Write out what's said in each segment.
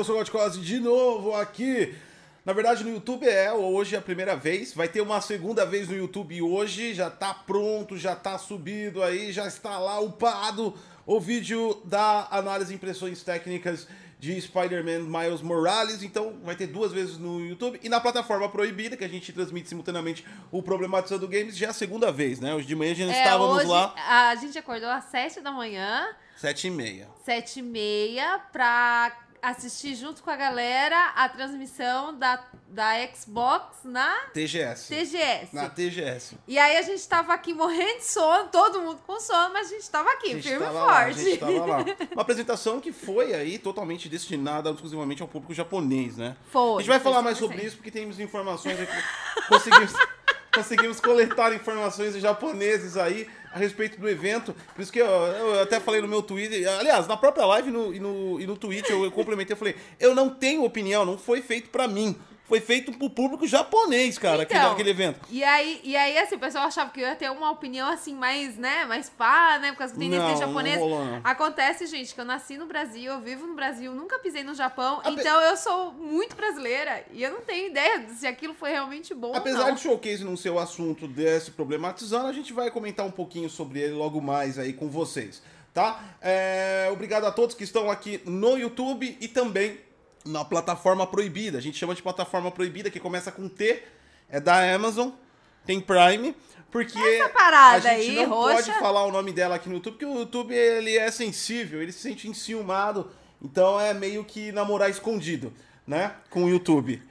eu sou o Godcose de novo aqui. Na verdade, no YouTube é hoje a primeira vez. Vai ter uma segunda vez no YouTube hoje. Já tá pronto, já tá subido aí, já está lá upado o vídeo da análise de impressões técnicas de Spider-Man Miles Morales. Então vai ter duas vezes no YouTube. E na plataforma proibida, que a gente transmite simultaneamente o Problematizando Games, já é a segunda vez, né? Hoje de manhã a gente É, estávamos hoje lá. A gente acordou às 7 da manhã, Sete e meia. 7 e meia, pra assistir junto com a galera a transmissão da, da Xbox na TGS. TGS. Na TGS. E aí a gente tava aqui morrendo de sono, todo mundo com sono, mas a gente tava aqui, gente firme e tava lá, a forte. gente tava lá. Uma apresentação que foi aí totalmente destinada exclusivamente ao público japonês, né? Foi. A gente vai falar mais 100%. sobre isso porque temos informações aqui. Conseguimos, conseguimos coletar informações de japoneses aí a respeito do evento. Por isso que eu, eu até falei no meu Twitter. Aliás, na própria live e no, e no, e no Twitch eu, eu complementei. Eu falei: eu não tenho opinião, não foi feito pra mim. Foi feito pro público japonês, cara, aquele, Então, aquele evento. E aí, e aí, assim, o pessoal achava que eu ia ter uma opinião assim, mais, né, mais pá, né? Por causa que tem Não, descendência não rolou, não. Acontece, gente, que eu nasci no Brasil, eu vivo no Brasil, nunca pisei no Japão, Ape- então eu sou muito brasileira e eu não tenho ideia se aquilo foi realmente bom ou Apesar não. de showcase não ser o assunto desse problematizando, a gente vai comentar um pouquinho sobre ele logo mais aí com vocês, tá? É, obrigado a todos que estão aqui no YouTube e também na plataforma proibida. A gente chama de plataforma proibida, que começa com T, é da Amazon, tem Prime, porque Essa parada a gente aí, não roxa. pode falar o nome dela aqui no YouTube, porque o YouTube ele é sensível, ele se sente enciumado, então é meio que namorar escondido, né? Com o YouTube.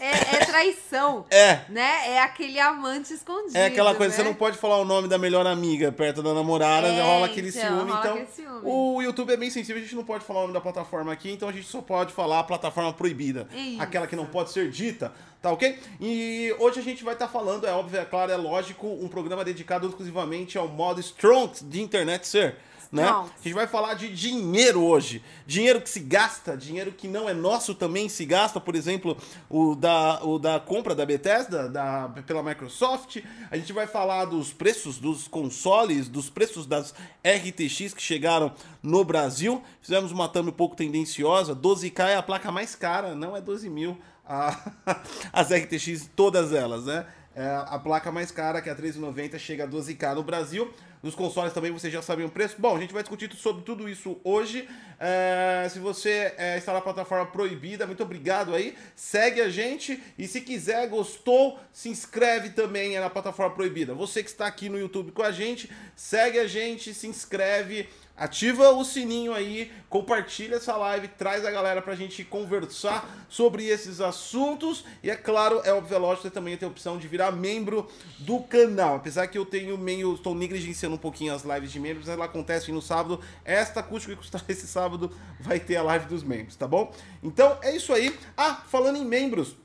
É, é traição. É, Né? É aquele amante escondido. É aquela coisa, né? você não pode falar o nome da melhor amiga perto da namorada, É, rola aquele então, ciúme. rola Então, aquele ciúme. o YouTube é bem sensível, a gente não pode falar o nome da plataforma aqui, então a gente só pode falar a plataforma proibida. Isso. Aquela que não pode ser dita, tá ok? E hoje a gente vai estar falando, é óbvio, é claro, é lógico, um programa dedicado exclusivamente ao modo Strong de internet ser. Né? A gente vai falar de dinheiro hoje. Dinheiro que se gasta, dinheiro que não é nosso também se gasta, por exemplo, o da, o da compra da Bethesda da, pela Microsoft. A gente vai falar dos preços dos consoles, dos preços das RTX que chegaram no Brasil. Fizemos uma thumb um pouco tendenciosa. 12K é a placa mais cara, não é 12 mil. a- as RTX, todas elas, né? É, a placa mais cara, que é a 1390, chega a 12k no Brasil. Os consoles também vocês já sabem o preço. Bom, a gente vai discutir sobre tudo isso hoje. É, se você é, está na plataforma proibida, muito obrigado aí. Segue a gente e se quiser, gostou, se inscreve também é na plataforma proibida. Você que está aqui no YouTube com a gente, segue a gente, se inscreve. Ativa o sininho aí, compartilha essa live, traz a galera pra gente conversar sobre esses assuntos. E é claro, é óbvio, é lógico, também tem a opção de virar membro do canal. Apesar que eu tenho meio, estou negligenciando um pouquinho as lives de membros, ela acontece no sábado. Esta acústica que custar esse sábado vai ter a live dos membros, tá bom? Então é isso aí. Ah, falando em membros,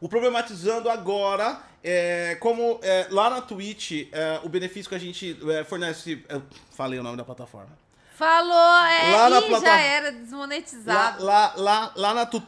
o Problematizando agora, é, como é, lá na Twitch, é, o benefício que a gente é, fornece. Eu falei o nome da plataforma. Falou, é, Lá na plata- já era Lá, desmonetizado. lá, lá, lá na tu-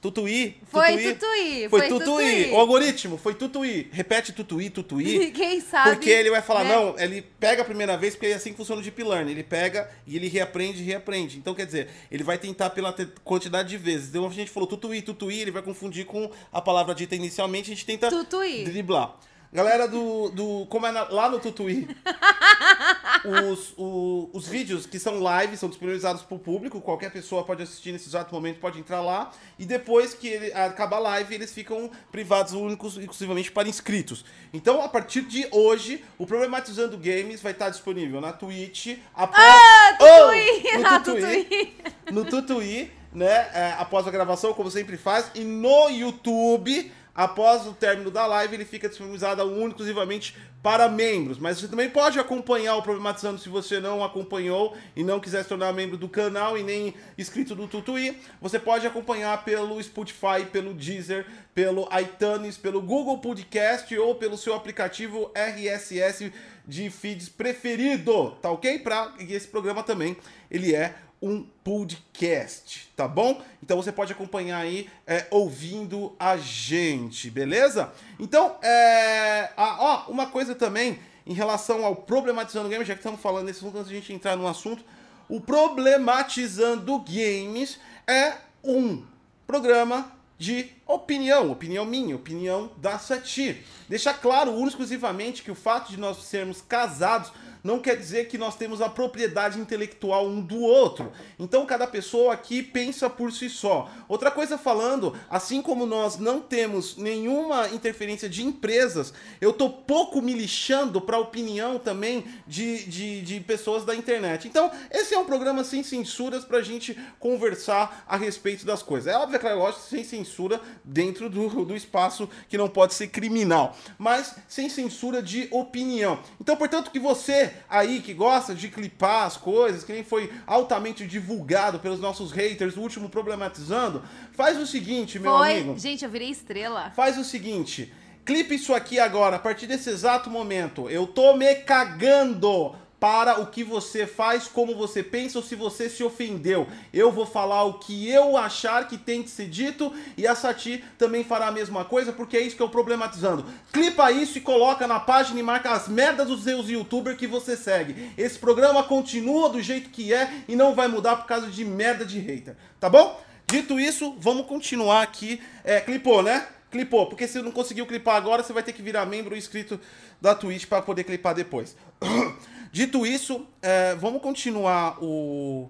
Tutuí, Foi Tutuí, Tutuí, foi foi Tutuí. Tutuí. O algoritmo foi Tutuí. Repete Tutuí, Tutuí. Quem sabe. Porque ele vai falar, né? não, ele pega a primeira vez, porque é assim que funciona o Deep Learning. Ele pega e ele reaprende reaprende. Então, quer dizer, ele vai tentar pela quantidade de vezes. Então, a gente falou tutuí, tutuí, ele vai confundir com a palavra dita inicialmente, a gente tenta Tutuí. driblar. Galera do. do como é na- lá no Tutuí, os, o- os vídeos que são live são disponibilizados para o público, qualquer pessoa pode assistir nesse exato momento, pode entrar lá. E depois que ele, acaba a live, eles ficam privados únicos exclusivamente para inscritos. Então, a partir de hoje, o Problematizando Games vai estar disponível na Twitch, após. Ah, Tutuí, Oh, no ah, Tutuí. no Tutuí, né? é, após a gravação, como sempre faz, e no YouTube, após o término da live, ele fica disponibilizado exclusivamente para membros. Mas você também pode acompanhar o Problematizando se você não acompanhou e não quiser se tornar membro do canal e nem inscrito do Tutuí. Você pode acompanhar pelo Spotify, pelo Deezer, pelo iTunes, pelo Google Podcast ou pelo seu aplicativo RSS de feeds preferido, tá ok? Pra, e esse programa também, ele é um podcast, tá bom? Então você pode acompanhar aí é, ouvindo a gente, beleza? Então, é, ah, ó, uma coisa também em relação ao Problematizando Games, já que estamos falando nesse assunto, antes de a gente entrar no assunto, o Problematizando Games é um programa de opinião, opinião minha, opinião da Sati. Deixar claro, exclusivamente, que o fato de nós sermos casados não quer dizer que nós temos a propriedade intelectual um do outro. Então cada pessoa aqui pensa por si só. Outra coisa falando, assim como nós não temos nenhuma interferência de empresas, eu tô pouco me lixando para a opinião também de, de, de, pessoas da internet. Então, esse é um programa sem censuras para a gente conversar a respeito das coisas. É óbvio, é claro, lógico, sem censura dentro do, do espaço que não pode ser criminal, mas sem censura de opinião. Então, portanto, que você aí que gosta de clipar as coisas, que nem foi altamente divulgado pelos nossos haters, o último problematizando, faz o seguinte, meu foi. amigo. Gente, eu virei estrela. Faz o seguinte. Clipe isso aqui agora, a partir desse exato momento. Eu tô me cagando para o que você faz, como você pensa ou se você se ofendeu. Eu vou falar o que eu achar que tem que ser dito e a Sati também fará a mesma coisa, porque é isso que eu problematizando. Clipa isso e coloca na página e marca as merdas dos seus youtubers que você segue. Esse programa continua do jeito que é e não vai mudar por causa de merda de hater, tá bom? Dito isso, vamos continuar aqui. É, clipou, né? Clipou, porque se não conseguiu clipar agora, você vai ter que virar membro inscrito da Twitch para poder clipar depois. Dito isso, é, vamos continuar o,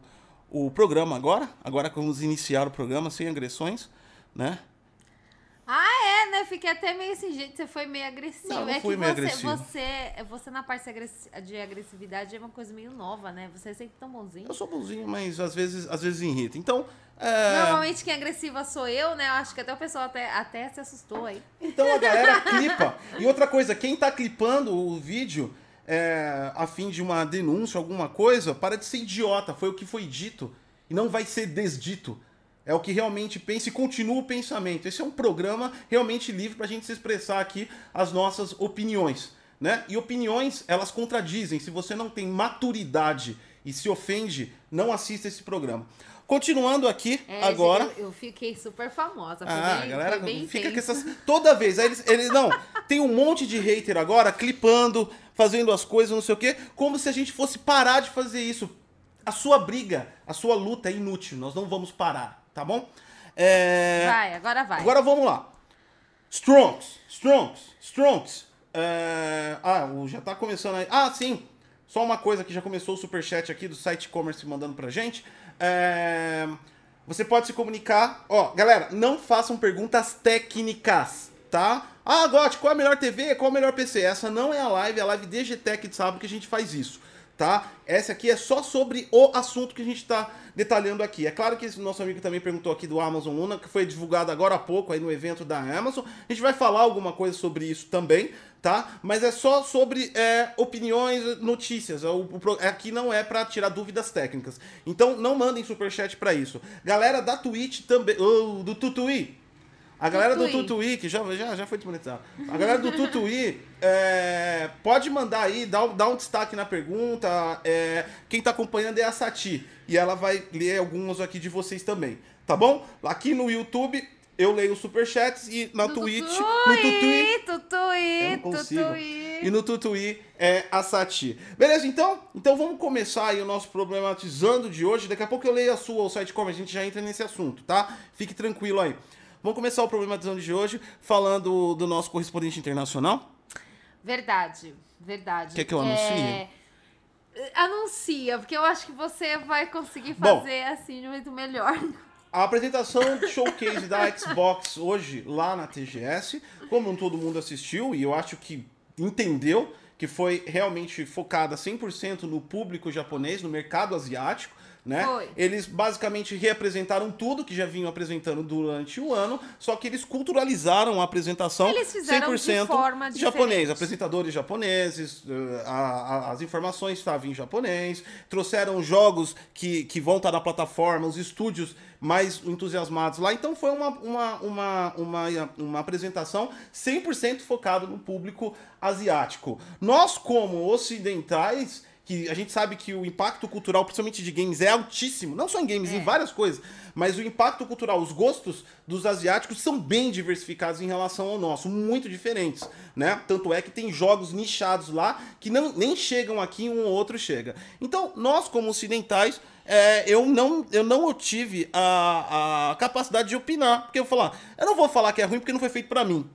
o programa agora. Agora vamos iniciar o programa sem agressões, né? Ah, é, né? Fiquei até meio assim, gente, você foi meio agressivo. Não, é fui que meio você, agressivo. você, você na parte de agressividade é uma coisa meio nova, né? Você é sempre tão bonzinho. Eu sou bonzinho, mas às vezes, às vezes irrita. Então, é... Normalmente quem é agressiva sou eu, né? Eu acho que até o pessoal até, até se assustou aí. Então a galera clipa. E outra coisa, quem tá clipando o vídeo é, a fim de uma denúncia, alguma coisa, para de ser idiota. Foi o que foi dito. E não vai ser desdito. É o que realmente pensa e continua o pensamento. Esse é um programa realmente livre para a gente se expressar aqui as nossas opiniões. Né? E opiniões, elas contradizem. Se você não tem maturidade e se ofende, não assista esse programa. Continuando aqui É, agora. Eu, eu fiquei super famosa. Ah, bem, galera fica com essas. Toda vez. Aí eles, eles. Não, tem um monte de hater agora clipando, fazendo as coisas, não sei o quê, como se a gente fosse parar de fazer isso. A sua briga, a sua luta é inútil. Nós não vamos parar, tá bom? É... Vai, agora vai. Agora vamos lá. Strongs, Strongs, Strongs. É... Ah, já tá começando aí. Ah, sim. Só uma coisa que já começou o superchat aqui do site e-commerce mandando pra gente. É... Você pode se comunicar. Ó, galera, não façam perguntas técnicas, tá? Ah, Gotti, qual é a melhor TV? Qual é o melhor PC? Essa não é a live, é a live DGTech de sábado que a gente faz isso, tá? Essa aqui é só sobre o assunto que a gente tá detalhando aqui. É claro que esse nosso amigo também perguntou aqui do Amazon Luna, que foi divulgado agora há pouco aí no evento da Amazon. A gente vai falar alguma coisa sobre isso também, tá? Mas é só sobre é, opiniões, notícias. O, o pro- aqui não é pra tirar dúvidas técnicas. Então não mandem superchat pra isso. Galera da Twitch também, ô, do Tutuí, a galera do Tutuí. Que já, já, já foi desmonetizado. A galera do Tutuí, é, pode mandar aí, dá, um- dá um destaque na pergunta. é, quem tá acompanhando é a Sati. E ela vai ler alguns aqui de vocês também. Tá bom? Aqui no YouTube eu leio os superchats e na No Twitch, no Tutuí, Tutuí. Eu consigo. E no Tutuí é a Sati. Beleza, então? Então vamos começar aí o nosso problematizando de hoje. Daqui a pouco eu leio a sua, o site como a gente já entra nesse assunto, tá? Fique tranquilo aí. Vamos começar o problematizando de hoje falando do nosso correspondente internacional. Verdade, verdade. Quer que eu anuncie? É, Anuncia, porque eu acho que você vai conseguir Bom. fazer assim de um jeito melhor. A apresentação de showcase da Xbox hoje lá na TGS, como todo mundo assistiu e eu acho que entendeu que foi realmente focada 100% no público japonês, no mercado asiático, né? Foi. Eles basicamente reapresentaram tudo que já vinham apresentando durante o ano, só que eles culturalizaram a apresentação Eles fizeram de 100% forma japonês, diferente. apresentadores japoneses, eh, a- a- as informações estavam em japonês, trouxeram jogos que, que vão estar na plataforma, os estúdios mais entusiasmados lá. Então foi uma, uma, uma, uma, uma apresentação 100% focada no público asiático. Nós, como ocidentais, que a gente sabe que o impacto cultural, principalmente de games, é altíssimo, não só em games, em várias coisas, mas o impacto cultural, os gostos dos asiáticos são bem diversificados em relação ao nosso, muito diferentes, né? Tanto é que tem jogos nichados lá que não, nem chegam aqui, um ou outro chega. Então, nós como ocidentais, é, eu, não, eu não tive a, a capacidade de opinar. Porque eu vou falar, eu não vou falar que é ruim porque não foi feito pra mim.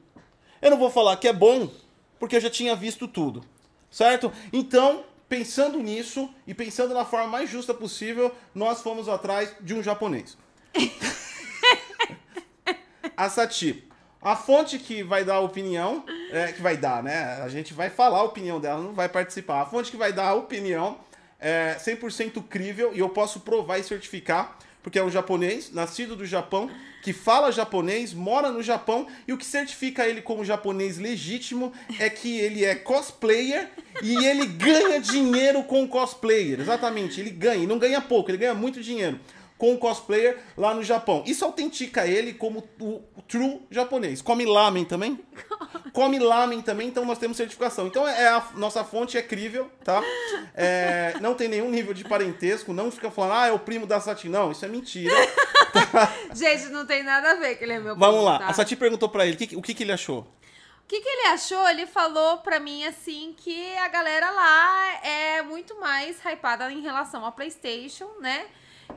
Eu não vou falar que é bom porque eu já tinha visto tudo. Certo? Então, pensando nisso e pensando na forma mais justa possível, nós fomos atrás de um japonês. a Sati. A fonte que vai dar a opinião, é, que vai dar, né? A gente vai falar a opinião dela, não vai participar. A fonte que vai dar a opinião é 100% crível e eu posso provar e certificar, porque é um japonês, nascido do Japão, que fala japonês, mora no Japão e o que certifica ele como japonês legítimo é que ele é cosplayer e ele ganha dinheiro com cosplayer. Exatamente, ele ganha, e não ganha pouco, ele ganha muito dinheiro com o cosplayer lá no Japão. Isso autentica ele como o, true japonês. Come lamen também? Come lamen também, então nós temos certificação. Então é a nossa fonte é crível, tá? É, não tem nenhum nível de parentesco, não fica falando, ah, é o primo da Sati. Não, isso é mentira. Gente, não tem nada a ver que ele é meu Vamos primo, lá, tá? a Sati perguntou pra ele o que, o que, que ele achou. O que, que ele achou? Ele falou pra mim assim que a galera lá é muito mais hypada em relação à PlayStation, né?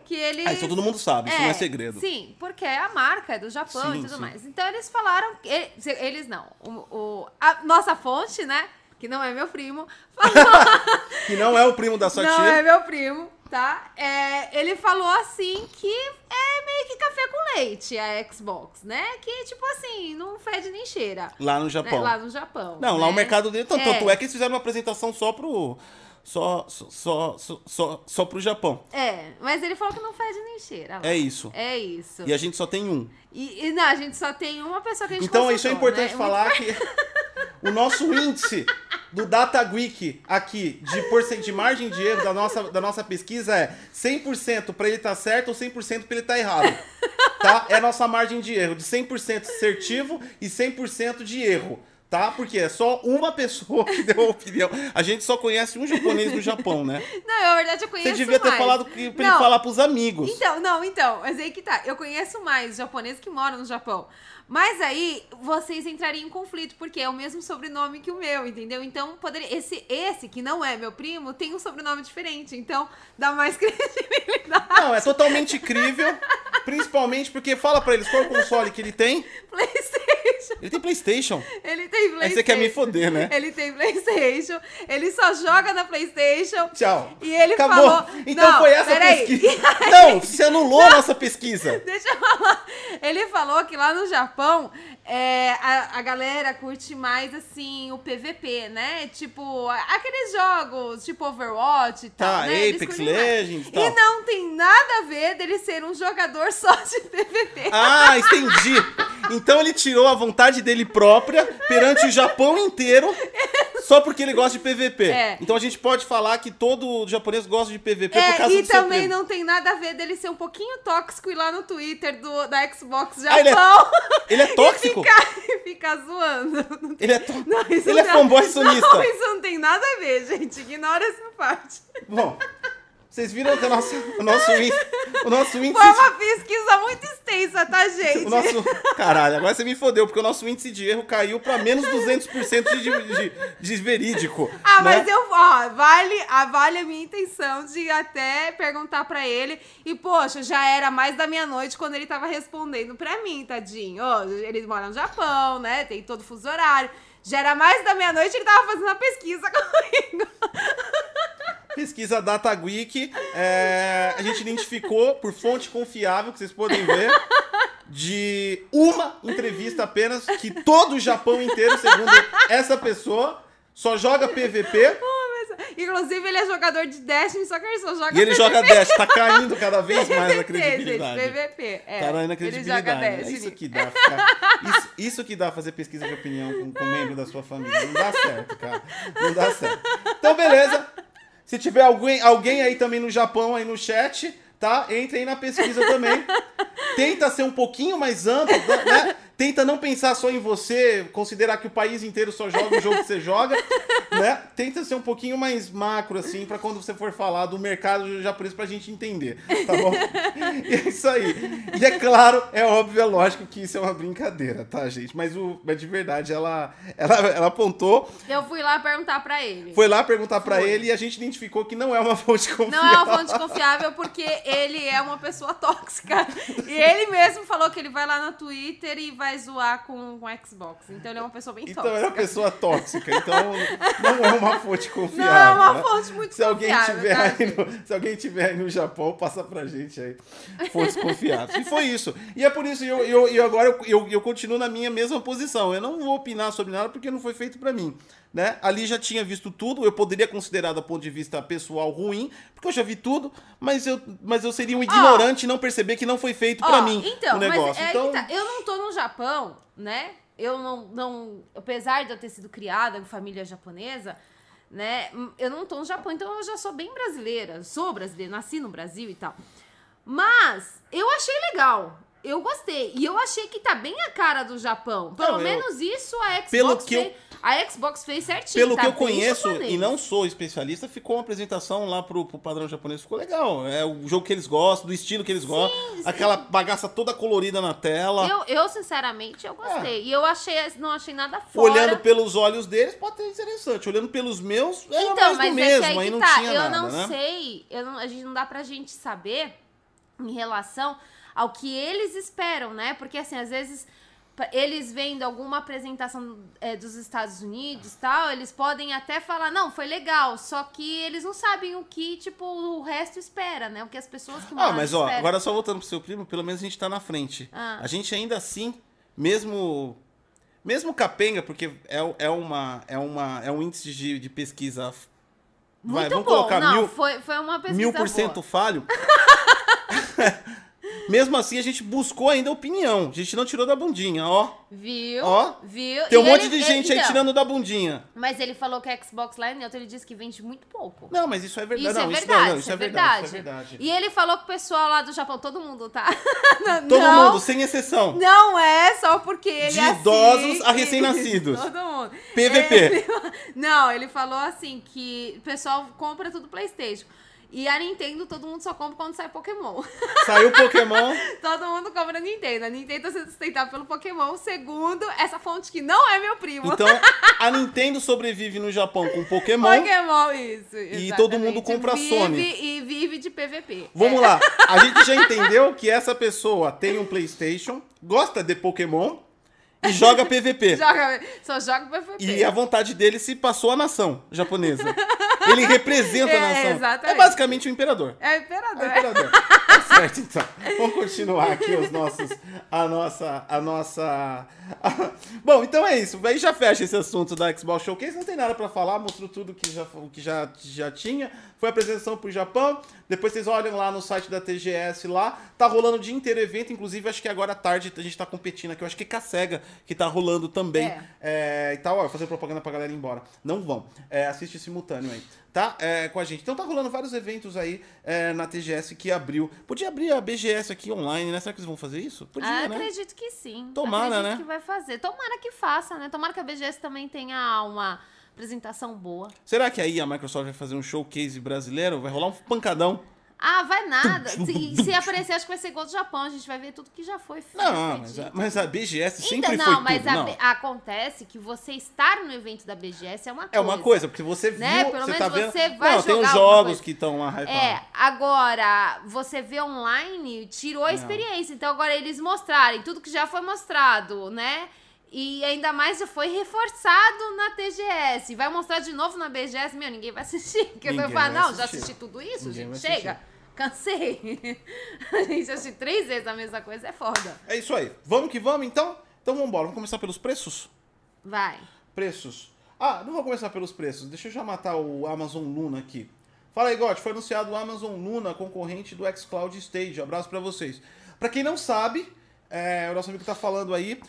Que eles. Ah, isso todo mundo sabe, isso não é segredo. Sim, porque a marca é do Japão Sim, e tudo sim. mais. Então eles falaram. Eles, eles não. O, o- a nossa fonte, né? Que não é meu primo. Falou, Que não é o primo da Sati. não é meu primo, tá? É, ele falou assim que é meio que café com leite a Xbox, né? Que tipo assim, não fede nem cheira. Lá no né? Japão. Lá no Japão. Não, lá né? o mercado dele. Tanto É. tanto é que eles fizeram uma apresentação só pro. Só, só, só, só, só, pro Japão. É, mas ele falou que não fede nem cheira. É isso. É isso. E a gente só tem um. E, e não, a gente só tem uma pessoa que a gente Então, isso é importante né? falar que o nosso índice do DataGeek aqui de, porcent... de margem de erro da nossa, da nossa pesquisa é 100% para ele estar certo ou 100% para ele estar errado. Tá? É a nossa margem de erro de 100% assertivo e 100% de erro. Tá? Porque é só uma pessoa que deu a opinião. A gente só conhece um japonês no Japão, né? Não, na verdade eu conheço Você devia ter mais. falado que, pra Não, ele falar pros amigos. Então, não, então, mas aí que tá. Eu conheço mais japoneses que moram no Japão. Mas aí vocês entrariam em conflito, porque é o mesmo sobrenome que o meu, entendeu? Então, poderia. Esse, esse que não é meu primo, tem um sobrenome diferente. Então, dá mais credibilidade. Não, é totalmente crível. Principalmente porque fala pra eles qual é o console que ele tem. Playstation. Ele tem Playstation. Ele tem Playstation. Aí você quer me foder, né? Ele tem Playstation. Ele só joga na Playstation. Tchau. E ele Acabou. falou. Então Não, foi essa pesquisa. Não, você anulou a nossa pesquisa. Deixa eu falar. Ele falou que lá no Japão é, a, a galera curte mais assim o PVP, né? Tipo, aqueles jogos tipo Overwatch e tal. Tá, né? Apex. Legends e tal. E não tem nada a ver dele ser um jogador só de PVP. Ah, entendi. Então ele tirou a vontade dele própria perante o Japão inteiro só porque ele gosta de PVP. É. Então a gente pode falar que todo japonês gosta de PVP por É, causa e do seu também não tem nada a ver dele ser um pouquinho tóxico e lá no Twitter do, da Xbox Ah, ele é- Japão. Ele é tóxico? E ficar, ficar zoando. Ele é, tó- Não, isso ele é não- fanboy sonista. Não, isso não tem nada a ver, gente. Ignora essa parte. Bom, vocês viram que o nosso, o nosso índice... O nosso índice Foi uma pesquisa muito extensa, tá, gente? O nosso... Caralho, agora você me fodeu, porque o nosso índice de erro caiu pra menos 200% de, de, de, verídico. Ah, né? mas eu, ó, vale, a, vale a minha intenção de até perguntar pra ele. E, poxa, já era mais da meia-noite quando ele tava respondendo pra mim, tadinho. Ele mora no Japão, né? Tem todo fuso horário. Já era mais da meia-noite ele tava fazendo a pesquisa comigo. Pesquisa DataGeek, é, a gente identificou por fonte confiável, que vocês podem ver, de uma entrevista apenas, que todo o Japão inteiro, segundo essa pessoa, só joga PVP Inclusive, ele é jogador de Destiny, só que ele só joga e ele PVP. joga Dash. Tá caindo cada vez mais a PVP, credibilidade. Gente, PVP. É, Tá na Ele joga credibilidade. É Destiny. isso que dá. ficar- isso, isso que dá fazer pesquisa de opinião com, com membro da sua família. Não dá certo, cara. Não dá certo. Então, beleza. Se tiver alguém, alguém aí também no Japão, aí no chat, tá? Entre aí na pesquisa também. Tenta ser um pouquinho mais amplo, né? Tenta não pensar só em você, considerar que o país inteiro só joga o jogo que você joga, né? Tenta ser um pouquinho mais macro, assim, para quando você for falar do mercado japonês pra gente entender, tá bom? E é isso aí. E é claro, é óbvio, é lógico que isso é uma brincadeira, tá, gente? Mas, o, mas de verdade, ela, ela, ela apontou. Eu fui lá perguntar pra ele. Foi lá perguntar para ele e a gente identificou que não é uma fonte confiável. Não é uma fonte confiável porque ele é uma pessoa tóxica. E ele mesmo falou que ele vai lá no Twitter e vai zoar com o Xbox. Então ele é uma pessoa bem Então tóxica. é uma pessoa tóxica, então não é uma fonte confiável. Não é uma né? fonte muito se alguém confiável, tiver tá, no, Se alguém tiver aí no Japão, passa pra gente aí. Fontes confiáveis. E foi isso. E é por isso que eu, eu, eu agora eu, eu, eu continuo na minha mesma posição. Eu não vou opinar sobre nada porque não foi feito pra mim. Né? Ali já tinha visto tudo, eu poderia considerar do ponto de vista pessoal ruim, porque eu já vi tudo, mas eu, mas eu seria um ignorante não perceber que não foi feito pra Ó, mim Então, o negócio. é então, tá. Eu não tô no Japão, né? Eu não, não. Apesar de eu ter sido criada em família japonesa, né? Eu não tô no Japão, então eu já sou bem brasileira. Sou brasileira, nasci no Brasil e tal. Mas eu achei legal. Eu gostei. E eu achei que tá bem a cara do Japão. Pelo Não, eu- menos isso a Xbox Pelo que eu- fez. A Xbox fez certinho. Pelo tá que eu conheço e não sou especialista, ficou uma apresentação lá pro, pro padrão japonês, ficou legal. É o jogo que eles gostam, do estilo que eles gostam, aquela bagaça toda colorida na tela. Eu, eu, sinceramente, eu gostei. E eu achei, não achei nada fora. É. Olhando pelos olhos deles, pode ser interessante. Olhando pelos meus, era Então, mais do mas mesmo, é que aí aí não que tá. tinha eu nada, não né? sei, eu não, a gente não dá pra gente saber em relação ao que eles esperam, né? Porque assim, às vezes eles vendo alguma apresentação é, dos Estados Unidos tal, eles podem até falar, não, foi legal, só que eles não sabem o que, tipo, o resto espera, né? O que as pessoas que Ah, mas ó, esperam. agora só voltando pro seu primo, pelo menos a gente tá na frente. Ah. A gente ainda assim, mesmo mesmo capenga, porque é, é uma é uma é um índice de, de pesquisa vai, Muito vamos bom. colocar não, mil, foi, foi uma pesquisa mil por cento falho. Mesmo assim, a gente buscou ainda opinião. A gente não tirou da bundinha, ó. Viu? Ó, Viu? Tem um E monte ele- de gente aí então, tirando da bundinha. Mas ele falou que a Xbox lá é neutra, ele disse que vende muito pouco. Não, mas isso é verdade. Isso não, é isso verdade, não, não, isso é verdade. Isso é verdade. E ele falou que o pessoal lá do Japão, todo mundo, tá? Todo não, mundo, sem exceção. Não é só porque ele De é assim. idosos a recém-nascidos. Todo mundo. PVP. Ele- Não, ele falou assim que o pessoal compra tudo Playstation. E a Nintendo, todo mundo só compra quando sai Pokémon. Saiu Pokémon. todo mundo compra Nintendo. A Nintendo se sustentar pelo Pokémon, segundo essa fonte que não é meu primo. Então, a Nintendo sobrevive no Japão com Pokémon. Pokémon, isso. E todo mundo exatamente. compra vive, Sony. E vive de PVP. Vamos É. lá. A gente já entendeu que essa pessoa tem um PlayStation, gosta de Pokémon e joga PVP. Joga, só joga PVP. E a vontade dele se passou à nação japonesa. Ele representa a É, nação. exatamente. É basicamente o imperador. É o É imperador. o imperador. Tá certo, então. Vamos continuar aqui os nossos. A nossa. A nossa. Bom, então é isso. Aí já fecha esse assunto da Xbox Showcase. Não tem nada pra falar, mostrou tudo que já, o que já, já tinha. Foi a apresentação pro Japão. Depois vocês olham lá no site da TGS lá. Tá rolando o dia inteiro evento. Inclusive, acho que agora à tarde a gente tá competindo aqui. Eu acho que é que tá rolando também. É. É, e tal, ó, fazer propaganda pra galera ir embora. Não vão. É, assiste simultâneo aí, tá? É, com a gente. Então tá rolando vários eventos aí é, na TGS que abriu. Podia abrir a BGS aqui online, né? Será que eles vão fazer isso? Podia, Ah, né? acredito que sim. Tomara, acredito né? que vai fazer. Tomara que faça, né? Tomara que a BGS também tenha uma apresentação boa. Será que aí a Microsoft vai fazer um showcase brasileiro? Vai rolar um pancadão? Ah, vai nada. Se, se aparecer, acho que vai ser igual do Japão. A gente vai ver tudo que já foi feito. Não, mas a, mas a BGS sempre então, foi não, mas tudo. a não. B- acontece que você estar no evento da BGS é uma coisa. É uma coisa, porque você viu, Né? Pelo você menos tá vendo... você vai não, tem os jogar jogos que estão lá hypados. É, agora, você vê online, tirou a experiência. Então, agora eles mostrarem tudo que já foi mostrado, né? E ainda mais já foi reforçado na TGS. Vai mostrar de novo na BGS, meu, ninguém vai assistir. Porque eu Ninguém vou falar, não, já assisti tudo isso, Ninguém gente, chega. Cansei. a gente assistir três vezes a mesma coisa é foda. É isso aí. Vamos que vamos, então? Então vamos embora. Vamos começar pelos preços? Vai. Preços. Ah, não vou começar pelos preços. Deixa eu já matar o Amazon Luna aqui. Fala aí, Gotti. Foi anunciado o Amazon Luna, concorrente do xCloud Stage. Abraço pra vocês. Pra quem não sabe, é, o nosso amigo tá falando aí,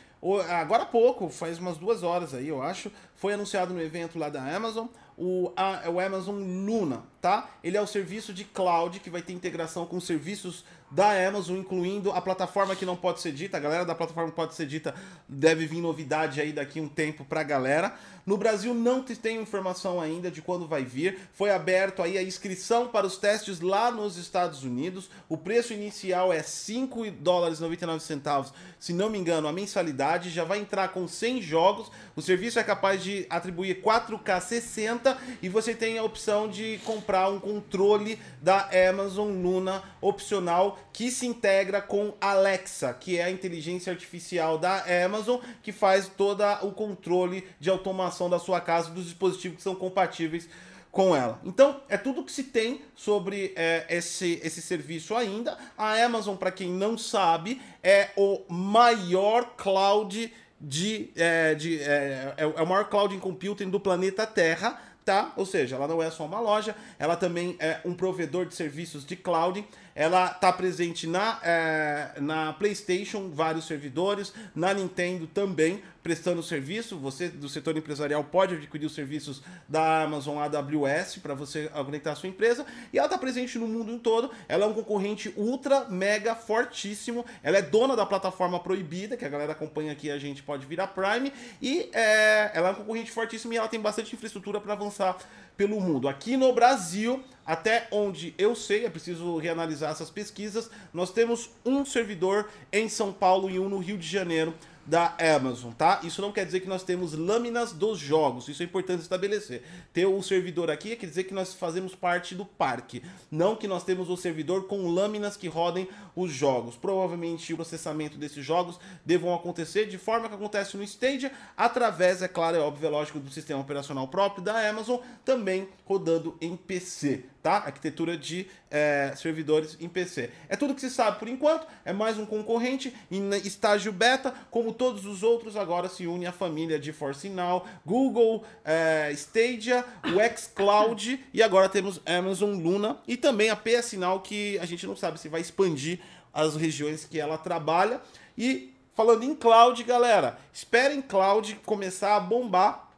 agora há pouco, faz umas duas horas aí, eu acho, foi anunciado no evento lá da Amazon o, a- o Amazon Luna. Tá? Ele é o serviço de cloud que vai ter integração com serviços da Amazon, incluindo a plataforma que não pode ser dita. A galera da plataforma pode ser dita deve vir novidade aí daqui um tempo pra galera. No Brasil não tem informação ainda de quando vai vir. Foi aberto aí a inscrição para os testes lá nos Estados Unidos. O preço inicial é 5 dólares 99 centavos, se não me engano, a mensalidade já vai entrar com 100 jogos. O serviço é capaz de atribuir 4K 60 e você tem a opção de comprar um controle da Amazon Luna opcional que se integra com Alexa, que é a inteligência artificial da Amazon, que faz todo o controle de automação da sua casa dos dispositivos que são compatíveis com ela. Então, é tudo que se tem sobre é, esse, esse serviço ainda. A Amazon, para quem não sabe, é o maior cloud de. É, de é, é, é o maior cloud computing do planeta Terra. Tá? Ou seja, ela não é só uma loja, ela também é um provedor de serviços de cloud ela está presente na, é, na PlayStation, vários servidores, na Nintendo também, prestando serviço. Você do setor empresarial pode adquirir os serviços da Amazon AWS para você conectar a sua empresa. E ela está presente no mundo todo. Ela é um concorrente ultra, mega, fortíssimo. Ela é dona da plataforma proibida, que a galera acompanha aqui, a gente pode virar Prime. E é, ela é um concorrente fortíssimo e ela tem bastante infraestrutura para avançar pelo mundo. Aqui no Brasil, até onde eu sei, é preciso reanalisar essas pesquisas, nós temos um servidor em São Paulo e um no Rio de Janeiro da Amazon, tá? Isso não quer dizer que nós temos lâminas dos jogos, isso é importante estabelecer. Ter o servidor aqui quer dizer que nós fazemos parte do parque, não que nós temos o servidor com lâminas que rodem os jogos. Provavelmente o processamento desses jogos devam acontecer de forma que acontece no Stadia, através, é claro, é óbvio, é lógico, do sistema operacional próprio da Amazon, também rodando em PC tá? Arquitetura de é, servidores em PC. É tudo que se sabe por enquanto, é mais um concorrente em estágio beta, como todos os outros, agora se une à família de Force Now, Google, é, Stadia, o xCloud e agora temos Amazon Luna e também a PS Now, que a gente não sabe se vai expandir as regiões que ela trabalha. E falando em cloud, galera, esperem cloud começar a bombar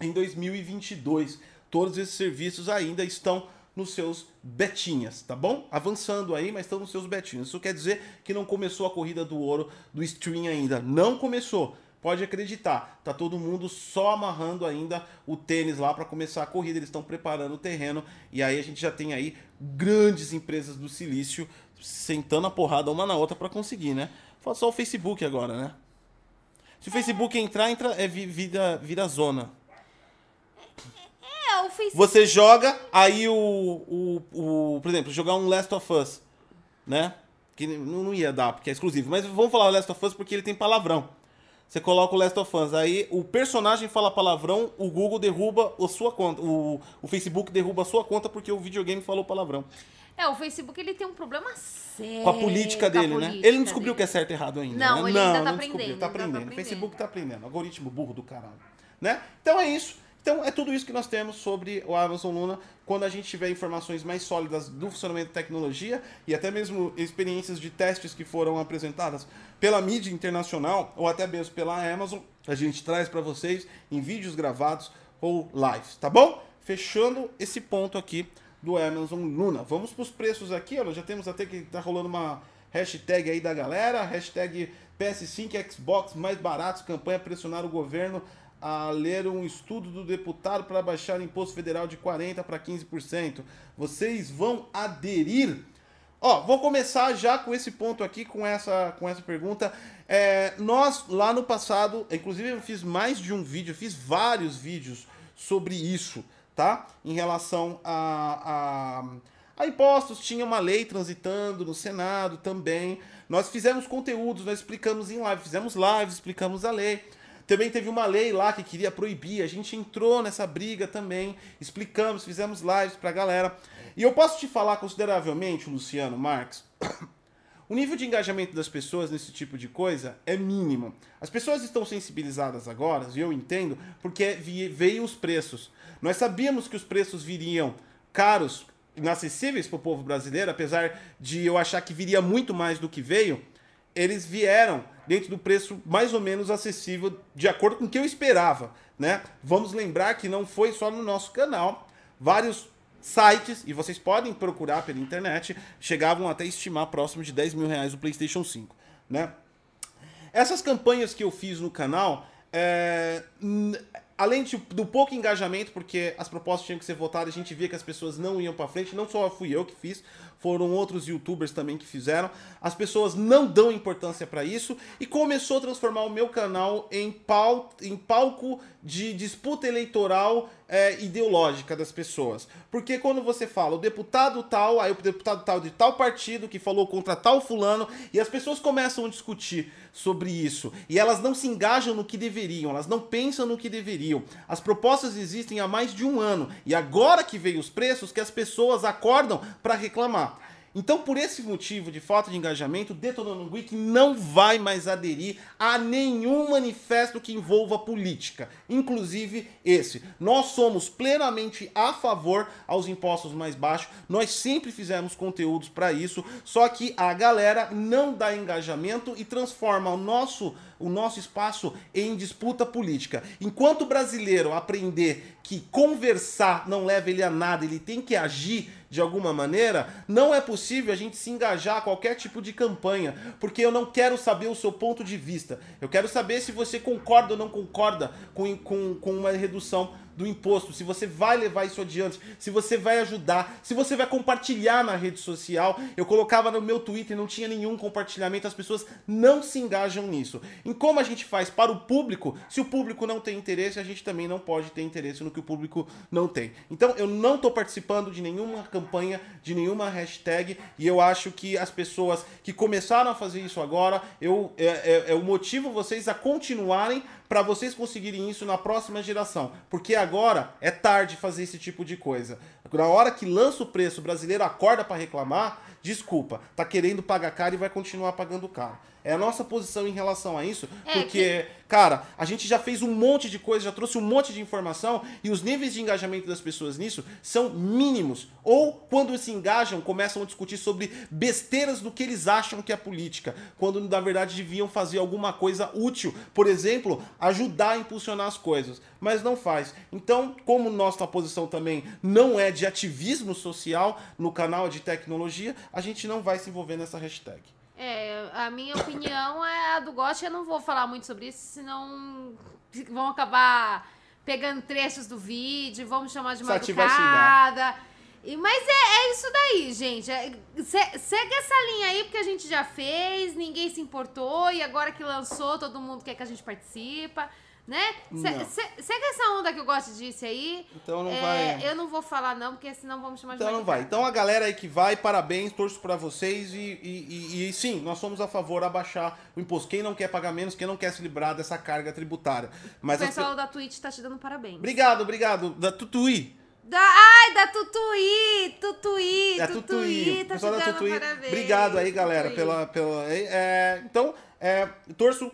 em 2022. Todos esses serviços ainda estão nos seus betinhas, tá bom? Avançando aí, mas estão nos seus betinhas. Isso quer dizer que não começou a corrida do ouro do stream ainda. Não começou. Pode acreditar, tá todo mundo só amarrando ainda o tênis lá para começar a corrida. Eles estão preparando o terreno e aí a gente já tem aí grandes empresas do silício sentando a porrada uma na outra para conseguir, né? Falta só o Facebook agora, né? Se o Facebook entrar, entra é vida, vira zona. O Facebook. Você joga, aí o, o, o. Por exemplo, jogar um Last of Us, né? Que não ia dar, porque é exclusivo. Mas vamos falar o Last of Us porque ele tem palavrão. Você coloca o Last of Us, aí o personagem fala palavrão, o Google derruba a sua conta. O, o Facebook derruba a sua conta porque o videogame falou palavrão. É, o Facebook ele tem um problema sério. Com a política dele, né? Ele não descobriu o que é certo e errado ainda. Não, né? ele ainda tá não aprendendo, descobriu. Tá ainda tá aprendendo. O aprendendo. Facebook tá aprendendo. Algoritmo burro do caralho. Né? Então é isso. Então é tudo isso que nós temos sobre o Amazon Luna. Quando a gente tiver informações mais sólidas do funcionamento da tecnologia e até mesmo experiências de testes que foram apresentadas pela mídia internacional ou até mesmo pela Amazon, a gente traz para vocês em vídeos gravados ou lives, tá bom? Fechando esse ponto aqui do Amazon Luna. Vamos para os preços aqui. Já temos até que tá rolando uma hashtag aí da galera, hashtag PS5 e Xbox mais baratos, campanha pressionar o governo a ler um estudo do deputado para baixar o imposto federal de 40% para 15%. Vocês vão aderir? Ó, vou começar já com esse ponto aqui, com essa, com essa pergunta. É, nós, lá no passado, inclusive eu fiz mais de um vídeo, fiz vários vídeos sobre isso, tá? Em relação a, a, a impostos, tinha uma lei transitando no Senado também. Nós fizemos conteúdos, nós explicamos em live, fizemos lives, explicamos a lei. Também teve uma lei lá que queria proibir, a gente entrou nessa briga também, explicamos, fizemos lives pra galera. E eu posso te falar consideravelmente, Luciano Marques, o nível de engajamento das pessoas nesse tipo de coisa é mínimo. As pessoas estão sensibilizadas agora, e eu entendo, porque veio os preços. Nós sabíamos que os preços viriam caros, inacessíveis para o povo brasileiro, apesar de eu achar que viria muito mais do que veio eles vieram dentro do preço mais ou menos acessível, de acordo com o que eu esperava, né? Vamos lembrar que não foi só no nosso canal, vários sites, e vocês podem procurar pela internet, chegavam até estimar próximo de 10 mil reais o PlayStation 5, né? Essas campanhas que eu fiz no canal, é, além de, do pouco engajamento, porque as propostas tinham que ser votadas, a gente via que as pessoas não iam para frente, não só fui eu que fiz, foram outros youtubers também que fizeram. As pessoas não dão importância para isso e começou a transformar o meu canal em, pal em palco de disputa eleitoral é, ideológica das pessoas. Porque quando você fala o deputado tal, aí o deputado tal de tal partido que falou contra tal fulano, e as pessoas começam a discutir sobre isso, e elas não se engajam no que deveriam, elas não pensam no que deveriam. As propostas existem há mais de um ano, e agora que veio os preços que as pessoas acordam para reclamar. Então, por esse motivo de falta de engajamento, o Detonando Week não vai mais aderir a nenhum manifesto que envolva política, inclusive esse. Nós somos plenamente a favor aos impostos mais baixos, nós sempre fizemos conteúdos para isso, só que a galera não dá engajamento e transforma o nosso o nosso espaço em disputa política. Enquanto o brasileiro aprender que conversar não leva ele a nada, ele tem que agir de alguma maneira, não é possível a gente se engajar a qualquer tipo de campanha, porque eu não quero saber o seu ponto de vista. Eu quero saber se você concorda ou não concorda com, com, com uma redução do imposto, se você vai levar isso adiante, se você vai ajudar, se você vai compartilhar na rede social. Eu colocava no meu Twitter, não tinha nenhum compartilhamento, as pessoas não se engajam nisso. Em como a gente faz para o público, se o público não tem interesse, a gente também não pode ter interesse no que o público não tem. Então eu não estou participando de nenhuma campanha, de nenhuma hashtag, e eu acho que as pessoas que começaram a fazer isso agora, eu é, é, é o motivo vocês a continuarem para vocês conseguirem isso na próxima geração. Porque agora é tarde fazer esse tipo de coisa. Na hora que lança o preço, o brasileiro acorda para reclamar, desculpa, tá querendo pagar caro e vai continuar pagando caro. É a nossa posição em relação a isso, é porque, que... cara, a gente já fez um monte de coisa, já trouxe um monte de informação e os níveis de engajamento das pessoas nisso são mínimos. Ou quando se engajam, começam a discutir sobre besteiras do que eles acham que é política, quando na verdade deviam fazer alguma coisa útil, por exemplo, ajudar a impulsionar as coisas, mas não faz. Então, como nossa posição também não é de ativismo social no canal de tecnologia, a gente não vai se envolver nessa hashtag. É, a minha opinião é a do Gotti. Eu não vou falar muito sobre isso, senão vão acabar pegando trechos do vídeo, vão me chamar de madrugada. E, mas é, é isso daí, gente. É, se, segue essa linha aí, porque a gente já fez, ninguém se importou, e agora que lançou, todo mundo quer que a gente participa né? Se, se, segue essa onda que eu gosto disse aí. Então não é, vai. Eu não vou falar, não, porque senão vamos chamar então de Então não vai. Então a galera aí que vai, parabéns, torço para vocês e, e, e, e, sim, nós somos a favor de abaixar o imposto. Quem não quer pagar menos, quem não quer se livrar dessa carga tributária. Mas o pessoal as... da Twitch tá te dando parabéns. Obrigado, obrigado. Da Tutuí. Da, ai, da Tutuí, Tutuí, é, Tutuí, tá pessoal da Tutuí. Parabéns. Obrigado aí, galera, Tutuí. pela, pela é, então, é, torço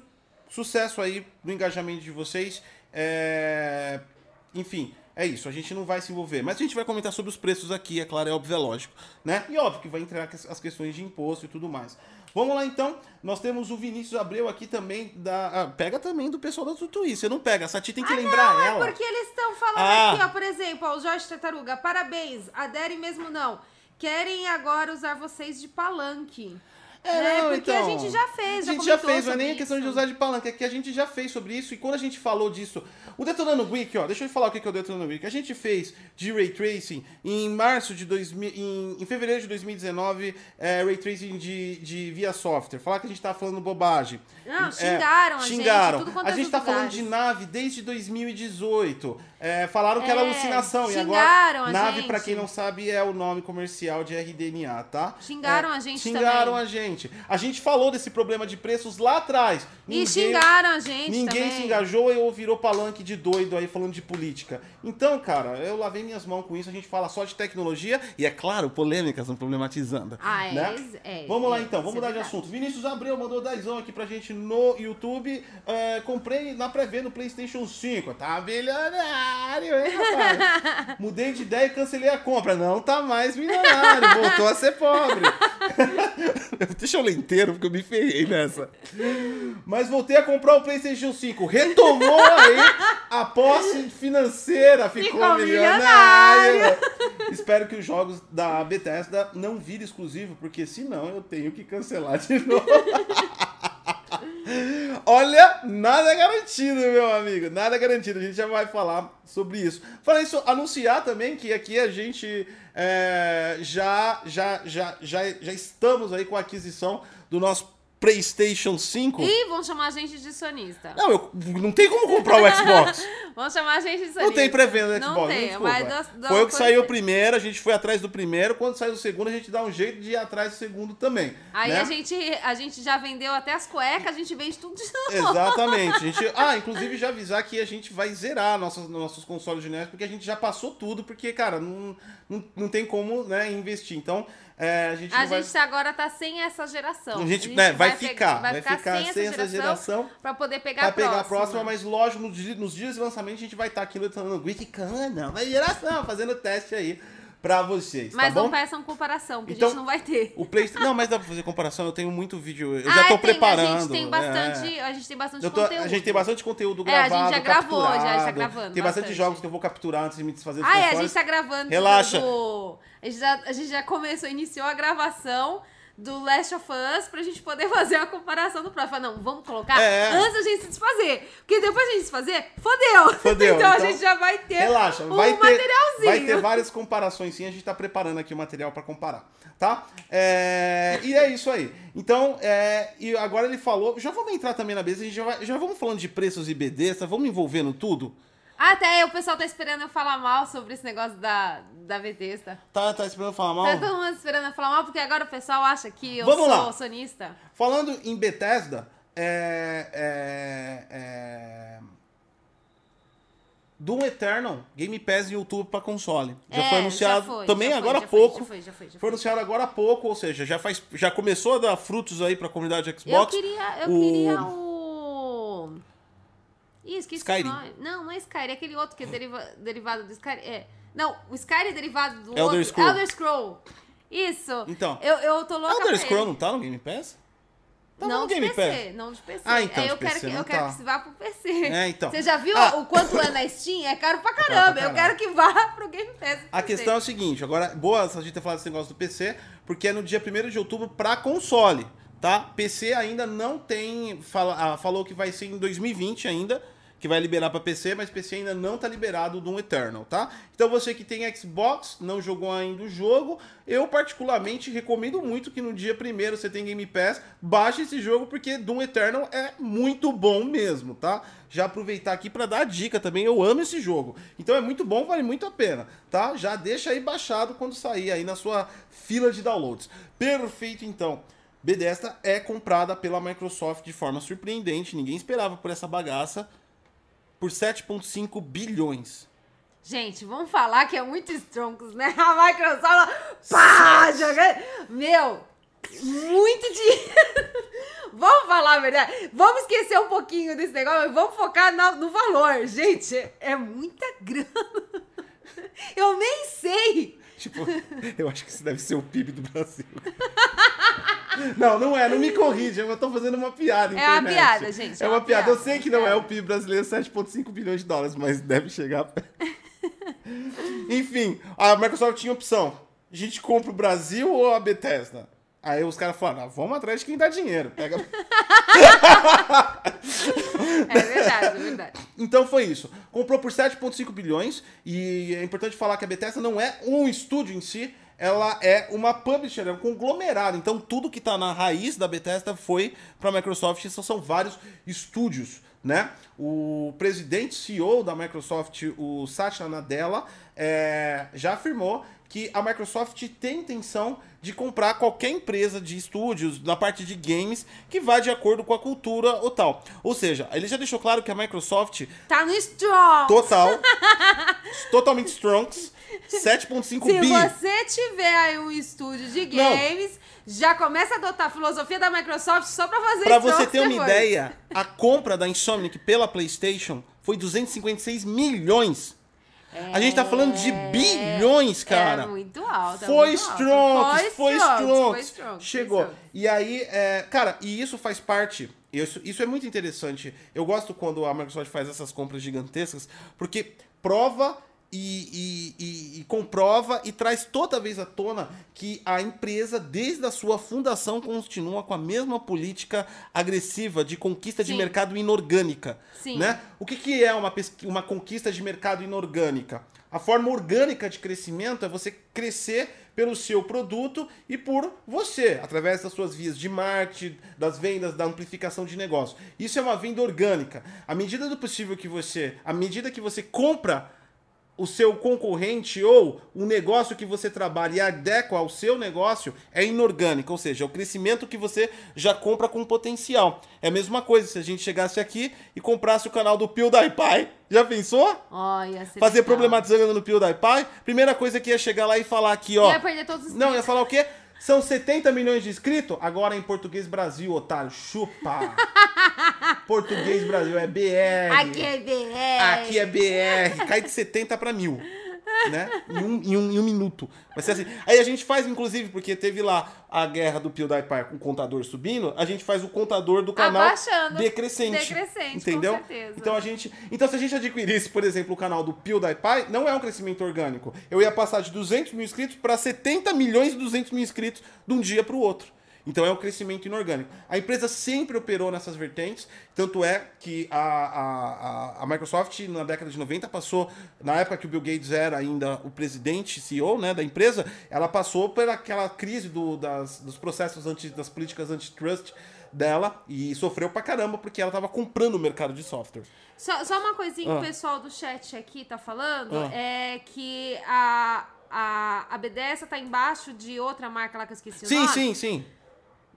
sucesso aí no engajamento de vocês. É... Enfim, é isso. A gente não vai se envolver. Mas a gente vai comentar sobre os preços aqui, é claro, é óbvio, é lógico. Né? E óbvio que vai entrar as questões de imposto e tudo mais. Vamos lá então. Nós temos o Vinícius Abreu aqui também. Da... Ah, pega também do pessoal da Tutuí. Você não pega. A Sati tem que ah, lembrar não, ela. É porque eles estão falando ah. aqui, ó. Por exemplo, ó, o Jorge Tartaruga. Parabéns. Adere mesmo não. Querem agora usar vocês de palanque. É, né? não, Porque então, a gente já fez, já A gente já fez, não é nem a questão de usar de palanca, é que a gente já fez sobre isso, e quando a gente falou disso, o Detonando Week, ó, deixa eu falar o que é o Detonando Week. A gente fez de Ray Tracing em março de 2000, em, em fevereiro de 2019, é, Ray Tracing de, de via software. Falar que a gente tá falando bobagem. Não, é, xingaram é, a xingaram. gente, quanto A gente tá falando de nave desde 2018. É, falaram que era é, alucinação, e agora nave, para quem não sabe, é o nome comercial de RDNA, tá? Xingaram a gente Xingaram também. a gente. A gente falou desse problema de preços lá atrás. Ninguém, e xingaram a gente Ninguém também. se engajou e virou palanque de doido aí falando de política. Então, cara, eu lavei minhas mãos com isso. A gente fala só de tecnologia e, é claro, polêmicas não problematizando. Ah, é, né? é, Vamos é, lá então, vamos mudar de assunto. Vinícius Abreu mandou dezão aqui pra gente no YouTube. É, comprei na pré-venda no PlayStation 5. Tá milionário, hein, rapaz? Mudei de ideia e cancelei a compra. Não tá mais milionário, voltou a ser pobre. Deixa eu ler inteiro, porque eu me ferrei nessa. Mas voltei a comprar o PlayStation 5. Retomou aí a posse financeira. Ficou, Ficou milionário. milionário. Espero que os jogos da Bethesda não virem exclusivo, porque senão eu tenho que cancelar de novo. Olha, nada garantido, meu amigo. Nada garantido. A gente já vai falar sobre isso. Falar isso, anunciar também que aqui a gente é, já, já, já, já, já estamos aí com a aquisição do nosso PlayStation 5. Ih, vão chamar a gente de sonista. Não, eu, não tem como comprar o Xbox. Vão chamar a gente de sonista. Não tem pré-venda do Não Xbox. tem, desculpa. mas dá- dá Foi o que saiu primeiro, a gente foi atrás do primeiro. Quando saiu o segundo, a gente dá um jeito de ir atrás do segundo também. Aí né? a, gente, a gente já vendeu até as cuecas, a gente vende tudo de novo. Exatamente. A gente, ah, inclusive já avisar que a gente vai zerar nossos, nossos consoles de NES, porque a gente já passou tudo, porque, cara, não, não, não tem como né, investir. Então, é, a gente A não vai. gente agora tá sem essa geração. A gente, né, vai, pe- ficar, vai ficar, sem essa geração. pra poder pegar Pra a pegar próxima. a próxima, mas lógico, nos, nos dias de lançamento a gente vai estar aqui lutando criticando, nova geração, fazendo teste aí pra vocês, Mas tá não bom? peçam comparação, que Então, a gente não vai ter. O PlayStation. Não, mas dá pra fazer comparação, eu tenho muito vídeo. Eu Ah, já tô tem, preparando. A gente tem é. bastante, a gente tem bastante tô- conteúdo. a gente tem bastante conteúdo É, a gravado. gente já gravou, já, já capturado. gravando Tem bastante, bastante. jogos que eu vou capturar antes de me desfazer dos Ah, é, a gente tá gravando. Relaxa. Do... A, gente já, a gente já começou, iniciou a gravação do Last of Us pra gente poder fazer a comparação do próximo. Não, vamos colocar É. antes da gente se desfazer. Porque depois da gente se desfazer, fodeu. Fodeu, então, a então, gente já vai ter Relaxa, um vai ter, materialzinho. vai ter várias comparações sim, a gente tá preparando aqui o material pra comparar, tá? É, e é isso aí. Então, é, e agora ele falou, já vamos entrar também na mesa, a gente já, vai- já vamos falando de preços e BDs, vamos envolvendo tudo? Até o pessoal tá esperando eu falar mal sobre esse negócio da, da Bethesda. Tá, tá esperando falar mal? Tá todo mundo esperando eu falar mal, porque agora o pessoal acha que eu Vamos sou lá. sonista. Falando em Bethesda, é, é, é, Doom Eternal, Game Pass e YouTube pra console. Já É, foi anunciado já foi, também já agora há pouco. já foi, já foi, já Foi foi. anunciado agora há pouco, ou seja, já, faz, já começou a dar frutos aí pra comunidade Eu Xbox. queria, eu O- queria o... Ih, esqueci Skyrim. o nome. Não, não é Skyrim, é aquele outro que é deriva- derivado do Skyrim. É. Não, o Skyrim é derivado do Elder outro. Scroll. Elder Scroll. Isso. Então. Eu, eu tô louca Elder Scroll não tá no Game Pass? Tava Não no de Game PC, Pass. não de PC. Ah, então, É, eu de quero PC que, eu quero tá. que vá pro PC. É, então. Você já viu Ah. o quanto é na Steam? É caro pra caro caramba. pra eu quero que vá pro Game Pass. A questão é o seguinte, agora, boa a gente ter falado desse negócio do PC, porque é no dia 1 de outubro pra console, tá? PC ainda não tem, fala- ah, falou que vai ser em 2020 ainda, que vai liberar pra PC, mas PC ainda não tá liberado do Eternal, tá? Então você que tem Xbox, não jogou ainda o jogo, eu particularmente recomendo muito que no dia 1 você tem Game Pass, baixe esse jogo porque Doom Eternal é muito bom mesmo, tá? Já aproveitar aqui pra dar a dica também, eu amo esse jogo. Então é muito bom, vale muito a pena, tá? Já deixa aí baixado quando sair aí na sua fila de downloads. Perfeito então. Bethesda é comprada pela Microsoft de forma surpreendente, ninguém esperava por essa bagaça por 7.5 bilhões. Gente, vamos falar que é muito Strongs, né? A Microsoft, pá, jogando. Meu, muito dinheiro. Vamos falar a verdade. Vamos esquecer um pouquinho desse negócio e vamos focar na- no valor. Gente, é muita grana. Eu nem sei. Tipo, eu acho que isso deve ser o PIB do Brasil. Não, não é, não me corrija, eu tô fazendo uma piada. É uma piada, gente, É é uma piada. piada, Eu sei que não é o PIB brasileiro 7,5 bilhões de dólares, mas deve chegar. Enfim, a Microsoft tinha opção: a gente compra o Brasil ou a Bethesda? Aí os caras falaram: ah, vamos atrás de quem dá dinheiro. Pega. É verdade, é verdade. Então foi isso. Comprou por 7,5 bilhões. E é importante falar que a Bethesda não é um estúdio em si. Ela é uma publisher, é um conglomerado. Então tudo que tá na raiz da Bethesda foi para a Microsoft. Isso são vários estúdios, né? O presidente CEO da Microsoft, o Satya Nadella, é, já afirmou que a Microsoft tem intenção de comprar qualquer empresa de estúdios na parte de games que vá de acordo com a cultura ou tal. Ou seja, ele já deixou claro que a Microsoft Tá no Strong. Total. totalmente strongs. 7.5 Se bi. você tiver aí um estúdio de Não. games, já começa a adotar a filosofia da Microsoft só pra fazer Pra você ter uma depois. ideia, a compra da Insomniac pela PlayStation foi 256 milhões. A gente tá falando de bilhões, cara. É muito alto. é Foi. Strokes, foi Strokes, Chegou. foi. E aí, é, cara, e isso faz parte. Isso, isso é muito interessante. Eu gosto quando a Microsoft faz essas compras gigantescas, porque prova e, e- e- e comprova e traz toda vez à tona que a empresa, desde a sua fundação, continua com a mesma política agressiva de conquista de Sim. mercado inorgânica. Sim. Né? O que, que é uma, uma conquista de mercado inorgânica? A forma orgânica de crescimento é você crescer pelo seu produto e por você, através das suas vias de marketing, das vendas, da amplificação de negócio. Isso é uma venda orgânica. À medida do possível que você, à medida que você compra o seu concorrente ou o negócio que você trabalha e adequa ao seu negócio é inorgânico, ou seja, é o crescimento que você já compra com potencial. É a mesma coisa se a gente chegasse aqui e comprasse o canal do PewDiePie. Já pensou? Olha, você Fazer legal. problematizando no PewDiePie? Primeira coisa que ia chegar lá e falar aqui, ó. Ia perder todos os Não, ia falar o quê? São 70 milhões de inscritos? Agora em português Brasil, otário. Chupa! português Brasil é BR. Aqui é BR. Aqui é BR, cai de 70 para mil. Né? Em um, em, um, em um minuto. Vai ser assim. Aí a gente faz, inclusive, porque teve lá a guerra do PewDiePie com o contador subindo, a gente faz o contador do canal Abaixando. decrescente. Decrescente, com entendeu? certeza. Então a gente. Então, se a gente adquirisse, por exemplo, o canal do PewDiePie, não é um crescimento orgânico. Eu ia passar de 200 mil inscritos para 70 milhões e 200 mil inscritos de um dia para o outro. Então é um crescimento inorgânico. A empresa sempre operou nessas vertentes, tanto é que a, a, a- Microsoft, na década de 90, passou, na época que o Bill Gates era ainda o presidente, CEO né, da empresa, ela passou por aquela crise do- das, dos processos anti, das políticas antitrust dela e sofreu pra caramba porque ela estava comprando o mercado de software. Só, só uma coisinha que Ah. o pessoal do chat aqui tá falando Ah. é que a, a, a BDS tá embaixo de outra marca lá que eu esqueci o Sim, nome. sim, sim.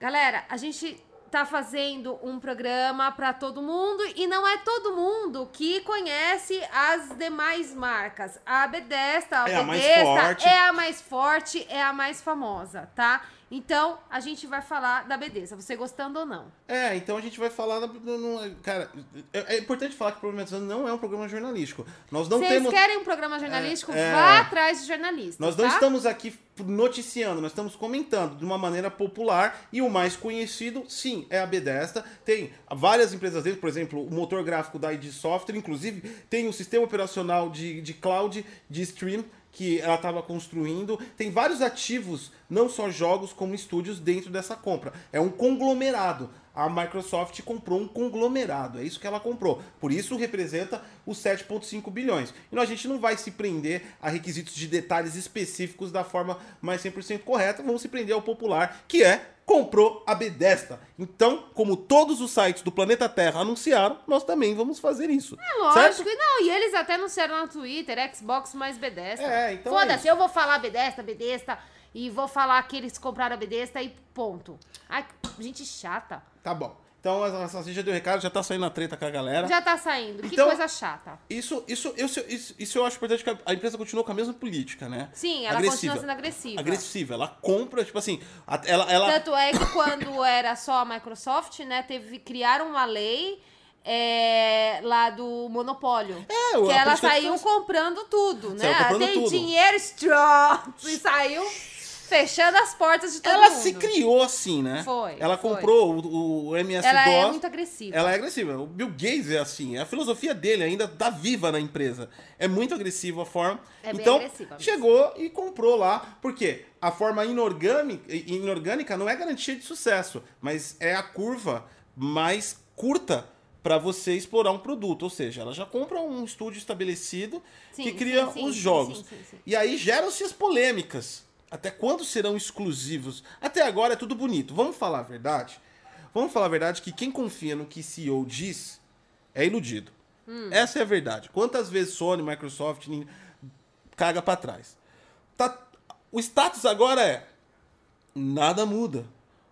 Galera, a gente tá fazendo um programa pra todo mundo e não é todo mundo que conhece as demais marcas. A Bethesda, a É a mais forte. é a mais forte, é a mais famosa, tá? Então, a gente vai falar da Bethesda, você gostando ou não. É, então a gente vai falar. da- no- no- cara, é, é importante falar que o Problematizando não é um programa jornalístico. Nós não Vocês temos. querem um programa jornalístico? É, é. Vá atrás de jornalistas, Nós não tá? estamos aqui noticiando, nós estamos comentando de uma maneira popular e o mais conhecido, sim, é a Bethesda. Tem várias empresas dentro, por exemplo, o motor gráfico da ID Software, inclusive tem o sistema operacional de, de cloud de stream que ela estava construindo. Tem vários ativos, não só jogos, como estúdios dentro dessa compra. É um conglomerado. A Microsoft comprou um conglomerado, é isso que ela comprou. Por isso representa os 7,5 bilhões. E a gente não vai se prender a requisitos de detalhes específicos da forma mais 100% correta, vamos se prender ao popular, que é comprou a Bethesda. Então, como todos os sites do planeta Terra anunciaram, nós também vamos fazer isso. É lógico, certo? e não, e eles até anunciaram no Twitter, Xbox mais Bethesda. É, então é Foda-se, isso. eu vou falar Bethesda, Bethesda, e vou falar que eles compraram a Bethesda e ponto. Ai, gente chata. Tá bom. Então, a a- já deu recado, já tá saindo a treta com a galera. Já tá saindo, que Então- coisa chata. Isso, isso, isso, isso, isso eu acho importante que a- empresa continua com a mesma política, né? Sim, ela continua sendo agressiva. Agressiva. Ela compra, tipo assim, ela, ela, Tanto é que quando era só a Microsoft, né, teve, criaram uma lei é, lá do monopólio. É, que ela saiu comprando tudo, né? Saiu comprando Tem tudo. dinheiro strong e saiu fechando as portas de todo ela mundo. se criou assim, né? Foi, Ela foi. comprou o, o MS-DOS. Ela é muito agressiva. Ela é agressiva. O Bill Gates é assim. A filosofia dele ainda tá viva na empresa. É muito agressiva a forma. É então, chegou e comprou lá. Por quê? A forma inorgânica, inorgânica não é garantia de sucesso, mas é a curva mais curta para você explorar um produto. Ou seja, ela já compra um estúdio estabelecido Sim, que cria sim, sim, os jogos. E aí geram-se as polêmicas. Até quando serão exclusivos? Até agora é tudo bonito. Vamos falar a verdade? Vamos falar a verdade que quem confia no que CEO diz é iludido. Hum. Essa é a verdade. Quantas vezes Sony, Microsoft caga pra trás? Tá- o status agora é nada muda.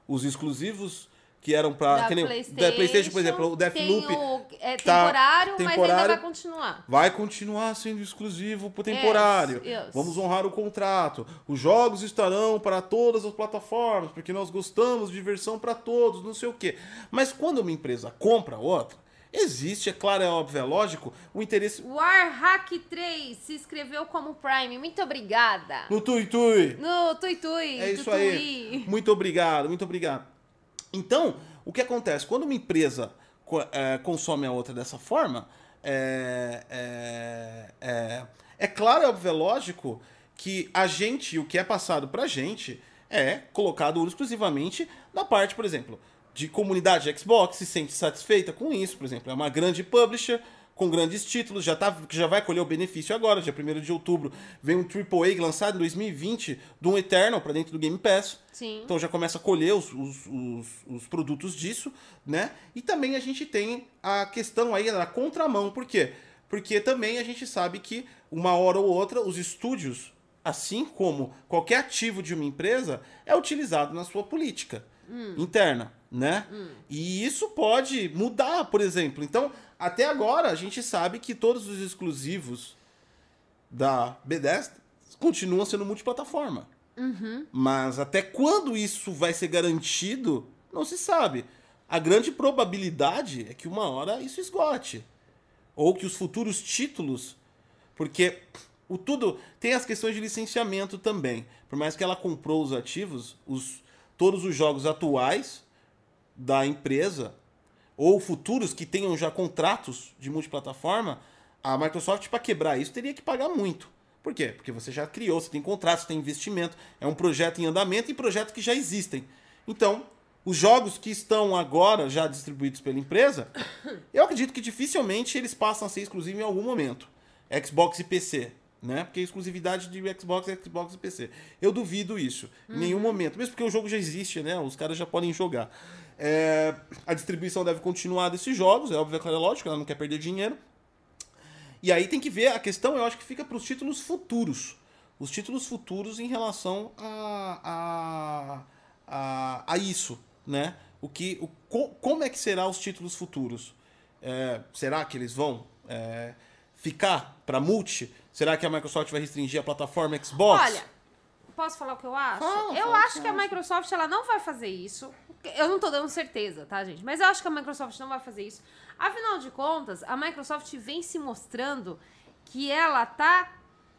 Os exclusivos que eram nem- PlayStation, da PlayStation, por exemplo, o tem Deathloop o- é tá temporário, mas ainda temporário. vai continuar. vai continuar sendo exclusivo por temporário. Yes, yes. Vamos honrar o contrato. Os jogos estarão para todas as plataformas, porque nós gostamos de versão para todos, não sei o quê. Mas quando uma empresa compra outra, Existe, é claro, é óbvio, é lógico, o interesse. Warhack 3 se inscreveu como Prime. Muito obrigada. No Tui Tui! No Tui Tui. É isso Tutui. aí. Muito obrigado, muito obrigado. Então, o que acontece? Quando uma empresa é, consome a outra dessa forma, é, é, é, é claro, é óbvio, é lógico que a gente, o que é passado pra gente, é colocado exclusivamente na parte, por exemplo, de comunidade Xbox, se sente satisfeita com isso, por exemplo. É uma grande publisher com grandes títulos, já, tá, já vai colher o benefício agora, dia 1 de outubro, vem um AAA lançado em 2020, do Eternal para dentro do Game Pass. Sim. Então já começa a colher os, os, os, os produtos disso, né? E também a gente tem a questão aí da contramão. Por quê? Porque também a gente sabe que uma hora ou outra os estúdios, assim como qualquer ativo de uma empresa, é utilizado na sua política interna, né? E isso pode mudar, por exemplo. Então, até agora a gente sabe que todos os exclusivos da Bethesda continuam sendo multiplataforma. Mas até quando isso vai ser garantido, não se sabe. A grande probabilidade é que uma hora isso esgote. Ou que os futuros títulos. Porque o tudo tem as questões de licenciamento também. Por mais que ela comprou os ativos, os, todos os jogos atuais da empresa, ou futuros que tenham já contratos de multiplataforma, a Microsoft, para quebrar isso, teria que pagar muito. Por quê? Porque você já criou, você tem contratos, você tem investimento, é um projeto em andamento e projetos que já existem. Então, os jogos que estão agora já distribuídos pela empresa, eu acredito que dificilmente eles passam a ser exclusivos em algum momento. Xbox e PC, né? Porque a exclusividade de Xbox é Xbox e PC. Eu duvido isso, em nenhum momento. Mesmo porque o jogo já existe, né? Os caras já podem jogar. É, a distribuição deve continuar desses jogos, é óbvio, é lógico, ela não quer perder dinheiro. E aí tem que ver, a questão eu acho que fica para os títulos futuros. Os títulos futuros em relação a, a, a, a isso, né? O que, o, co- como é que será os títulos futuros? É, será que eles vão é, ficar para multi? Será que a Microsoft vai restringir a plataforma Xbox? Olha, posso falar o que eu acho? Fala, eu fala acho que que a. Microsoft ela não vai fazer isso. Eu não tô dando certeza, tá, gente? Mas eu acho que a Microsoft não vai fazer isso. Afinal de contas, a Microsoft vem se mostrando que ela tá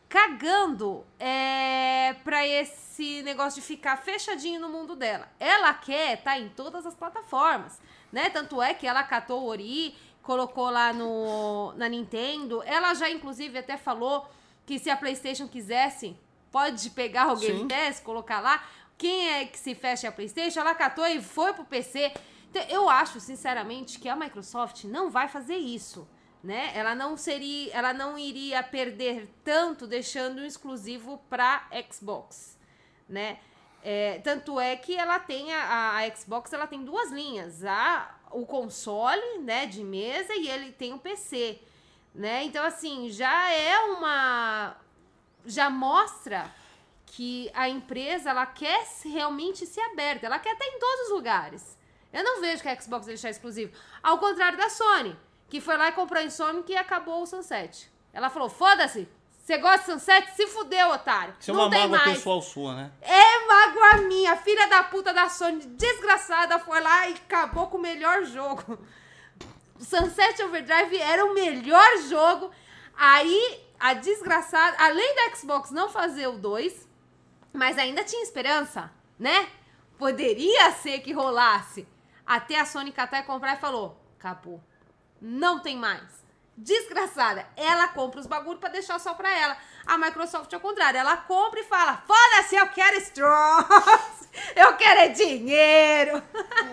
cagando é, pra esse negócio de ficar fechadinho no mundo dela. Ela quer estar em todas as plataformas, né? Tanto é que ela catou o Ori, colocou lá no, na Nintendo. Ela já, inclusive, até falou que se a PlayStation quisesse, pode pegar o Game Sim. Pass, colocar lá. Quem é que se fecha a PlayStation, ela catou e foi pro PC. Então, eu acho, sinceramente, que a Microsoft não vai fazer isso. Né? Ela não seria, ela não iria perder tanto deixando um exclusivo para Xbox, né? É, tanto é que ela tem a, a Xbox, ela tem duas linhas, a o console, né, de mesa e ele tem o PC, né? Então assim, já é uma já mostra que a empresa ela quer realmente ser aberta, ela quer estar em todos os lugares. Eu não vejo que a Xbox deixar exclusivo. Ao contrário da Sony, que foi lá e comprou a Insomniac e acabou o Sunset. Ela falou: foda-se, você gosta de Sunset? Se fudeu, otário. Isso é não uma tem mágoa mais. pessoal sua, né? É mágoa minha. Filha da puta da Sony, desgraçada, foi lá e acabou com o melhor jogo. Sunset Overdrive era o melhor jogo. Aí, a desgraçada, além da Xbox não fazer o 2, mas ainda tinha esperança, né? Poderia ser que rolasse. Até a Sony catar e comprar e falou: acabou. Não tem mais. Desgraçada. Ela compra os bagulho pra deixar só pra ela. A Microsoft, ao contrário, ela compra e fala: foda-se, eu quero Strong. Eu quero é dinheiro.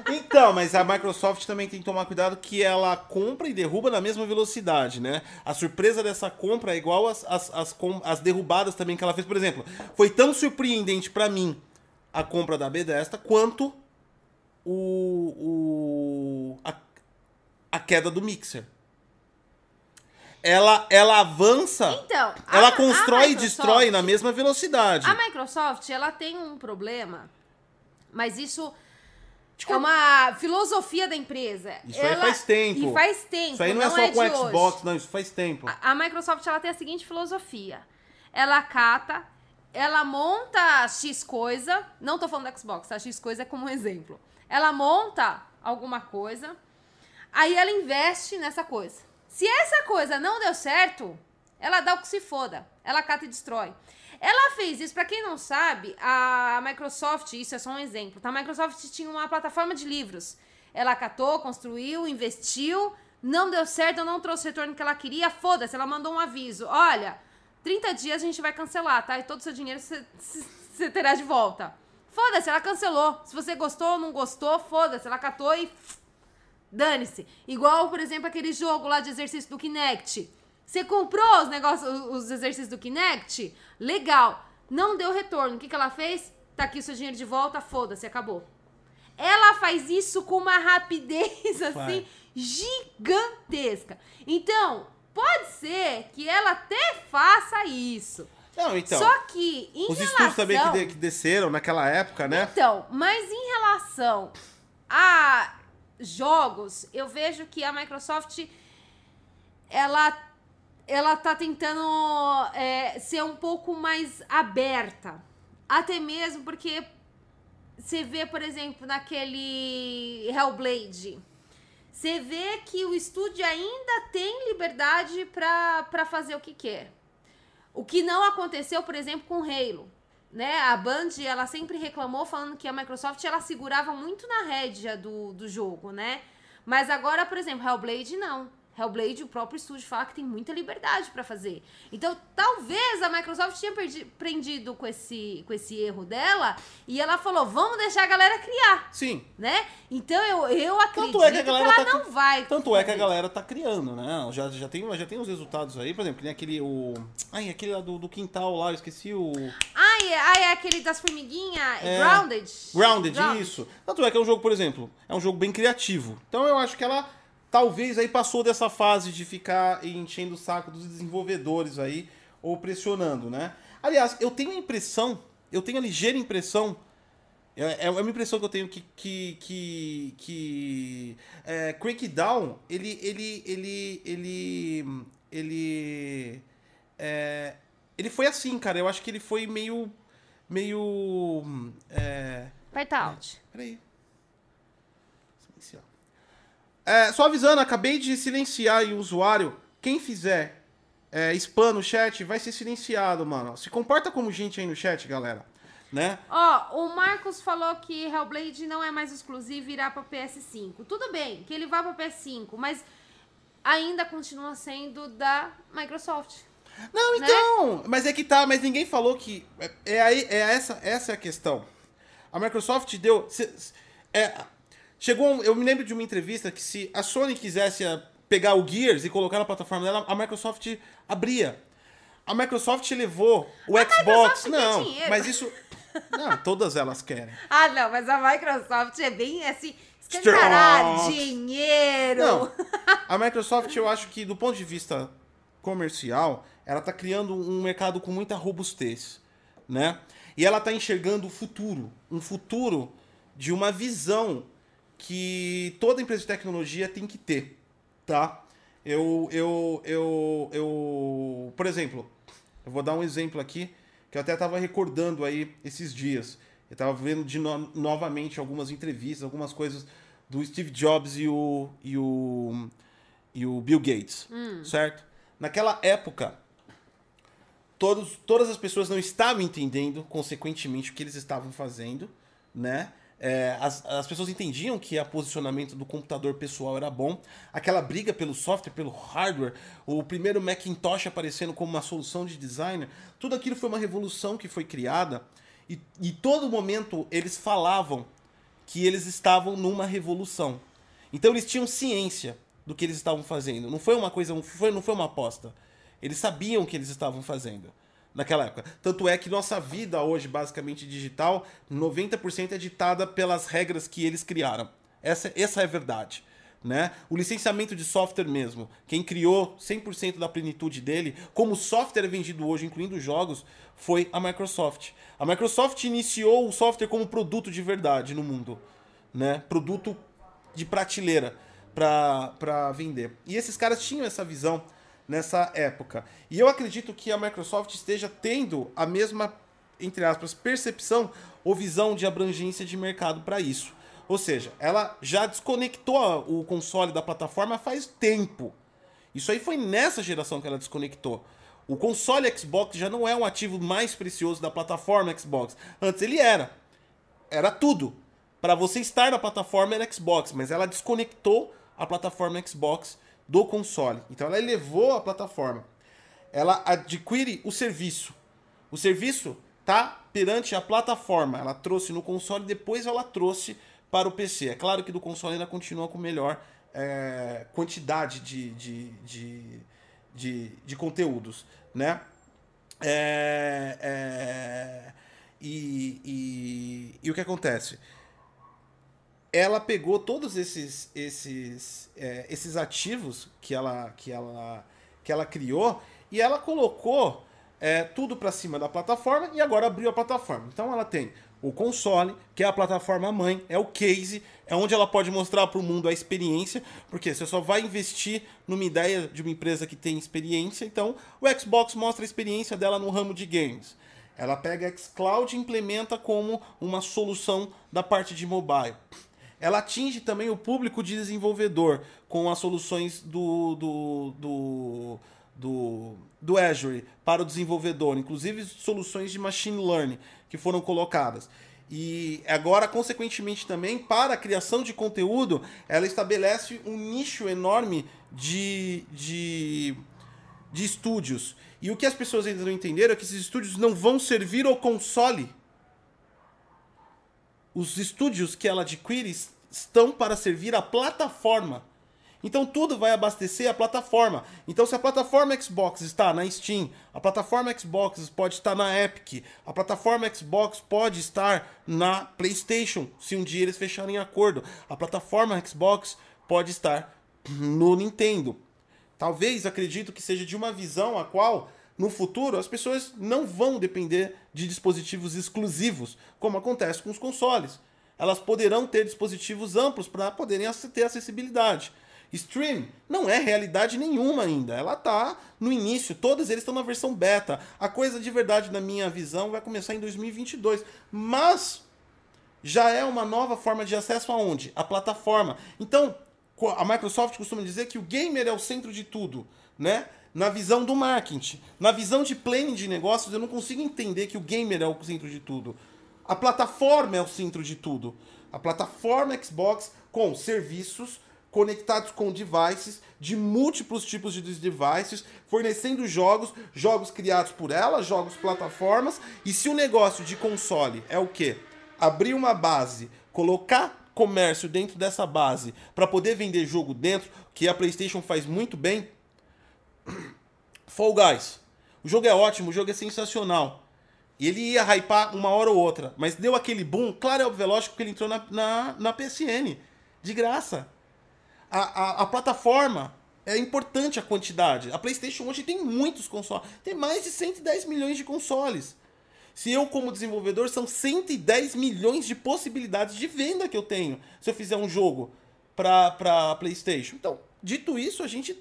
Então, mas a Microsoft também tem que tomar cuidado que ela compra e derruba na mesma velocidade, né? A surpresa dessa compra é igual às, às, às, às derrubadas também que ela fez. Por exemplo, foi tão surpreendente pra mim a compra da Bethesda quanto o, o a, a queda do Mixer. Ela, ela avança, Então, a- ela a constrói e Microsoft- destrói na mesma velocidade. A Microsoft, ela tem um problema, mas isso é uma filosofia da empresa. Isso aí ela, faz tempo. E faz tempo. Isso aí não, é só de com o hoje. Xbox, não, isso faz tempo. A, a Microsoft ela tem a seguinte filosofia. Ela cata, ela monta X coisa, não tô falando do Xbox, tá? X coisa é como um exemplo. Ela monta alguma coisa, Aí ela investe nessa coisa. Se essa coisa não deu certo, ela dá o que se foda. Ela cata e destrói. Ela fez isso, para quem não sabe, a Microsoft, isso é só um exemplo, tá? A Microsoft tinha uma plataforma de livros. Ela catou, construiu, investiu, não deu certo, não trouxe o retorno que ela queria, foda-se, ela mandou um aviso. Olha, 30 dias a gente vai cancelar, tá? E todo o seu dinheiro você terá de volta. Foda-se, ela cancelou. Se você gostou ou não gostou, foda-se, ela catou e dane-se. Igual, por exemplo, aquele jogo lá de exercício do Kinect. Você comprou os negócios, os exercícios do Kinect? Legal. Não deu retorno. O que, que ela fez? Tá aqui o seu dinheiro de volta, foda-se, acabou. Ela faz isso com uma rapidez assim gigantesca. Então, pode ser que ela até faça isso. Não, então. Só que em Os relação... estudos também que, de, que desceram naquela época, né? Então, mas em relação a jogos, eu vejo que a Microsoft ela ela tá tentando é, ser um pouco mais aberta. Até mesmo porque você vê, por exemplo, naquele Hellblade, você vê que o estúdio ainda tem liberdade para fazer o que quer. O que não aconteceu, por exemplo, com Halo. Né? A Band, ela sempre reclamou falando que a Microsoft ela segurava muito na rédea do, do jogo, né? Mas agora, por exemplo, Hellblade não. Hellblade, o próprio estúdio fala que tem muita liberdade para fazer. Então, talvez a Microsoft tinha aprendido com esse, com esse erro dela e ela falou: vamos deixar a galera criar. Sim. Né? Então, eu, eu acredito tanto é que, a galera que ela tá, não vai. Tanto é que a galera tá criando, né? Já, já, tem, já tem os resultados aí, por exemplo, tem aquele. O, ai, aquele lá do, do quintal lá, eu esqueci o. Ai, ai, é aquele das formiguinhas, é, Grounded. Grounded. Grounded, isso. Tanto é que é um jogo, por exemplo, é um jogo bem criativo. Então eu acho que ela talvez aí passou dessa fase de ficar enchendo o saco dos desenvolvedores aí, ou pressionando, né? Aliás, eu tenho a impressão, eu tenho a ligeira impressão, é, é uma impressão que eu tenho que, que, que, que é, Crackdown, ele, ele, ele, ele, ele, é, ele foi assim, cara, eu acho que ele foi meio, meio, é... Vai out. Peraí. É, só avisando, acabei de silenciar o usuário. Quem fizer é, spam no chat vai ser silenciado, mano. Se comporta como gente aí no chat, galera. Né? Ó, o Marcos falou que Hellblade não é mais exclusivo e irá pra PS5. Tudo bem, que ele vá pra PS5, mas ainda continua sendo da Microsoft. Não, né? então, né? mas é que tá, mas ninguém falou que é, é é essa essa é a questão. A Microsoft deu é, Chegou, eu me lembro de uma entrevista que se a Sony quisesse eh, pegar o Gears e colocar na plataforma dela, a Microsoft abria. A Microsoft levou o a Xbox, não, mas isso não, todas elas querem. Ah, não, mas a Microsoft é bem assim, escancarar dinheiro. Não, a Microsoft eu acho que do ponto de vista comercial, ela está criando um mercado com muita robustez, né? E ela está enxergando o futuro, um futuro de uma visão que toda empresa de tecnologia tem que ter, tá? Eu, eu, eu, eu, por exemplo, eu vou dar um exemplo aqui que eu até estava recordando aí esses dias. Eu estava vendo de no, novamente algumas entrevistas, algumas coisas do Steve Jobs e o, e o, e o Bill Gates, hum. certo? Naquela época, todos, todas as pessoas não estavam entendendo, consequentemente, o que eles estavam fazendo, né? É, as, as pessoas entendiam que o posicionamento do computador pessoal era bom. Aquela briga pelo software, pelo hardware, o primeiro Macintosh aparecendo como uma solução de designer, tudo aquilo foi uma revolução que foi criada. E, e todo momento eles falavam que eles estavam numa revolução. Então eles tinham ciência do que eles estavam fazendo. Não foi uma coisa, não foi, não foi uma aposta. Eles sabiam o que eles estavam fazendo naquela época. Tanto é que nossa vida hoje, basicamente digital, 90% é ditada pelas regras que eles criaram. Essa, essa é a verdade. Né? O licenciamento de software mesmo, quem criou 100% da plenitude dele, como software é vendido hoje, incluindo jogos, foi a Microsoft. A Microsoft iniciou o software como produto de verdade no mundo, né? Produto de prateleira para vender. E esses caras tinham essa visão nessa época. E eu acredito que a Microsoft esteja tendo a mesma, entre aspas, percepção ou visão de abrangência de mercado para isso. Ou seja, ela já desconectou o console da plataforma faz tempo. Isso aí foi nessa geração que ela desconectou. O console Xbox já não é um ativo mais precioso da plataforma Xbox. Antes ele era. Era tudo. Para você estar na plataforma era Xbox, mas ela desconectou a plataforma Xbox do console. Então ela elevou a plataforma. Ela adquire o serviço. O serviço tá perante a plataforma. Ela trouxe no console, depois ela trouxe para o PC. É claro que do console ainda continua com melhor é, quantidade de, de, de, de, de conteúdos, né? É, é, e, e, e, o que acontece? Ela pegou todos esses esses, é, esses ativos que ela, que, ela, que ela criou e ela colocou é, tudo para cima da plataforma e agora abriu a plataforma. Então ela tem o console, que é a plataforma mãe, é o case, é onde ela pode mostrar para o mundo a experiência, porque você só vai investir numa ideia de uma empresa que tem experiência, então o Xbox mostra a experiência dela no ramo de games. Ela pega a xCloud e implementa como uma solução da parte de mobile. Ela atinge também o público de desenvolvedor com as soluções do, do, do do, do Azure para o desenvolvedor, inclusive soluções de machine learning que foram colocadas. E agora, consequentemente, também para a criação de conteúdo, ela estabelece um nicho enorme de, de, de estúdios. E o que as pessoas ainda não entenderam é que esses estúdios não vão servir ao console. Os estúdios que ela adquire estão para servir à plataforma. Então tudo vai abastecer a plataforma. Então se a plataforma Xbox está na Steam, a plataforma Xbox pode estar na Epic, a plataforma Xbox pode estar na PlayStation, se um dia eles fecharem acordo. A plataforma Xbox pode estar no Nintendo. Talvez acredito que seja de uma visão a qual no futuro as pessoas não vão depender de dispositivos exclusivos, como acontece com os consoles. Elas poderão ter dispositivos amplos para poderem ter acessibilidade. Stream não é realidade nenhuma ainda. Ela tá no início, todos eles estão na versão beta. A coisa de verdade, na minha visão, vai começar em 2022. Mas já é uma nova forma de acesso aonde? A plataforma. Então, a Microsoft costuma dizer que o gamer é o centro de tudo, né? Na visão do marketing, na visão de planning de negócios, eu não consigo entender que o gamer é o centro de tudo. A plataforma é o centro de tudo. A plataforma Xbox com serviços conectados com devices de múltiplos tipos de devices, fornecendo jogos, jogos criados por ela, jogos plataformas. E se o negócio de console é o quê? Abrir uma base, colocar comércio dentro dessa base para poder vender jogo dentro, que a PlayStation faz muito bem. Fall Guys. O jogo é ótimo, o jogo é sensacional. E ele ia hypar uma hora ou outra, mas deu aquele boom, claro, é óbvio, lógico que ele entrou na, na, na PSN. De graça a, a, a plataforma é importante a quantidade. A PlayStation hoje tem muitos consoles. Tem mais de 110 milhões de consoles. Se eu, como desenvolvedor, são 110 milhões de possibilidades de venda que eu tenho se eu fizer um jogo para PlayStation. Então, dito isso, a gente,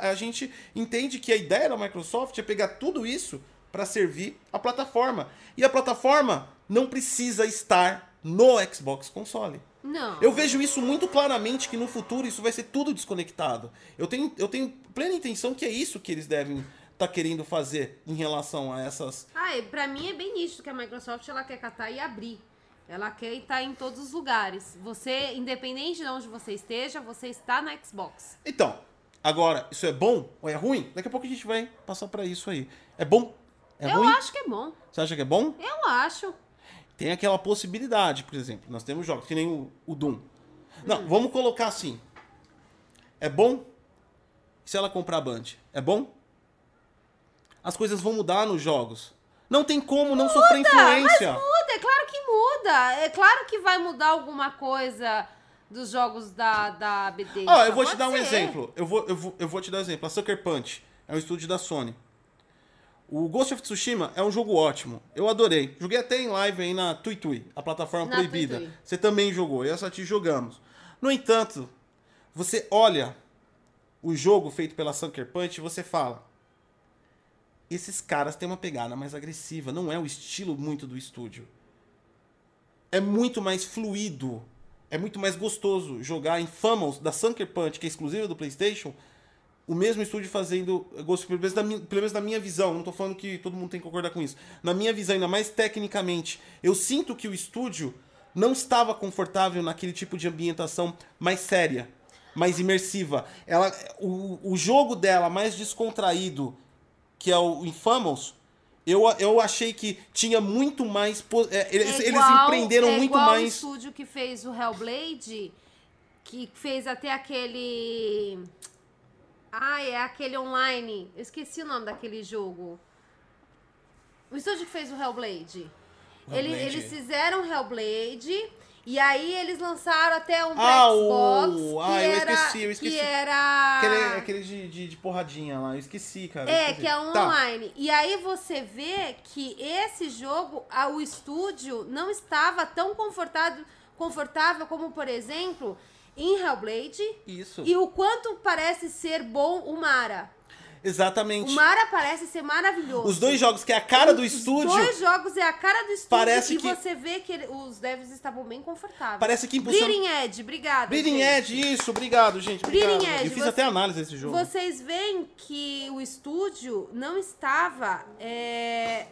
a gente entende que a ideia da Microsoft é pegar tudo isso para servir a plataforma. E a plataforma não precisa estar no Xbox console. Não. Eu vejo isso muito claramente que no futuro isso vai ser tudo desconectado. Eu tenho, eu tenho plena intenção que é isso que eles devem estar tá querendo fazer em relação a essas. Ah, para mim é bem isso que a Microsoft ela quer catar e abrir. Ela quer estar em todos os lugares. Você, independente de onde você esteja, você está na Xbox. Então, agora, isso é bom ou é ruim? Daqui a pouco a gente vai passar para isso aí. É bom? É eu ruim? acho que é bom. Você acha que é bom? Eu acho. Tem aquela possibilidade, por exemplo. Nós temos jogos que nem o, o Doom. Não, hum. vamos colocar assim. É bom? Se ela comprar a Band, é bom? As coisas vão mudar nos jogos. Não tem como não muda, sofrer influência. Mas muda, é claro que muda. É claro que vai mudar alguma coisa dos jogos da, da ABD. Ó, eu vou te dar ser. um exemplo. Eu vou, eu, vou, eu vou te dar um exemplo. A Sucker Punch é um estúdio da Sony. O Ghost of Tsushima é um jogo ótimo. Eu adorei. Joguei até em live aí na Tuitui, a plataforma na proibida. Tui -tui. Você também jogou, eu e a Sati jogamos. No entanto, você olha o jogo feito pela Sucker Punch e você fala: esses caras têm uma pegada mais agressiva, não é o estilo muito do estúdio. É muito mais fluido é muito mais gostoso jogar em Famous da Sunker Punch, que é exclusiva do PlayStation, o mesmo estúdio fazendo Ghost pelo menos, minha, pelo menos na minha visão, não tô falando que todo mundo tem que concordar com isso. Na minha visão, ainda mais tecnicamente, eu sinto que o estúdio não estava confortável naquele tipo de ambientação mais séria, mais imersiva. Ela, o, o jogo dela mais descontraído, que é o Infamous, eu, eu achei que tinha muito mais. É, eles, é igual, eles empreenderam é muito mais. O estúdio que fez o Hellblade, que fez até aquele. Ah, é aquele online. Eu esqueci o nome daquele jogo. O estúdio que fez o Hellblade. Hellblade. Ele, eles fizeram Hellblade. E aí eles lançaram até um ah, Xbox. O... Ah, eu era, esqueci, eu esqueci. Que era. Aquele, aquele de, de, de porradinha lá, eu esqueci, cara. É, esqueci. que é tá. online. E aí você vê que esse jogo, o estúdio não estava tão confortável, confortável como, por exemplo, em Hellblade. Isso. E o quanto parece ser bom o Mara. Exatamente. O Mara parece ser maravilhoso. Os dois jogos que é a cara do estúdio. Os dois jogos é a cara do estúdio. Parece e que... você vê que ele, os devs estavam bem confortáveis. Parece que impulsiona... Bleeding Edge, obrigado. Bleeding gente. Edge, isso, obrigado, gente. Obrigado. Bleeding Edge. Eu fiz você... até análise desse jogo. Vocês veem que o estúdio não estava. É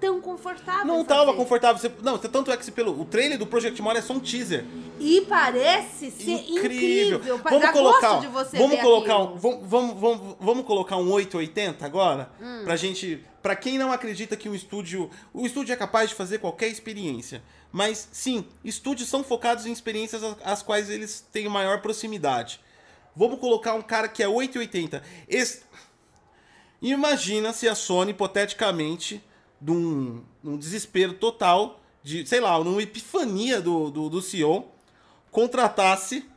tão confortável. Não tava confortável. Você, não, tanto é que pelo o trailer do Project More é só um teaser. E parece ser incrível. incrível. Vamos colocar, de você vamos colocar, um, vamos, vamos, vamos, vamos colocar um 880 agora, hum. pra gente, para quem não acredita que um estúdio, o estúdio é capaz de fazer qualquer experiência. Mas sim, estúdios são focados em experiências às quais eles têm maior proximidade. Vamos colocar um cara que é 880. Esse... Imagina se a Sony, hipoteticamente, de um, um desespero total, de, sei lá, numa epifania do, do, do CEO, contratasse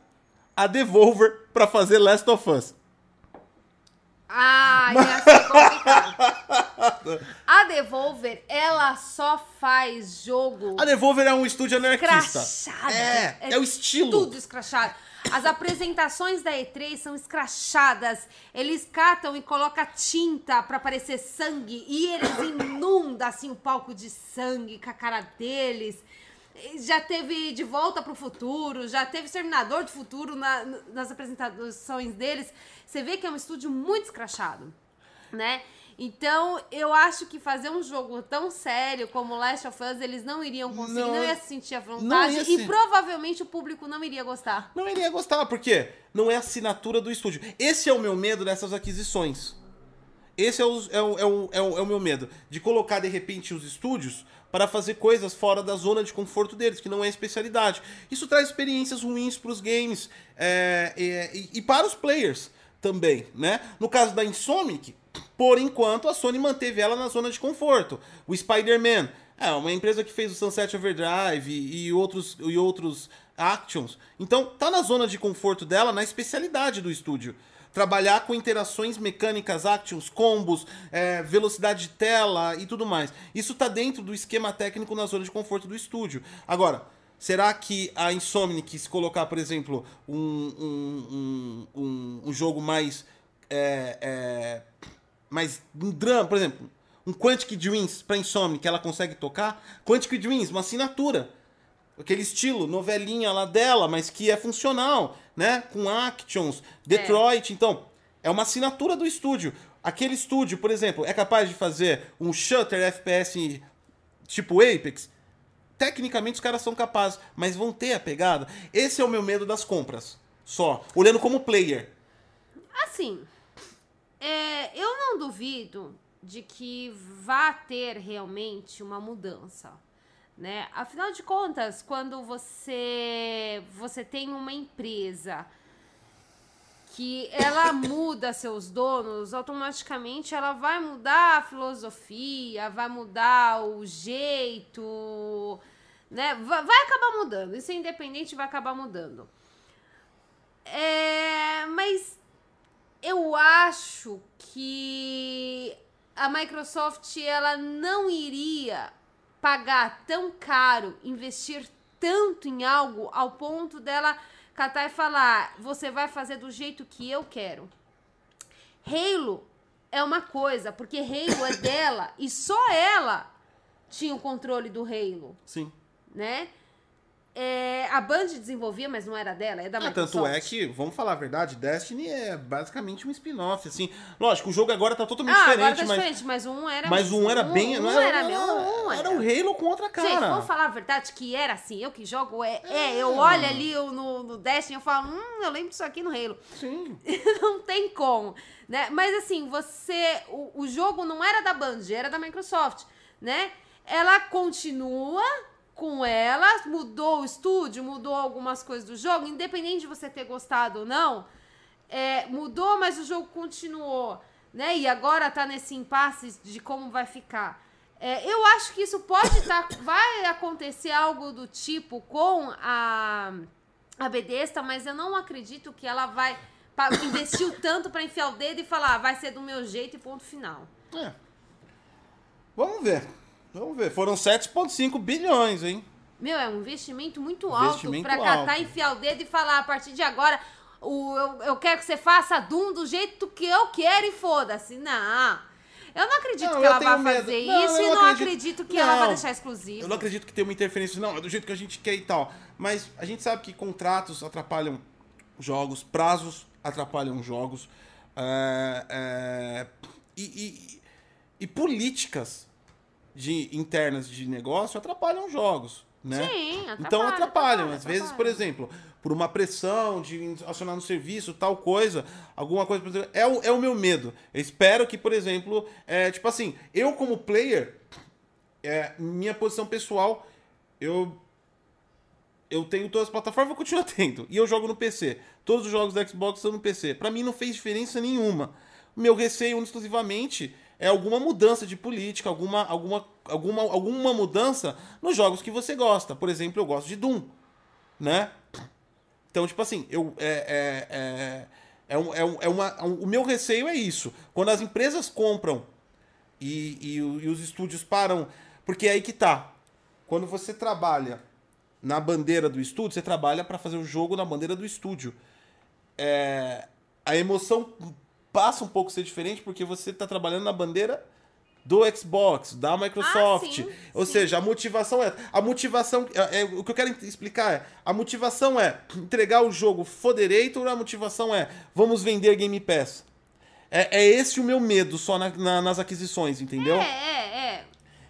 a Devolver para fazer Last of Us. Ah, ia ser complicado. A Devolver, ela só faz jogo. A Devolver é um estúdio anarquista. É, é, é o estilo. Tudo escrachado. As apresentações da E3 são escrachadas. Eles catam e colocam tinta para parecer sangue e eles inundam assim o palco de sangue com a cara deles. Já teve De Volta para o Futuro, já teve Exterminador do Futuro na, nas apresentações deles. Você vê que é um estúdio muito escrachado, né? Então, eu acho que fazer um jogo tão sério como Last of Us, eles não iriam conseguir, não, não ia se sentir à vontade e se... provavelmente o público não iria gostar. Não iria gostar, porque não é assinatura do estúdio. Esse é o meu medo dessas aquisições. Esse é o, é o, é o, é o, é o meu medo. De colocar, de repente, os estúdios para fazer coisas fora da zona de conforto deles, que não é especialidade. Isso traz experiências ruins para os games é, é, e, e para os players também, né? No caso da Insomniac, por enquanto, a Sony manteve ela na zona de conforto. O Spider-Man é uma empresa que fez o Sunset Overdrive e, outros, e outros actions. Então, tá na zona de conforto dela, na especialidade do estúdio. Trabalhar com interações mecânicas, actions, combos, é, velocidade de tela e tudo mais. Isso tá dentro do esquema técnico na zona de conforto do estúdio. Agora, será que a Insomniac, se colocar, por exemplo, um, um, um, um, jogo mais... É, é, mas um drama, por exemplo, um Quantic Dreams pra Insomni que ela consegue tocar. Quantic Dreams, uma assinatura. Aquele estilo, novelinha lá dela, mas que é funcional, né? Com actions, Detroit. É. Então, é uma assinatura do estúdio. Aquele estúdio, por exemplo, é capaz de fazer um shutter FPS tipo Apex? Tecnicamente os caras são capazes, mas vão ter a pegada. Esse é o meu medo das compras. Só. Olhando como player. Assim, é, eu não duvido de que vá ter realmente uma mudança, né? Afinal de contas, quando você você tem uma empresa que ela muda seus donos, automaticamente ela vai mudar a filosofia, vai mudar o jeito, né? Vai, acabar mudando. Isso é independente, vai acabar mudando. É, mas eu acho que a Microsoft ela não iria pagar tão caro, investir tanto em algo ao ponto dela catar e falar: você vai fazer do jeito que eu quero. Halo é uma coisa, porque Halo é dela e só ela tinha o controle do Halo. Sim. Né? É, a Band desenvolvia, mas não era dela, é da Ah, Microsoft. tanto é que, vamos falar a verdade, Destiny é basicamente um spin-off, assim. Lógico, o jogo agora tá totalmente Ah, agora diferente, tá mas, diferente, mas um era... mas um era bem... Um, não era, meu, um era era. o Halo com outra cara. Gente, vamos falar a verdade que era assim, eu que jogo, é, é, eu olho ali eu no, no Destiny e eu falo, hum, eu lembro disso aqui no Halo. Sim. não tem como, né? Mas assim, você, o, o jogo não era da Band, era da Microsoft, né? Ela continua com ela, mudou o estúdio, mudou algumas coisas do jogo, independente de você ter gostado ou não, é, mudou, mas o jogo continuou, né? E agora tá nesse impasse de como vai ficar. É, eu acho que isso pode estar. vai acontecer algo do tipo com a, a Bethesda, mas eu não acredito que ela vai. pa- Investiu tanto pra enfiar o dedo e falar, "Ah, vai ser do meu jeito e ponto final. É. Vamos ver. Vamos ver. Foram 7,5 bilhões, hein? Meu, é um investimento muito alto Investimento pra catar, alto. enfiar o dedo e falar, a partir de agora, o, eu, eu quero que você faça Doom do jeito que eu quero e foda-se. Não. Eu não acredito Não, que ela vai medo. fazer Não, isso e não não acredito. acredito, que ela vai Não. deixar exclusivo. Eu não acredito que tenha uma interferência, não, é do jeito que a gente quer e tal. Mas a gente sabe que contratos atrapalham jogos, prazos atrapalham jogos. é, é, e, e- e políticas de, internas de negócio atrapalham jogos. Né? Sim, atrapalha, Então atrapalham. atrapalha, Às vezes, por atrapalha. exemplo, por uma pressão de acionar no serviço, tal coisa, alguma coisa, por exemplo, é o, é o meu medo. Eu espero que, por exemplo, é, tipo assim, eu como player, é, minha posição pessoal, eu eu tenho todas as plataformas, vou continuar tendo. E eu jogo no PC. Todos os jogos da Xbox estão no PC. Pra mim não fez diferença nenhuma. Meu receio exclusivamente é alguma mudança de política, alguma, alguma, alguma, alguma mudança nos jogos que você gosta. Por exemplo, eu gosto de Doom, né? Então, tipo assim, eu é, é, é, é, um- é, um- é uma, o meu receio é isso. Quando as empresas compram e, e, e os estúdios param. Porque é aí que tá. Quando você trabalha na bandeira do estúdio, você trabalha para fazer o jogo na bandeira do estúdio. É, a emoção passa um pouco a ser diferente porque você tá trabalhando na bandeira do Xbox, da Microsoft. sim, Ou sim. seja, a motivação é. A motivação. É, é- o que eu quero explicar é. A motivação é entregar o jogo Foderator, a motivação é vamos vender Game Pass. É, é esse o meu medo só na- na- nas aquisições, entendeu? É, é, é.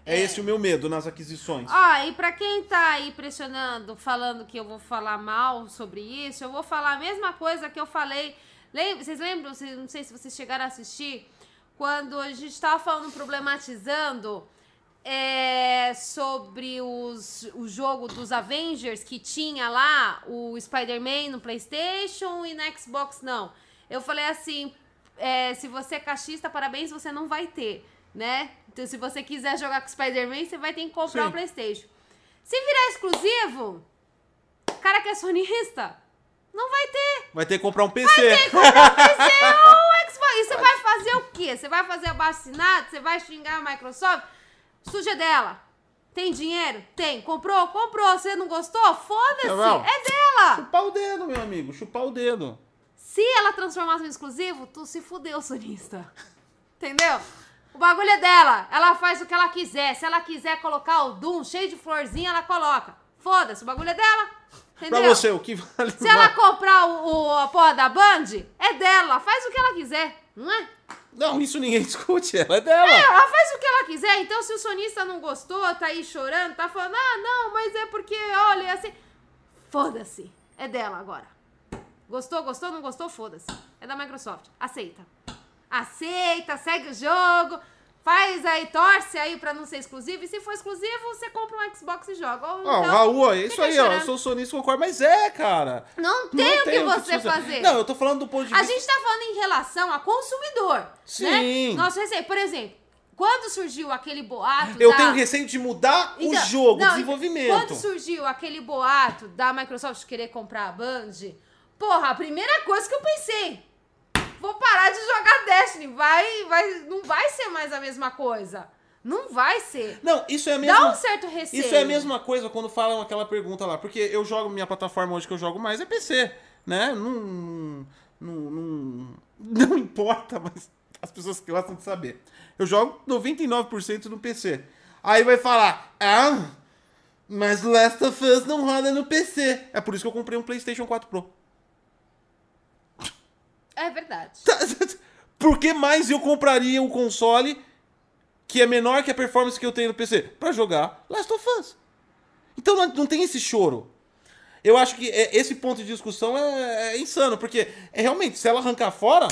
É esse o meu medo nas aquisições. Ó, e pra quem tá aí pressionando, falando que eu vou falar mal sobre isso, eu vou falar a mesma coisa que eu falei. Lembra, vocês lembram? Não sei se vocês chegaram a assistir. Quando a gente tava falando, problematizando é, sobre os, o jogo dos Avengers que tinha lá o Spider-Man no PlayStation e na Xbox não. Eu falei assim: é, se você é cachista, parabéns, você não vai ter, né? Então, se você quiser jogar com Spider-Man, você vai ter que comprar Sim. o PlayStation. Se virar exclusivo, cara que é sonista, não vai ter. Vai ter que comprar um PC. PC ou Xbox. E você vai fazer o quê? Você vai fazer abaixo assinado? Você vai xingar a Microsoft? Suja dela. Tem dinheiro? Tem. Comprou? Comprou. Você não gostou? Foda-se. Não. É dela. Chupar o dedo, meu amigo. Chupar o dedo. Se ela transformasse em exclusivo, tu se fudeu, sonista. Entendeu? O bagulho é dela. Ela faz o que ela quiser. Se ela quiser colocar o Doom cheio de florzinha, ela coloca. Foda-se, o bagulho é dela. Entendeu? Pra você, o que vale Se ela comprar o, o- a porra da Band, é dela. Faz o que ela quiser, não é? Não, isso ninguém discute. Ela é dela. É, ela faz o que ela quiser. Então, se o sonista não gostou, tá aí chorando, tá falando, ah, não, mas é porque, olha, assim. Foda-se. É dela agora. Gostou, gostou, não gostou, foda-se. É da Microsoft. Aceita. Aceita, segue o jogo. Faz aí, torce aí pra não ser exclusivo. E se for exclusivo, você compra um Xbox e joga. Ou Ó, o então, Raul, é isso aí, ó. Eu chorando. sou sonista, concordo, mas é, cara. Não tem o que você discutir. fazer. Não, eu tô falando do ponto de A vista. gente tá falando em relação a consumidor. Sim. Né? Nosso receio. Por exemplo, quando surgiu aquele boato. Eu da... tenho receio de mudar Então, o jogo, não, o desenvolvimento. Quando surgiu aquele boato da Microsoft querer comprar a Band, porra, a primeira coisa que eu pensei. Vou parar de jogar Destiny. Vai, vai, não vai ser mais a mesma coisa. Não vai ser. Não, isso é a Dá mesma. um certo receio. Isso é a mesma coisa quando falam aquela pergunta lá. Porque eu jogo, minha plataforma hoje que eu jogo mais é PC, né? Não. Não, não, não importa, mas as pessoas gostam de saber. Eu jogo 99% no PC. Aí vai falar, ah, Mas Last of Us não roda no PC. É por isso que eu comprei um PlayStation 4 Pro. É verdade. Por que mais eu compraria um console que é menor que a performance que eu tenho no PC? Pra jogar Last of Us. Então não, não tem esse choro. Eu acho que é- esse ponto de discussão é, é insano, porque é realmente, se ela arrancar fora,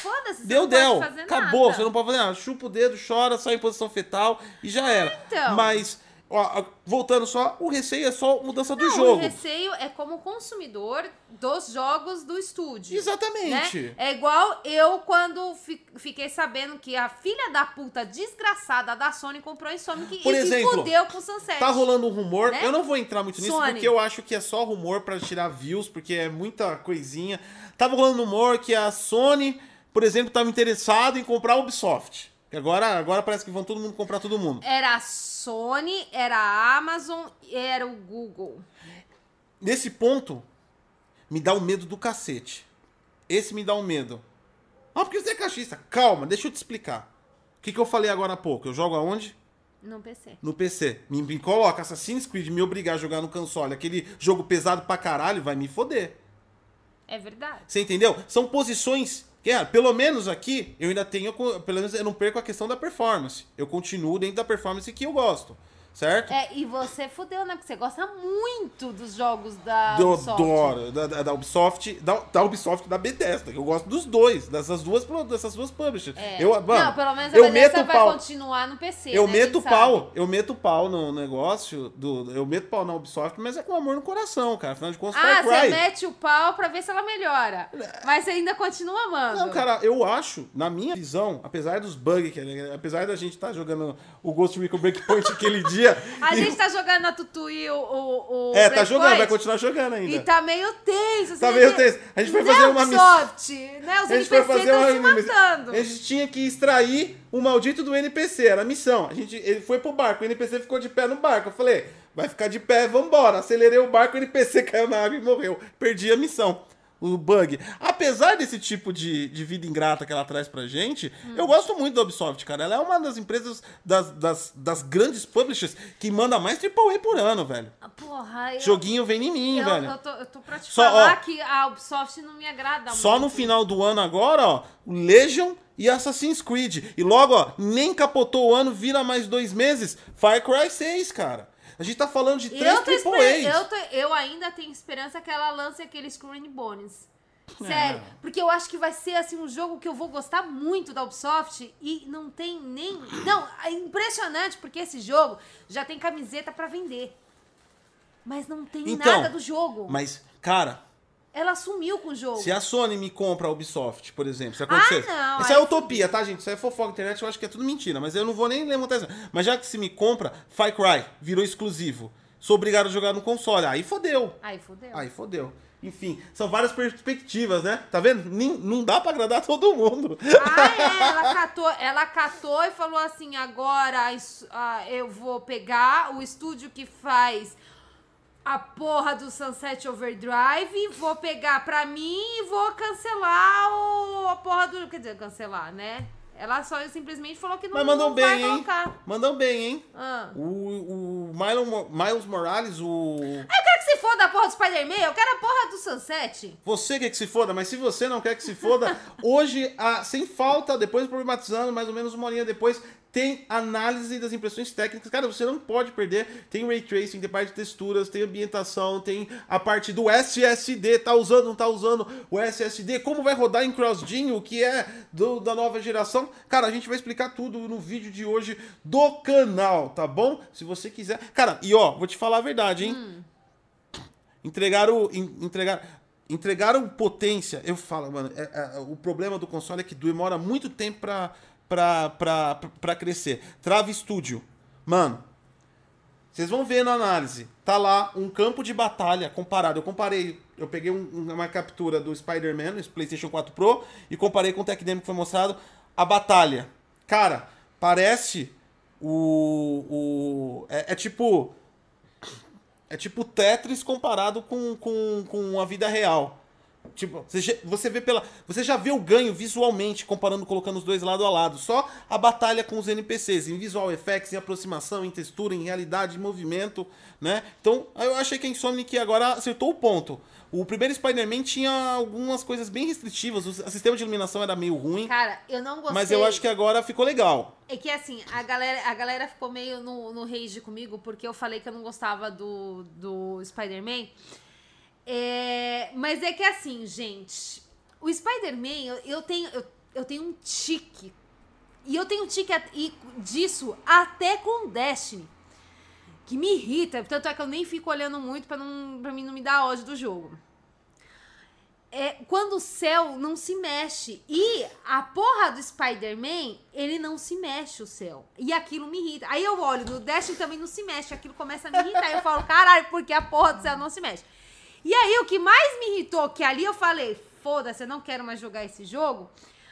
Foda-se, você deu, não pode deu. Acabou, nada. você não pode fazer nada. Chupa o dedo, chora, sai em posição fetal e já era. então. Mas, ó, voltando só, o receio é só mudança do Não, jogo. o receio é como consumidor dos jogos do estúdio. Exatamente. né? É igual eu quando fi- fiquei sabendo que a filha da puta desgraçada da Sony comprou Insomniac Por e exemplo, se fudeu com o Sunset. Tá rolando um rumor, Né? eu não vou entrar muito nisso Sony. porque eu acho que é só rumor pra tirar views, porque é muita coisinha. Tava rolando um rumor que a Sony, por exemplo, tava interessada em comprar a Ubisoft. Agora, agora parece que vão todo mundo comprar todo mundo. Era a Sony, era a Amazon e era o Google. Nesse ponto, me dá um medo do cacete. Esse me dá um medo. Ah, porque você é cachista. Calma, deixa eu te explicar. O que, que eu falei agora há pouco? Eu jogo aonde? No PC. No PC. Me, me coloca Assassin's Creed, me obrigar a jogar no console, aquele jogo pesado pra caralho, vai me foder. É verdade. Você entendeu? São posições. Que, é, pelo menos aqui, eu ainda tenho. Pelo menos eu não perco a questão da performance. Eu continuo dentro da performance que eu gosto. Certo? É, e você fudeu, né? Porque você gosta muito dos jogos da Ubisoft. adoro. Da, da, Ubisoft. Da, da Ubisoft e da Bethesda. que Eu gosto dos dois. Dessas duas, dessas duas publishers. É. Eu, mano, não, pelo menos a eu meto vai pau. continuar no PC. Eu né? meto gente pau, sabe. eu meto pau no negócio do. Eu meto pau na Ubisoft, mas é com amor no coração, cara. Afinal de contas, Ah, você mete o pau pra ver se ela melhora. Mas você ainda continua amando. Não, cara, eu acho, na minha visão, apesar dos bugs, que- apesar da gente estar jogando o Ghost Recon Breakpoint aquele dia. A e- gente tá jogando na Tutu e o, o, o É, tá jogando, vai continuar jogando ainda. E tá meio tenso. Tá você meio tenso. A gente foi Né, fazer uma Ubisoft, né? Os A gente foi fazer uma se matando. A gente tinha que extrair o maldito do NPC, era a missão. A gente, ele foi pro barco, o NPC ficou de pé no barco. Eu falei, vai ficar de pé, vambora. Acelerei o barco, o NPC caiu na água e morreu. Perdi a missão. O bug. Apesar desse tipo de, de vida ingrata que ela traz pra gente, Hum. eu gosto muito da Ubisoft, cara. Ela é uma das empresas, das, das, das grandes publishers que manda mais AAA por ano, velho. Ah, Porra, eu, Joguinho vem em mim, eu, velho. eu, tô, eu tô pra te Só, falar ó, que a Ubisoft não me agrada Só muito. no final do ano agora, ó, o Legion e Assassin's Creed. E logo, ó, nem capotou o ano, vira mais dois meses, Far Cry 6, cara. A gente tá falando de três Eu, tô esper- AAAs. eu, tô- eu ainda tenho esperança que ela lance aquele Screen Bones. Sério, É. porque eu acho que vai ser assim um jogo que eu vou gostar muito da Ubisoft e não tem nem. Não, é impressionante porque esse jogo já tem camiseta pra vender. Mas não tem Então, nada do jogo. Mas, cara, Ela sumiu com o jogo. se a Sony me compra a Ubisoft, por exemplo, se acontecer... Ah, não, Isso é utopia, tá, gente? Isso é fofoca na internet, eu acho que é tudo mentira. Mas eu não vou nem levantar isso. Mas já que se me compra, Far Cry virou exclusivo. Sou obrigado a jogar no console. Aí fodeu. Aí fodeu. Aí fodeu. Enfim, são várias perspectivas, né? Tá vendo? Nem- não dá pra agradar todo mundo. Ah, é, ela catou, ela catou e falou assim: agora eu vou pegar o estúdio que faz a porra do Sunset Overdrive, vou pegar pra mim e vou cancelar o, a porra do. Quer dizer, cancelar, né? Ela só simplesmente falou que não, Mas mandou não bem, vai hein? colocar. Mandam bem, hein? Ah. O, o Miles, Mo- Miles Morales, o. Eu quero que se foda a porra do Spider-Man, eu quero a porra do Sunset. Você quer que se foda, mas se você não quer que se foda, hoje, a- sem falta, depois problematizando, mais ou menos uma horinha depois, tem análise das impressões técnicas. Cara, você não pode perder. Tem ray tracing, tem parte de texturas, tem ambientação, tem a parte do SSD. Tá usando, não tá usando o SSD? Como vai rodar em CrossGen, o que é do- da nova geração? Cara, a gente vai explicar tudo no vídeo de hoje do canal, tá bom? Se você quiser. Cara, e ó, vou te falar a verdade, hein? Entregaram. en- Entregaram. Entregaram potência. Eu falo, mano, é- é- o problema do console é que demora muito tempo pra, pra, pra, pra crescer. Trava estúdio. Mano, vocês vão ver na análise. Tá lá um campo de batalha comparado. Eu comparei. Eu peguei um- uma captura do Spider-Man, esse PlayStation 4 Pro, e comparei com o Tech Demo que foi mostrado. A batalha. Cara, parece o. o é, é tipo. É tipo Tetris comparado com, com, com a vida real. Tipo, você vê pela. Você já vê o ganho visualmente, comparando, colocando os dois lado a lado. Só a batalha com os NPCs, em visual effects, em aproximação, em textura, em realidade, em movimento, né? Então, eu achei que a Insomniac agora acertou o ponto. O primeiro Spider-Man tinha algumas coisas bem restritivas, o sistema de iluminação era meio ruim. Cara, eu não gostei. Mas eu acho que agora ficou legal. É que assim, a galera, a galera ficou meio no, no rage comigo, porque eu falei que eu não gostava do, do Spider-Man. É, mas é que assim, gente, o Spider-Man, eu, eu, tenho, eu, eu tenho um tique. E eu tenho um tique disso até com Destiny. Que me irrita. Tanto é que eu nem fico olhando muito pra, não, pra mim não me dar ódio do jogo. É, quando o céu não se mexe. E a porra do Spider-Man, ele não se mexe o céu. E aquilo me irrita. Aí eu olho, no Destiny também não se mexe. Aquilo começa a me irritar. eu falo, caralho, porque a porra do céu não se mexe. E aí, o que mais me irritou, que ali eu falei, foda-se, eu não quero mais jogar esse jogo,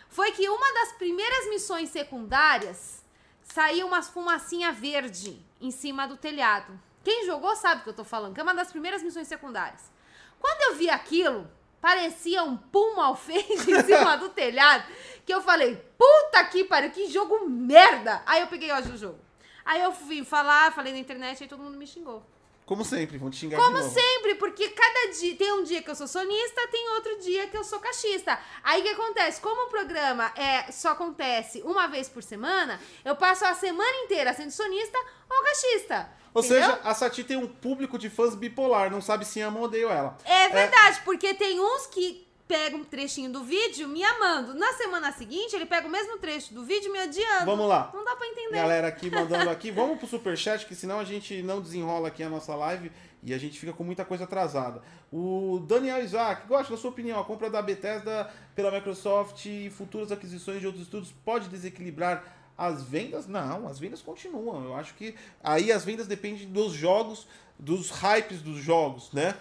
foi que uma das primeiras missões secundárias saiu uma fumacinha verde em cima do telhado. Quem jogou sabe o que eu tô falando, que é uma das primeiras missões secundárias. Quando eu vi aquilo, parecia um pum mal feito em cima do telhado, que eu falei, puta que pariu, que jogo merda! Aí eu peguei ódio do jogo. Aí eu fui falar, falei na internet, aí todo mundo me xingou. Como sempre, vão te xingar Como sempre, porque cada dia. Tem um dia que eu sou sonista, tem outro dia que eu sou cachista. Aí o que acontece? Como o programa é, só acontece uma vez por semana, eu passo a semana inteira sendo sonista ou cachista. Ou entendeu? seja, a Sati tem um público de fãs bipolar, não sabe se ama ou odeio ela. É verdade, é... porque tem uns que pega um trechinho do vídeo me amando. Na semana seguinte, ele pega o mesmo trecho do vídeo me odiando. Vamos lá. Não dá pra entender. Galera aqui mandando aqui. Vamos pro superchat, que senão a gente não desenrola aqui a nossa live e a gente fica com muita coisa atrasada. O Daniel Isaac, gosta da sua opinião, a compra da Bethesda pela Microsoft e futuras aquisições de outros estudos pode desequilibrar as vendas? Não, as vendas continuam. Eu acho que aí as vendas dependem dos jogos, dos hypes dos jogos, né?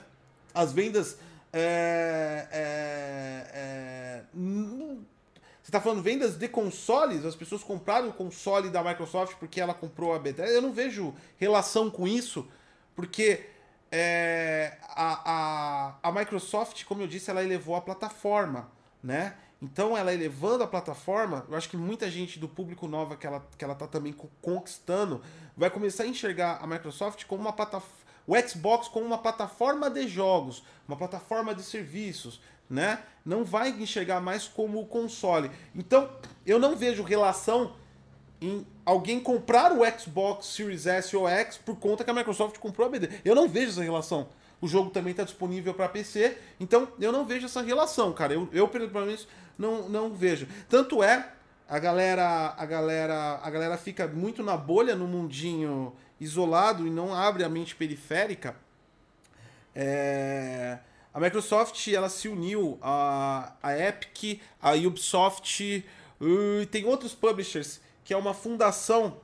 As vendas é, é, é, você está falando vendas de consoles? As pessoas compraram o console da Microsoft porque ela comprou a Bethesda? Eu não vejo relação com isso, porque é, a, a, a Microsoft, como eu disse, ela elevou a plataforma, né? Então, ela elevando a plataforma, eu acho que muita gente do público nova que ela, que ela tá também conquistando vai começar a enxergar a Microsoft como uma plataforma o Xbox como uma plataforma de jogos, uma plataforma de serviços, né? Não vai enxergar mais como o console. Então, eu não vejo relação em alguém comprar o Xbox Series S ou X por conta que a Microsoft comprou a BD. Eu não vejo essa relação. O jogo também está disponível para PC, então eu não vejo essa relação, cara. Eu, eu pelo menos não, não vejo. Tanto é a galera a galera a galera fica muito na bolha no mundinho isolado e não abre a mente periférica, é, a Microsoft ela se uniu a, a Epic, a Ubisoft e tem outros publishers que é uma fundação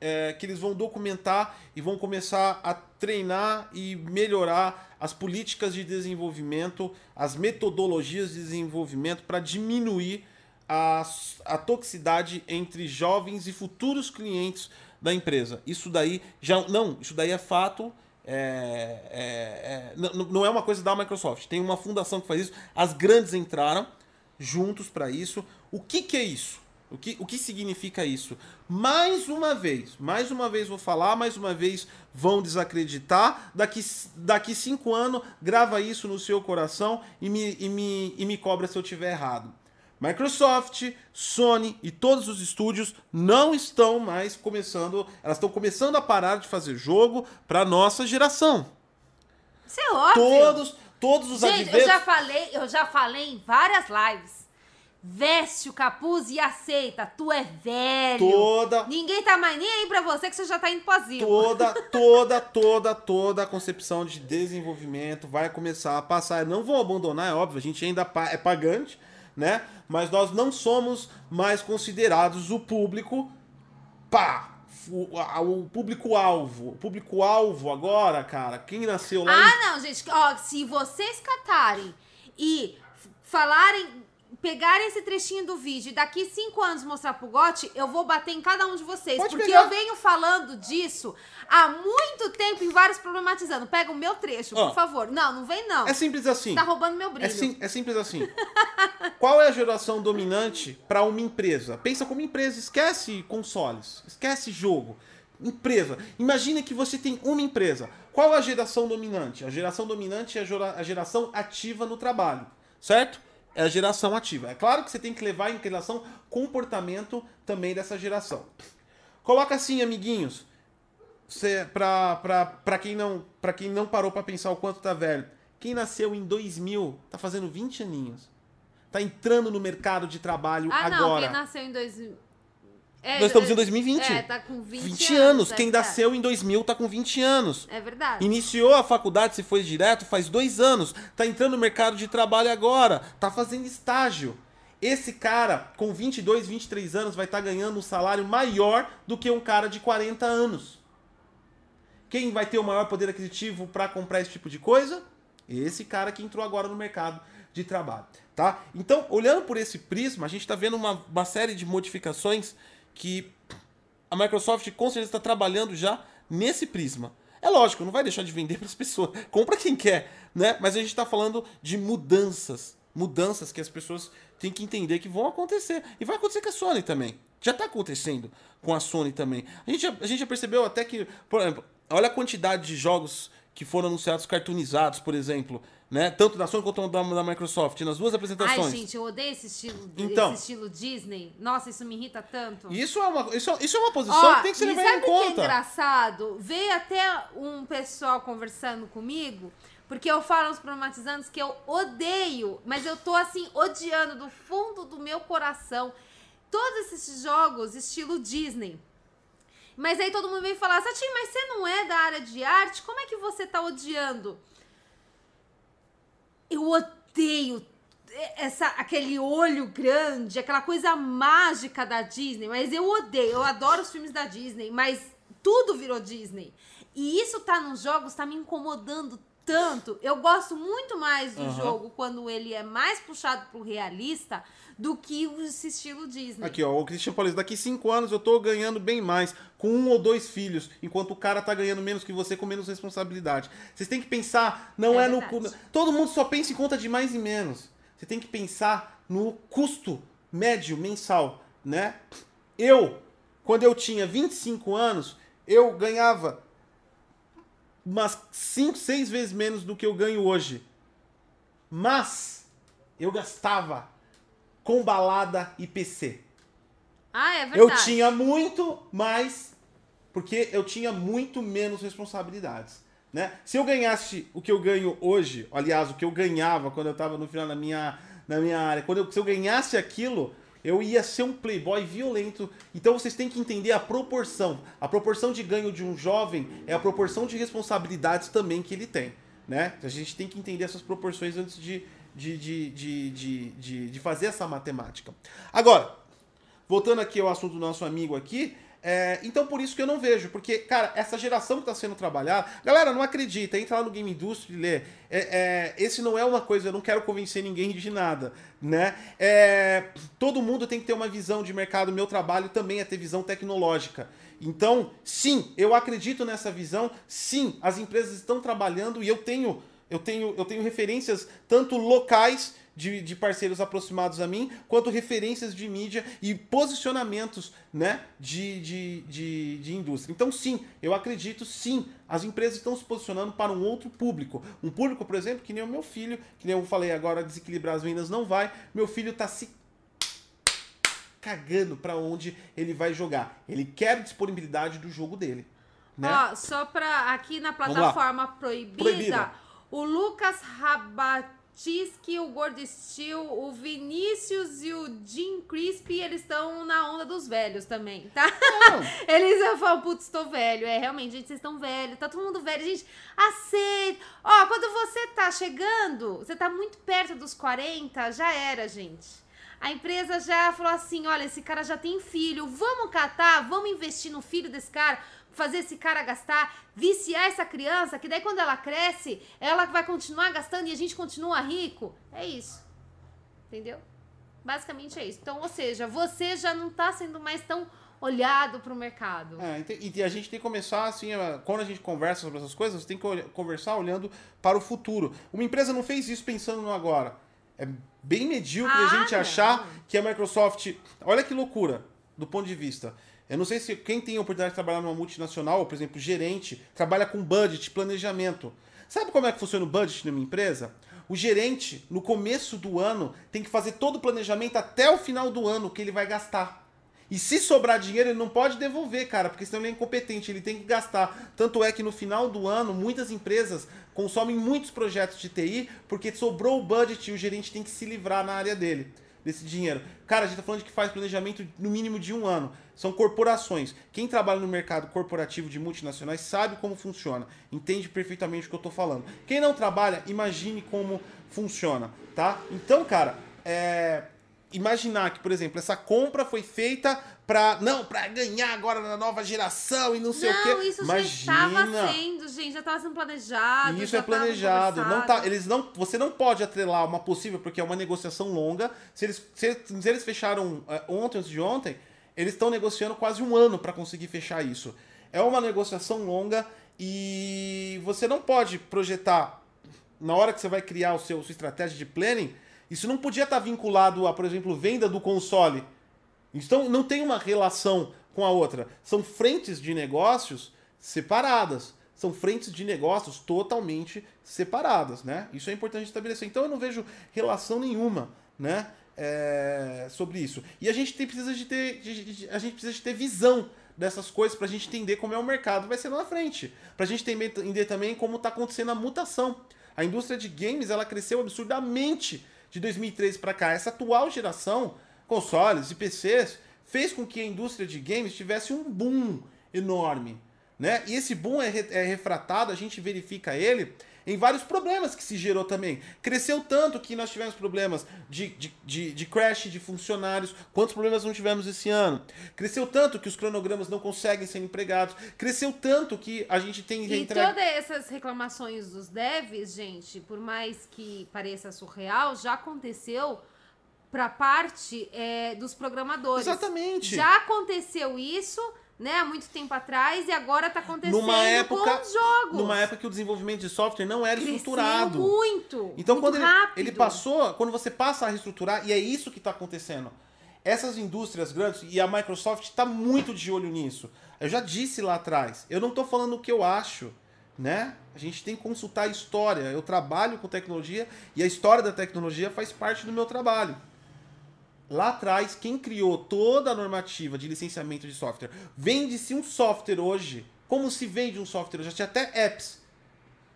é, que eles vão documentar e vão começar a treinar e melhorar as políticas de desenvolvimento, as metodologias de desenvolvimento para diminuir a, a toxicidade entre jovens e futuros clientes da empresa. Isso daí já. Não, isso daí é fato. É, é, é, não é uma coisa da Microsoft. Tem uma fundação que faz isso. As grandes entraram juntos para isso. O que, que é isso? O que, o que significa isso? Mais uma vez, mais uma vez vou falar, mais uma vez vão desacreditar. Daqui, daqui cinco anos, grava isso no seu coração e me, e me, e me cobra se eu tiver errado. Microsoft, Sony e todos os estúdios não estão mais começando, elas estão começando a parar de fazer jogo para nossa geração. Isso é óbvio. Todos, todos os Gente, adventos... eu já falei, eu já falei em várias lives. Veste o capuz e aceita. Tu é velho. Toda. Ninguém tá mais nem aí pra você que você já tá indo pro asilo. Toda, toda, toda, toda a concepção de desenvolvimento vai começar a passar. Não vão abandonar, é óbvio, a gente ainda é pagante né? Mas nós não somos mais considerados o público, pá, o, público-alvo. O público-alvo agora, cara, quem nasceu lá. Ah, em... não, gente, ó, se vocês catarem e falarem pegarem esse trechinho do vídeo e daqui cinco anos mostrar pro Gotti, eu vou bater em cada um de vocês. Pode porque pegar. eu venho falando disso há muito tempo em vários problematizando. Pega o meu trecho, Ó, por favor. Não, não vem não. É simples assim. Tá roubando meu brilho. É, sim- é simples assim. Qual é a geração dominante para uma empresa? Pensa como empresa, esquece consoles, esquece jogo. Empresa. Imagina que você tem uma empresa. Qual a geração dominante? A geração dominante é a geração ativa no trabalho, certo? É a geração ativa. É claro que você tem que levar em relação comportamento também dessa geração. Coloca assim, amiguinhos, pra, quem não, pra quem não parou pra pensar o quanto tá velho, quem nasceu em 2000 tá fazendo 20 aninhos. Tá entrando no mercado de trabalho ah, não, agora. quem nasceu em 2000... É, Nós estamos em 2020. É, tá com 20, 20 anos. é Quem verdade. nasceu em 2000 tá com 20 anos. É verdade. Iniciou a faculdade, se foi direto, faz dois anos. Tá entrando no mercado de trabalho agora. Tá fazendo estágio. Esse cara, com 22, 23 anos, vai estar ganhando um salário maior do que um cara de 40 anos. Quem vai ter o maior poder aquisitivo para comprar esse tipo de coisa? Esse cara que entrou agora no mercado de trabalho, tá? Então, olhando por esse prisma, a gente está vendo uma, uma série de modificações que a Microsoft com certeza está trabalhando já nesse prisma. É lógico, não vai deixar de vender para as pessoas. Compra quem quer, né? Mas a gente está falando de mudanças, mudanças que as pessoas têm que entender que vão acontecer e vai acontecer com a Sony também. Já está acontecendo com a Sony também. A gente, já, a gente já percebeu até que, por exemplo, olha a quantidade de jogos que foram anunciados cartoonizados, por exemplo, né? Tanto da Sony quanto da, da Microsoft, nas duas apresentações. Ai, gente, eu odeio esse estilo, Então. esse estilo Disney. Nossa, isso me irrita tanto. Isso é uma, isso, é- isso é uma posição Ó, que tem que ser levada em sabe o que é conta. engraçado? Veio até um pessoal conversando comigo, porque eu falo nos problematizantes que eu odeio, mas eu tô assim, odiando do fundo do meu coração todos esses jogos estilo Disney. Mas aí todo mundo vem falar, Sati, mas você não é da área de arte? Como é que você tá odiando? Eu odeio essa, aquele olho grande, aquela coisa mágica da Disney, mas eu odeio, eu adoro os filmes da Disney, mas tudo virou Disney. E isso tá nos jogos, tá me incomodando tanto. Eu gosto muito mais do Aham. jogo quando ele é mais puxado pro realista do que esse estilo Disney. Aqui, ó, o Christian Paulista, daqui cinco anos eu tô ganhando bem mais com um ou dois filhos, enquanto o cara tá ganhando menos que você com menos responsabilidade. Vocês têm que pensar, não é, É no. Todo mundo só pensa em conta de mais e menos. Você tem que pensar no custo médio mensal, né? Eu, quando eu tinha 25 anos, eu ganhava umas 5, 6 vezes menos do que eu ganho hoje. Mas eu gastava com balada e PC. Ah, é verdade. Eu tinha muito mais, porque eu tinha muito menos responsabilidades. Né? Se eu ganhasse o que eu ganho hoje, aliás, o que eu ganhava quando eu estava no final da minha, na minha área, quando eu, se eu ganhasse aquilo, eu ia ser um playboy violento. Então vocês têm que entender a proporção. A proporção de ganho de um jovem é a proporção de responsabilidades também que ele tem. Né? A gente tem que entender essas proporções antes de, de, de, de, de, de, de fazer essa matemática. Agora, voltando aqui ao assunto do nosso amigo aqui, é, então por isso que eu não vejo, porque, cara, essa geração que está sendo trabalhada, galera, não acredita, entra lá no Game Industry e lê. É, é, esse não é uma coisa, eu não quero convencer ninguém de nada, né? É, todo mundo tem que ter uma visão de mercado, meu trabalho também é ter visão tecnológica. Então, sim, eu acredito nessa visão, sim, as empresas estão trabalhando e eu tenho, eu tenho, eu tenho referências tanto locais de, de parceiros aproximados a mim, quanto referências de mídia e posicionamentos né, de, de, de, de indústria. Então, sim, eu acredito, sim, as empresas estão se posicionando para um outro público. Um público, por exemplo, que nem o meu filho, que nem eu falei agora, desequilibrar as vendas não vai. Meu filho está se cagando para onde ele vai jogar. Ele quer disponibilidade do jogo dele. Né? Ó, só pra aqui na plataforma proibida, Proibida. o Lucas Rabatisky, o Gordo Steel, o Vinícius e o Jim Crispy, eles estão na onda dos velhos também, tá? Eles falam, putz, tô velho. É, realmente, gente, vocês estão velhos, tá todo mundo velho. Gente, aceita. Ó, quando você tá chegando, você tá muito perto dos 40, já era, gente. A empresa já falou assim: olha, esse cara já tem filho, vamos catar, vamos investir no filho desse cara, fazer esse cara gastar, viciar essa criança, que daí quando ela cresce, ela vai continuar gastando e a gente continua rico. É isso. Entendeu? Basicamente é isso. Então, ou seja, você já não tá sendo mais tão olhado para o mercado. É, e a gente tem que começar assim, quando a gente conversa sobre essas coisas, você tem que conversar olhando para o futuro. Uma empresa não fez isso pensando no agora. É bem medíocre ah, a gente não. achar que a Microsoft. Olha que loucura, do ponto de vista. Eu não sei se quem tem a oportunidade de trabalhar numa multinacional, por exemplo, gerente, trabalha com budget, planejamento. Sabe como é que funciona o budget numa empresa? O gerente, no começo do ano, tem que fazer todo o planejamento até o final do ano que ele vai gastar. E se sobrar dinheiro, ele não pode devolver, cara, porque senão ele é incompetente, ele tem que gastar. Tanto é que no final do ano, muitas empresas consomem muitos projetos de TI porque sobrou o budget e o gerente tem que se livrar na área dele desse dinheiro. Cara, a gente tá falando de que faz planejamento no mínimo de um ano. São corporações. Quem trabalha no mercado corporativo de multinacionais sabe como funciona. Entende perfeitamente o que eu tô falando. Quem não trabalha, imagine como funciona, tá? Então, cara, é imaginar que, por exemplo, essa compra foi feita para não, para ganhar agora na nova geração e não sei não, o quê. Não, isso Imagina. já estava sendo, gente, já estava sendo planejado. Isso é planejado, não tá, eles não, você não pode atrelar uma possível porque é uma negociação longa. Se eles se, se eles fecharam é, ontem antes de ontem, eles estão negociando quase um ano para conseguir fechar isso. É uma negociação longa e você não pode projetar na hora que você vai criar o seu sua estratégia de planning isso não podia estar vinculado a, por exemplo, venda do console. Então não tem uma relação com a outra. São frentes de negócios separadas. São frentes de negócios totalmente separadas, né? Isso é importante estabelecer. Então eu não vejo relação nenhuma, né? É, sobre isso. E a gente tem, precisa de ter, de, de, a gente precisa de ter visão dessas coisas para a gente entender como é o mercado vai ser lá na frente. Para a gente entender também como está acontecendo a mutação. A indústria de games ela cresceu absurdamente de 2013 para cá, essa atual geração, consoles e PCs, fez com que a indústria de games tivesse um boom enorme. Né? E esse boom é, é refratado, a gente verifica ele em vários problemas que se gerou também. Cresceu tanto que nós tivemos problemas de, de, de, de, crash de funcionários. Quantos problemas não tivemos esse ano? Cresceu tanto que os cronogramas não conseguem ser empregados. Cresceu tanto que a gente tem... E todas essas reclamações dos devs, gente, por mais que pareça surreal, já aconteceu para parte é, dos programadores. Exatamente. Já aconteceu isso né, há muito tempo atrás e agora está acontecendo numa época, com os jogos. Numa época que o desenvolvimento de software não era Cresceu estruturado. muito. Então muito quando ele, ele, passou, quando você passa a reestruturar, e é isso que está acontecendo. Essas indústrias grandes, e a Microsoft está muito de olho nisso. Eu já disse lá atrás, eu não estou falando o que eu acho, né? A gente tem que consultar a história. Eu trabalho com tecnologia e a história da tecnologia faz parte do meu trabalho. Lá atrás, quem criou toda a normativa de licenciamento de software, vende-se um software hoje, como se vende um software, já tinha até apps.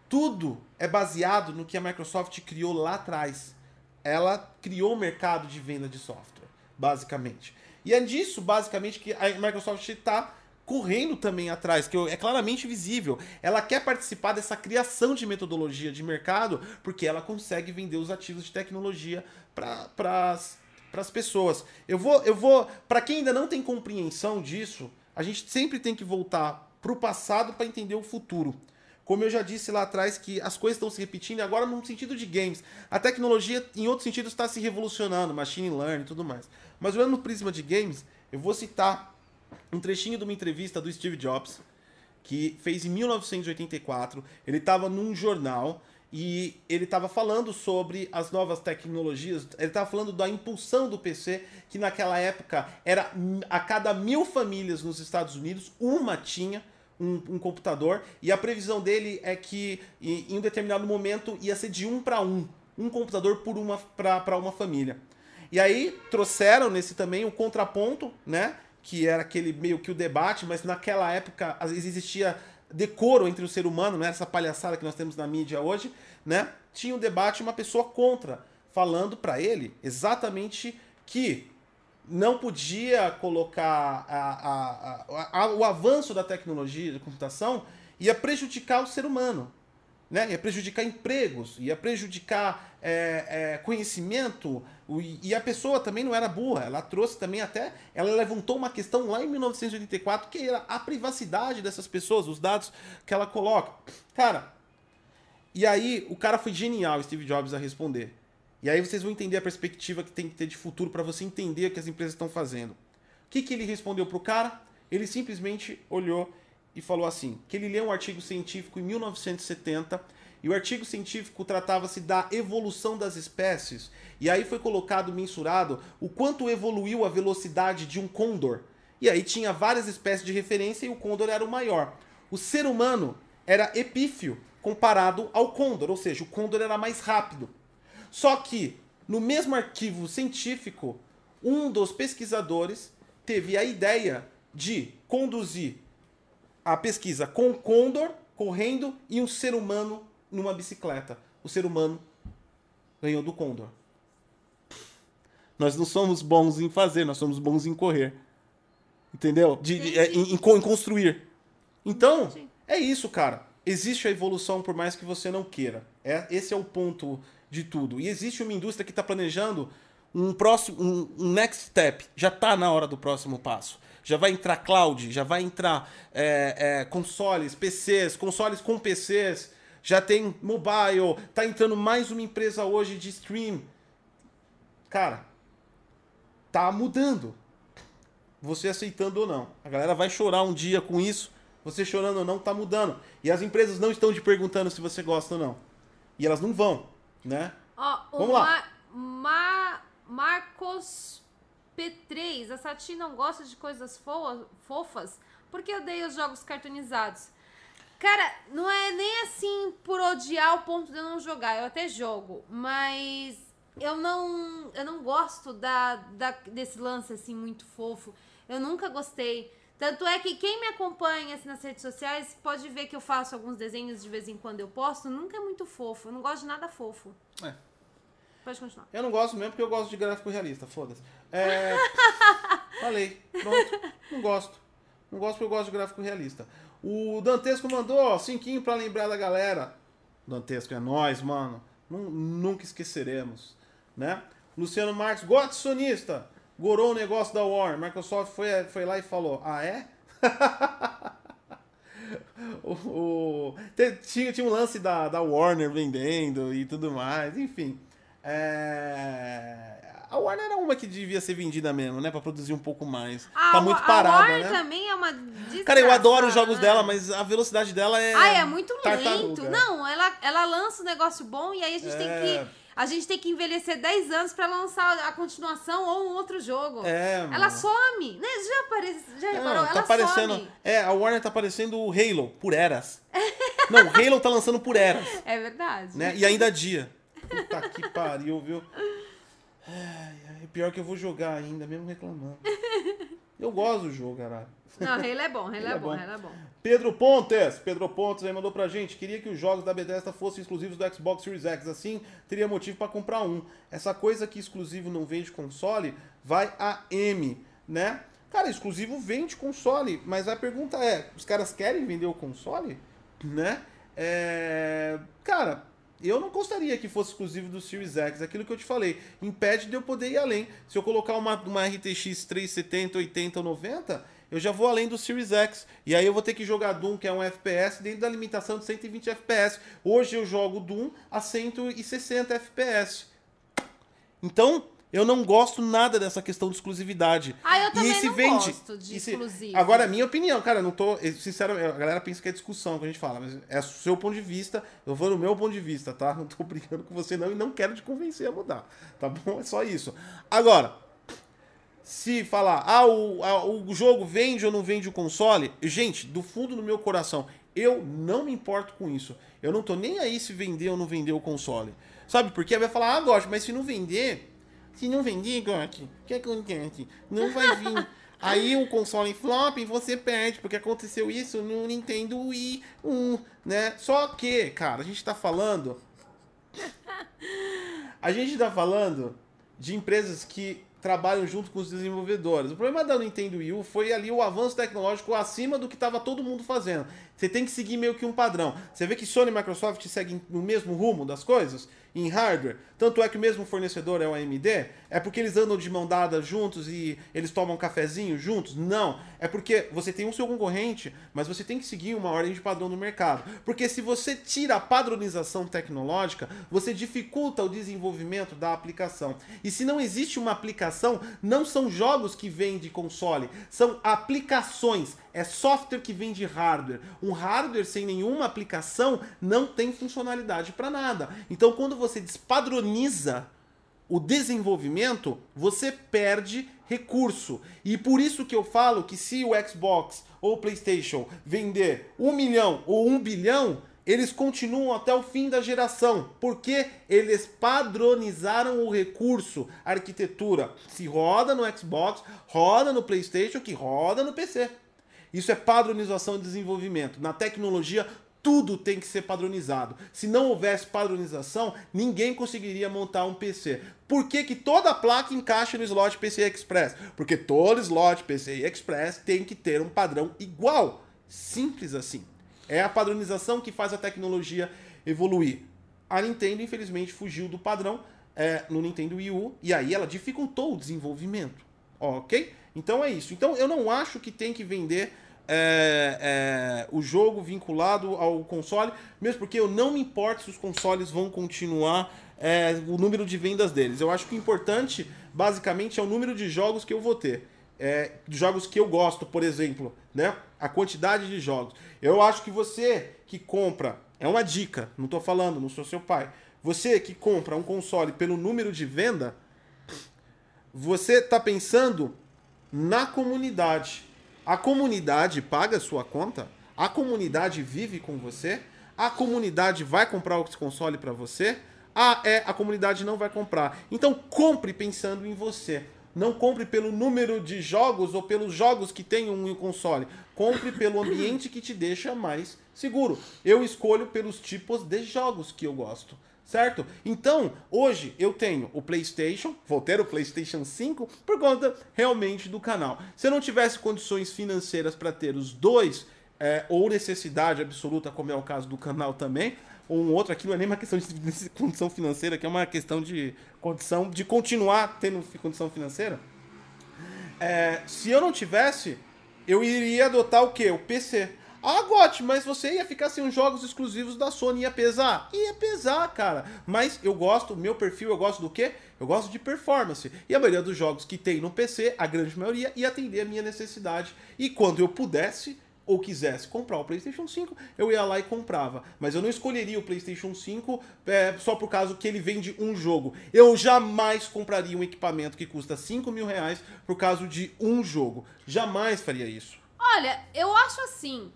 Tudo é baseado no que a Microsoft criou lá atrás. Ela criou o mercado de venda de software, basicamente. E é disso, basicamente, que a Microsoft está correndo também atrás, que é claramente visível. Ela quer participar dessa criação de metodologia de mercado, porque ela consegue vender os ativos de tecnologia para para as pessoas. Eu vou, eu vou, para quem ainda não tem compreensão disso, a gente sempre tem que voltar para o passado para entender o futuro. Como eu já disse lá atrás, que as coisas estão se repetindo, agora no sentido de games. A tecnologia, em outros sentidos, está se revolucionando, machine learning e tudo mais. Mas olhando no prisma de games, eu vou citar um trechinho de uma entrevista do Steve Jobs, que fez em 1984. Ele estava num jornal e ele estava falando sobre as novas tecnologias, ele estava falando da impulsão do PC, que naquela época era a cada mil famílias nos Estados Unidos, uma tinha um, um computador, e a previsão dele é que em um determinado momento ia ser de um para um, um computador por uma para uma família. E aí trouxeram nesse também o contraponto, né? Que era aquele meio que o debate, mas naquela época existia decoro entre o ser humano, né? Essa palhaçada que nós temos na mídia hoje, né? Tinha um debate uma pessoa contra, falando para ele exatamente que não podia colocar a, a, a, o avanço da tecnologia de computação ia prejudicar o ser humano né? ia prejudicar empregos, ia prejudicar é, é, conhecimento, e a pessoa também não era burra, ela trouxe também até, ela levantou uma questão lá em 1984 que era a privacidade dessas pessoas, os dados que ela coloca. Cara, e aí o cara foi genial, Steve Jobs, a responder. E aí vocês vão entender a perspectiva que tem que ter de futuro para você entender o que as empresas estão fazendo. O que, que ele respondeu pro cara? Ele simplesmente olhou e falou assim: que ele leu um artigo científico em 1970 e o artigo científico tratava-se da evolução das espécies. E aí foi colocado, mensurado, o quanto evoluiu a velocidade de um condor. E aí tinha várias espécies de referência e o condor era o maior. O ser humano era epífio comparado ao condor, ou seja, o condor era mais rápido. Só que, no mesmo arquivo científico, um dos pesquisadores teve a ideia de conduzir a pesquisa com o condor correndo e um ser humano numa bicicleta. O ser humano ganhou do condor. Nós não somos bons em fazer, nós somos bons em correr. Entendeu? De, de- é, em, em con- em construir. Então, Entendi. é isso, cara. Existe a evolução por mais que você não queira. É, esse é o ponto de tudo. E existe uma indústria que está planejando um próximo, um, um next step. Já está na hora do próximo passo. Já vai entrar cloud, já vai entrar é, é, consoles, PCs, consoles com PCs. Já tem mobile. Tá entrando mais uma empresa hoje de stream. Cara, tá mudando. Você aceitando ou não. A galera vai chorar um dia com isso. Você chorando ou não, tá mudando. E as empresas não estão te perguntando se você gosta ou não. E elas não vão, né? Ó, Vamos lá. Ma- Ma- Marcos P3, a Sati não gosta de coisas fo- fofas porque odeia os jogos cartoonizados. Cara, não é nem assim por odiar o ponto de eu não jogar. Eu até jogo, mas eu não, eu não gosto da, da, desse lance assim muito fofo. Eu nunca gostei. Tanto é que quem me acompanha assim, nas redes sociais pode ver que eu faço alguns desenhos de vez em quando eu posto. Nunca é muito fofo. Eu não gosto de nada fofo. É. Pode continuar. Eu não gosto mesmo porque eu gosto de gráfico realista, foda-se. É... Falei, pronto. Não gosto. Não gosto porque eu gosto de gráfico realista. O Dantesco mandou, ó, cinquinho pra lembrar da galera. Dantesco é nós, mano. Nu- Nunca esqueceremos, né? Luciano Marques, Gotsonista. Gorou o negócio da Warner. Microsoft foi, foi lá e falou, ah, é? o, o- tinha, tinha um lance da, da Warner vendendo e tudo mais, enfim. É, A Warner era uma que devia ser vendida mesmo, né? Pra produzir um pouco mais. A tá muito a parada, Warner né? também é uma Cara, eu adoro os jogos né? dela, mas a velocidade dela é. Ai, é muito tartaruga. lento. Não, ela, ela lança um negócio bom e aí a gente tem É. que. A gente tem que envelhecer 10 anos pra lançar a continuação ou um outro jogo. É, mano. Ela some, né? Já, aparece, já reparou? tá ela parecendo. some. É, a Warner tá parecendo o Halo, por eras. Não, o Halo tá lançando por eras. É verdade. né? E ainda dia. Puta que pariu, viu? Ai, ai, pior que eu vou jogar ainda, mesmo reclamando. Eu gosto do jogo, caralho. Não, Halo é bom, Halo Halo é é bom. Halo é bom. Pedro Pontes, Pedro Pontes aí mandou pra gente. Queria que os jogos da Bethesda fossem exclusivos do Xbox Series X. Assim, teria motivo pra comprar um. Essa coisa que exclusivo não vende console, vai a M, né? Cara, exclusivo vende console, mas a pergunta é: os caras querem vender o console? Né? É... Cara, eu não gostaria que fosse exclusivo do Series X. Aquilo que eu te falei, impede de eu poder ir além. Se eu colocar uma, uma RTX 370, 80 ou 90, eu já vou além do Series X. E aí eu vou ter que jogar Doom, que é um FPS, dentro da limitação de 120 FPS. Hoje eu jogo Doom a 160 FPS. Então, eu não gosto nada dessa questão de exclusividade. Ah, eu também e esse não vende, gosto de se- exclusivo. Agora, a minha opinião, cara, não tô. Sinceramente, a galera pensa que é discussão que a gente fala, mas é o seu ponto de vista. Eu vou no meu ponto de vista, tá? Não tô brincando com você, não, e não quero te convencer a mudar. Tá bom? É só isso. Agora, se falar, ah, o, a- o jogo vende ou não vende o console, gente, do fundo do meu coração, eu não me importo com isso. Eu não tô nem aí se vender ou não vender o console. Sabe por quê? Vai falar, ah, gosto, mas se não vender, se não vender, gosto, o que acontece? Não vai vir. Aí o console flop e você perde, porque aconteceu isso no Nintendo Wii 1, né? Só que, cara, a gente tá falando. A gente tá falando de empresas que trabalham junto com os desenvolvedores. O problema da Nintendo Wii U foi ali o avanço tecnológico acima do que estava todo mundo fazendo. Você tem que seguir meio que um padrão. Você vê que Sony e Microsoft seguem no mesmo rumo das coisas? Em hardware? Tanto é que o mesmo fornecedor é o AMD? É porque eles andam de mão dada juntos e eles tomam um cafezinho juntos? Não. É porque você tem o seu concorrente, mas você tem que seguir uma ordem de padrão do mercado. Porque se você tira a padronização tecnológica, você dificulta o desenvolvimento da aplicação. E se não existe uma aplicação, não são jogos que vêm de console, são aplicações. É software que vem de hardware. Um hardware sem nenhuma aplicação não tem funcionalidade para nada. Então, quando você despadroniza o desenvolvimento, você perde recurso. E por isso que eu falo que se o Xbox ou o PlayStation vender um milhão ou um bilhão, eles continuam até o fim da geração, porque eles padronizaram o recurso, a arquitetura. Se roda no Xbox, roda no PlayStation, que roda no PC. Isso é padronização de desenvolvimento. Na tecnologia, tudo tem que ser padronizado. Se não houvesse padronização, ninguém conseguiria montar um PC. Por que, que toda placa encaixa no slot PCI Express? Porque todo slot PCI Express tem que ter um padrão igual. Simples assim. É a padronização que faz a tecnologia evoluir. A Nintendo, infelizmente, fugiu do padrão é, no Nintendo Wii U e aí ela dificultou o desenvolvimento. Ok? Então é isso. Então eu não acho que tem que vender é, é, o jogo vinculado ao console, mesmo porque eu não me importo se os consoles vão continuar é, o número de vendas deles. Eu acho que o importante, basicamente, é o número de jogos que eu vou ter. É, jogos que eu gosto, por exemplo, né? A quantidade de jogos. Eu acho que você que compra, é uma dica, não estou falando, não sou seu pai. Você que compra um console pelo número de venda, você está pensando na comunidade. A comunidade paga sua conta? A comunidade vive com você? A comunidade vai comprar o console para você? Ah, é, a comunidade não vai comprar. Então compre pensando em você. Não compre pelo número de jogos ou pelos jogos que tem um console. Compre pelo ambiente que te deixa mais seguro. Eu escolho pelos tipos de jogos que eu gosto certo? Então, hoje eu tenho o PlayStation, vou ter o PlayStation 5 por conta realmente do canal. Se eu não tivesse condições financeiras para ter os dois, é, ou necessidade absoluta, como é o caso do canal também, ou um outro aqui não é nem uma questão de condição financeira, que é uma questão de condição de continuar tendo condição financeira. É, se eu não tivesse, eu iria adotar o que? O PC. Ah, Gotti, mas você ia ficar sem os jogos exclusivos da Sony, ia pesar? Ia pesar, cara. Mas eu gosto, meu perfil, eu gosto do quê? Eu gosto de performance. E a maioria dos jogos que tem no PC, a grande maioria, ia atender a minha necessidade. E quando eu pudesse, ou quisesse comprar o PlayStation 5, eu ia lá e comprava. Mas eu não escolheria o PlayStation 5 é, só por causa que ele vende um jogo. Eu jamais compraria um equipamento que custa 5 mil reais por causa de um jogo. Jamais faria isso. Olha, eu acho assim.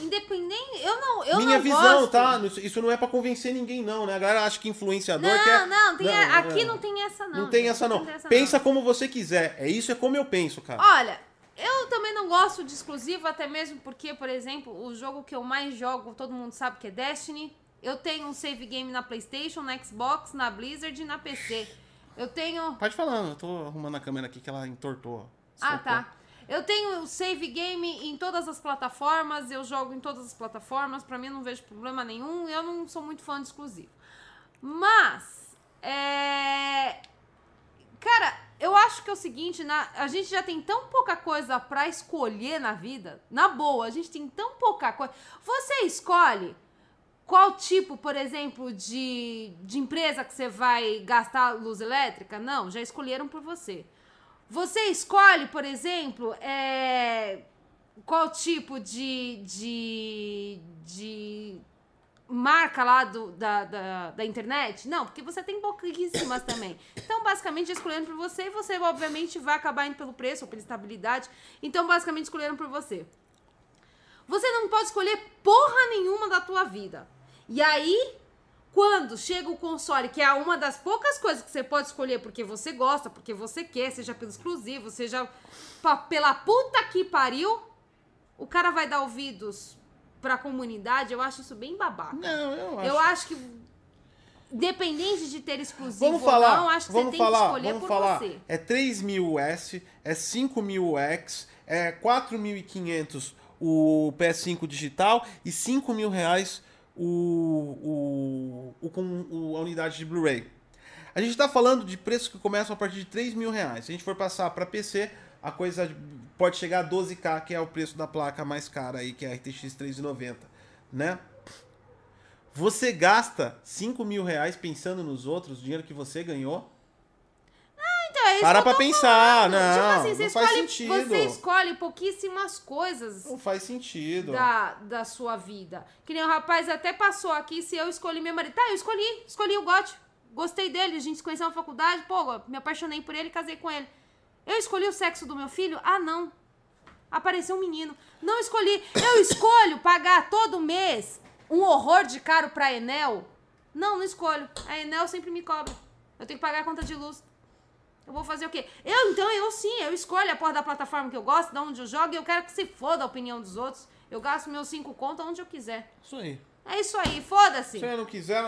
Independente, eu não, eu Minha não visão, gosto. tá? Isso não é para convencer ninguém, não, né? A galera acha que influenciador Não, quer. não, tem a- aqui é. não tem essa não. Não tem essa, não. tem essa, Pensa como você quiser. É isso, é como eu penso, cara. Olha, eu também não gosto de exclusivo, até mesmo porque, por exemplo, o jogo que eu mais jogo, todo mundo sabe que é Destiny. Eu tenho um save game na PlayStation, na Xbox, na Blizzard e na PC. Eu tenho. Pode falar, eu tô arrumando a câmera aqui que ela entortou. Ah, Socou. tá. Eu tenho o save game em todas as plataformas, eu jogo em todas as plataformas, pra mim não vejo problema nenhum, eu não sou muito fã de exclusivo. Mas, é. Cara, eu acho que é o seguinte, na... a gente já tem tão pouca coisa pra escolher na vida. Na boa, a gente tem tão pouca coisa. Você escolhe qual tipo, por exemplo, de, de empresa que você vai gastar luz elétrica? Não, já escolheram por você. Você escolhe, por exemplo, é, qual tipo de, de, de marca lá do, da, da, da internet? Não, porque você tem pouquíssimas também. Então, basicamente, escolhendo por você, e você, obviamente, vai acabar indo pelo preço ou pela estabilidade. Então, basicamente, escolheram por você. Você não pode escolher porra nenhuma da tua vida. E aí, quando chega o console, que é uma das poucas coisas que você pode escolher porque você gosta, porque você quer, seja pelo exclusivo, seja pela puta que pariu, o cara vai dar ouvidos pra comunidade, eu acho isso bem babaca. Não, eu acho. Eu acho que, dependente de ter exclusivo Vamos ou falar, não, acho que vamos você falar, tem que escolher vamos por falar. você. É 3.000 S, é 5.000 X, é 4.500 o PS5 digital e 5 mil reais o, o, o, com o- a unidade de Blu-ray. A gente tá falando de preços que começam a partir de 3 mil reais. Se a gente for passar para PC, a coisa pode chegar a 12k, que é o preço da placa mais cara aí, que é a RTX 390, né? Você gasta 5 mil reais pensando nos outros, dinheiro que você ganhou? É isso Para pra pensar, falando. não, Tipo assim, você não faz escolhe, sentido. Você escolhe pouquíssimas coisas Não faz sentido. da, da sua vida. Que nem o rapaz até passou aqui se eu escolhi meu marido. Tá, eu escolhi, escolhi o Gotti. Gostei dele, a gente se conheceu na faculdade, pô, me apaixonei por ele e casei com ele. Eu escolhi o sexo do meu filho? Ah, não. Apareceu um menino. Não escolhi. Eu escolho pagar todo mês um horror de caro pra Enel? Não, não escolho. A Enel sempre me cobra. Eu tenho que pagar a conta de luz. Eu vou fazer o quê? Eu, então, eu sim, eu escolho a porra da plataforma que eu gosto, de onde eu jogo, e eu quero que se foda a opinião dos outros. Eu gasto meus cinco contos onde eu quiser. Isso aí. É isso aí, foda-se. Se eu não quiser,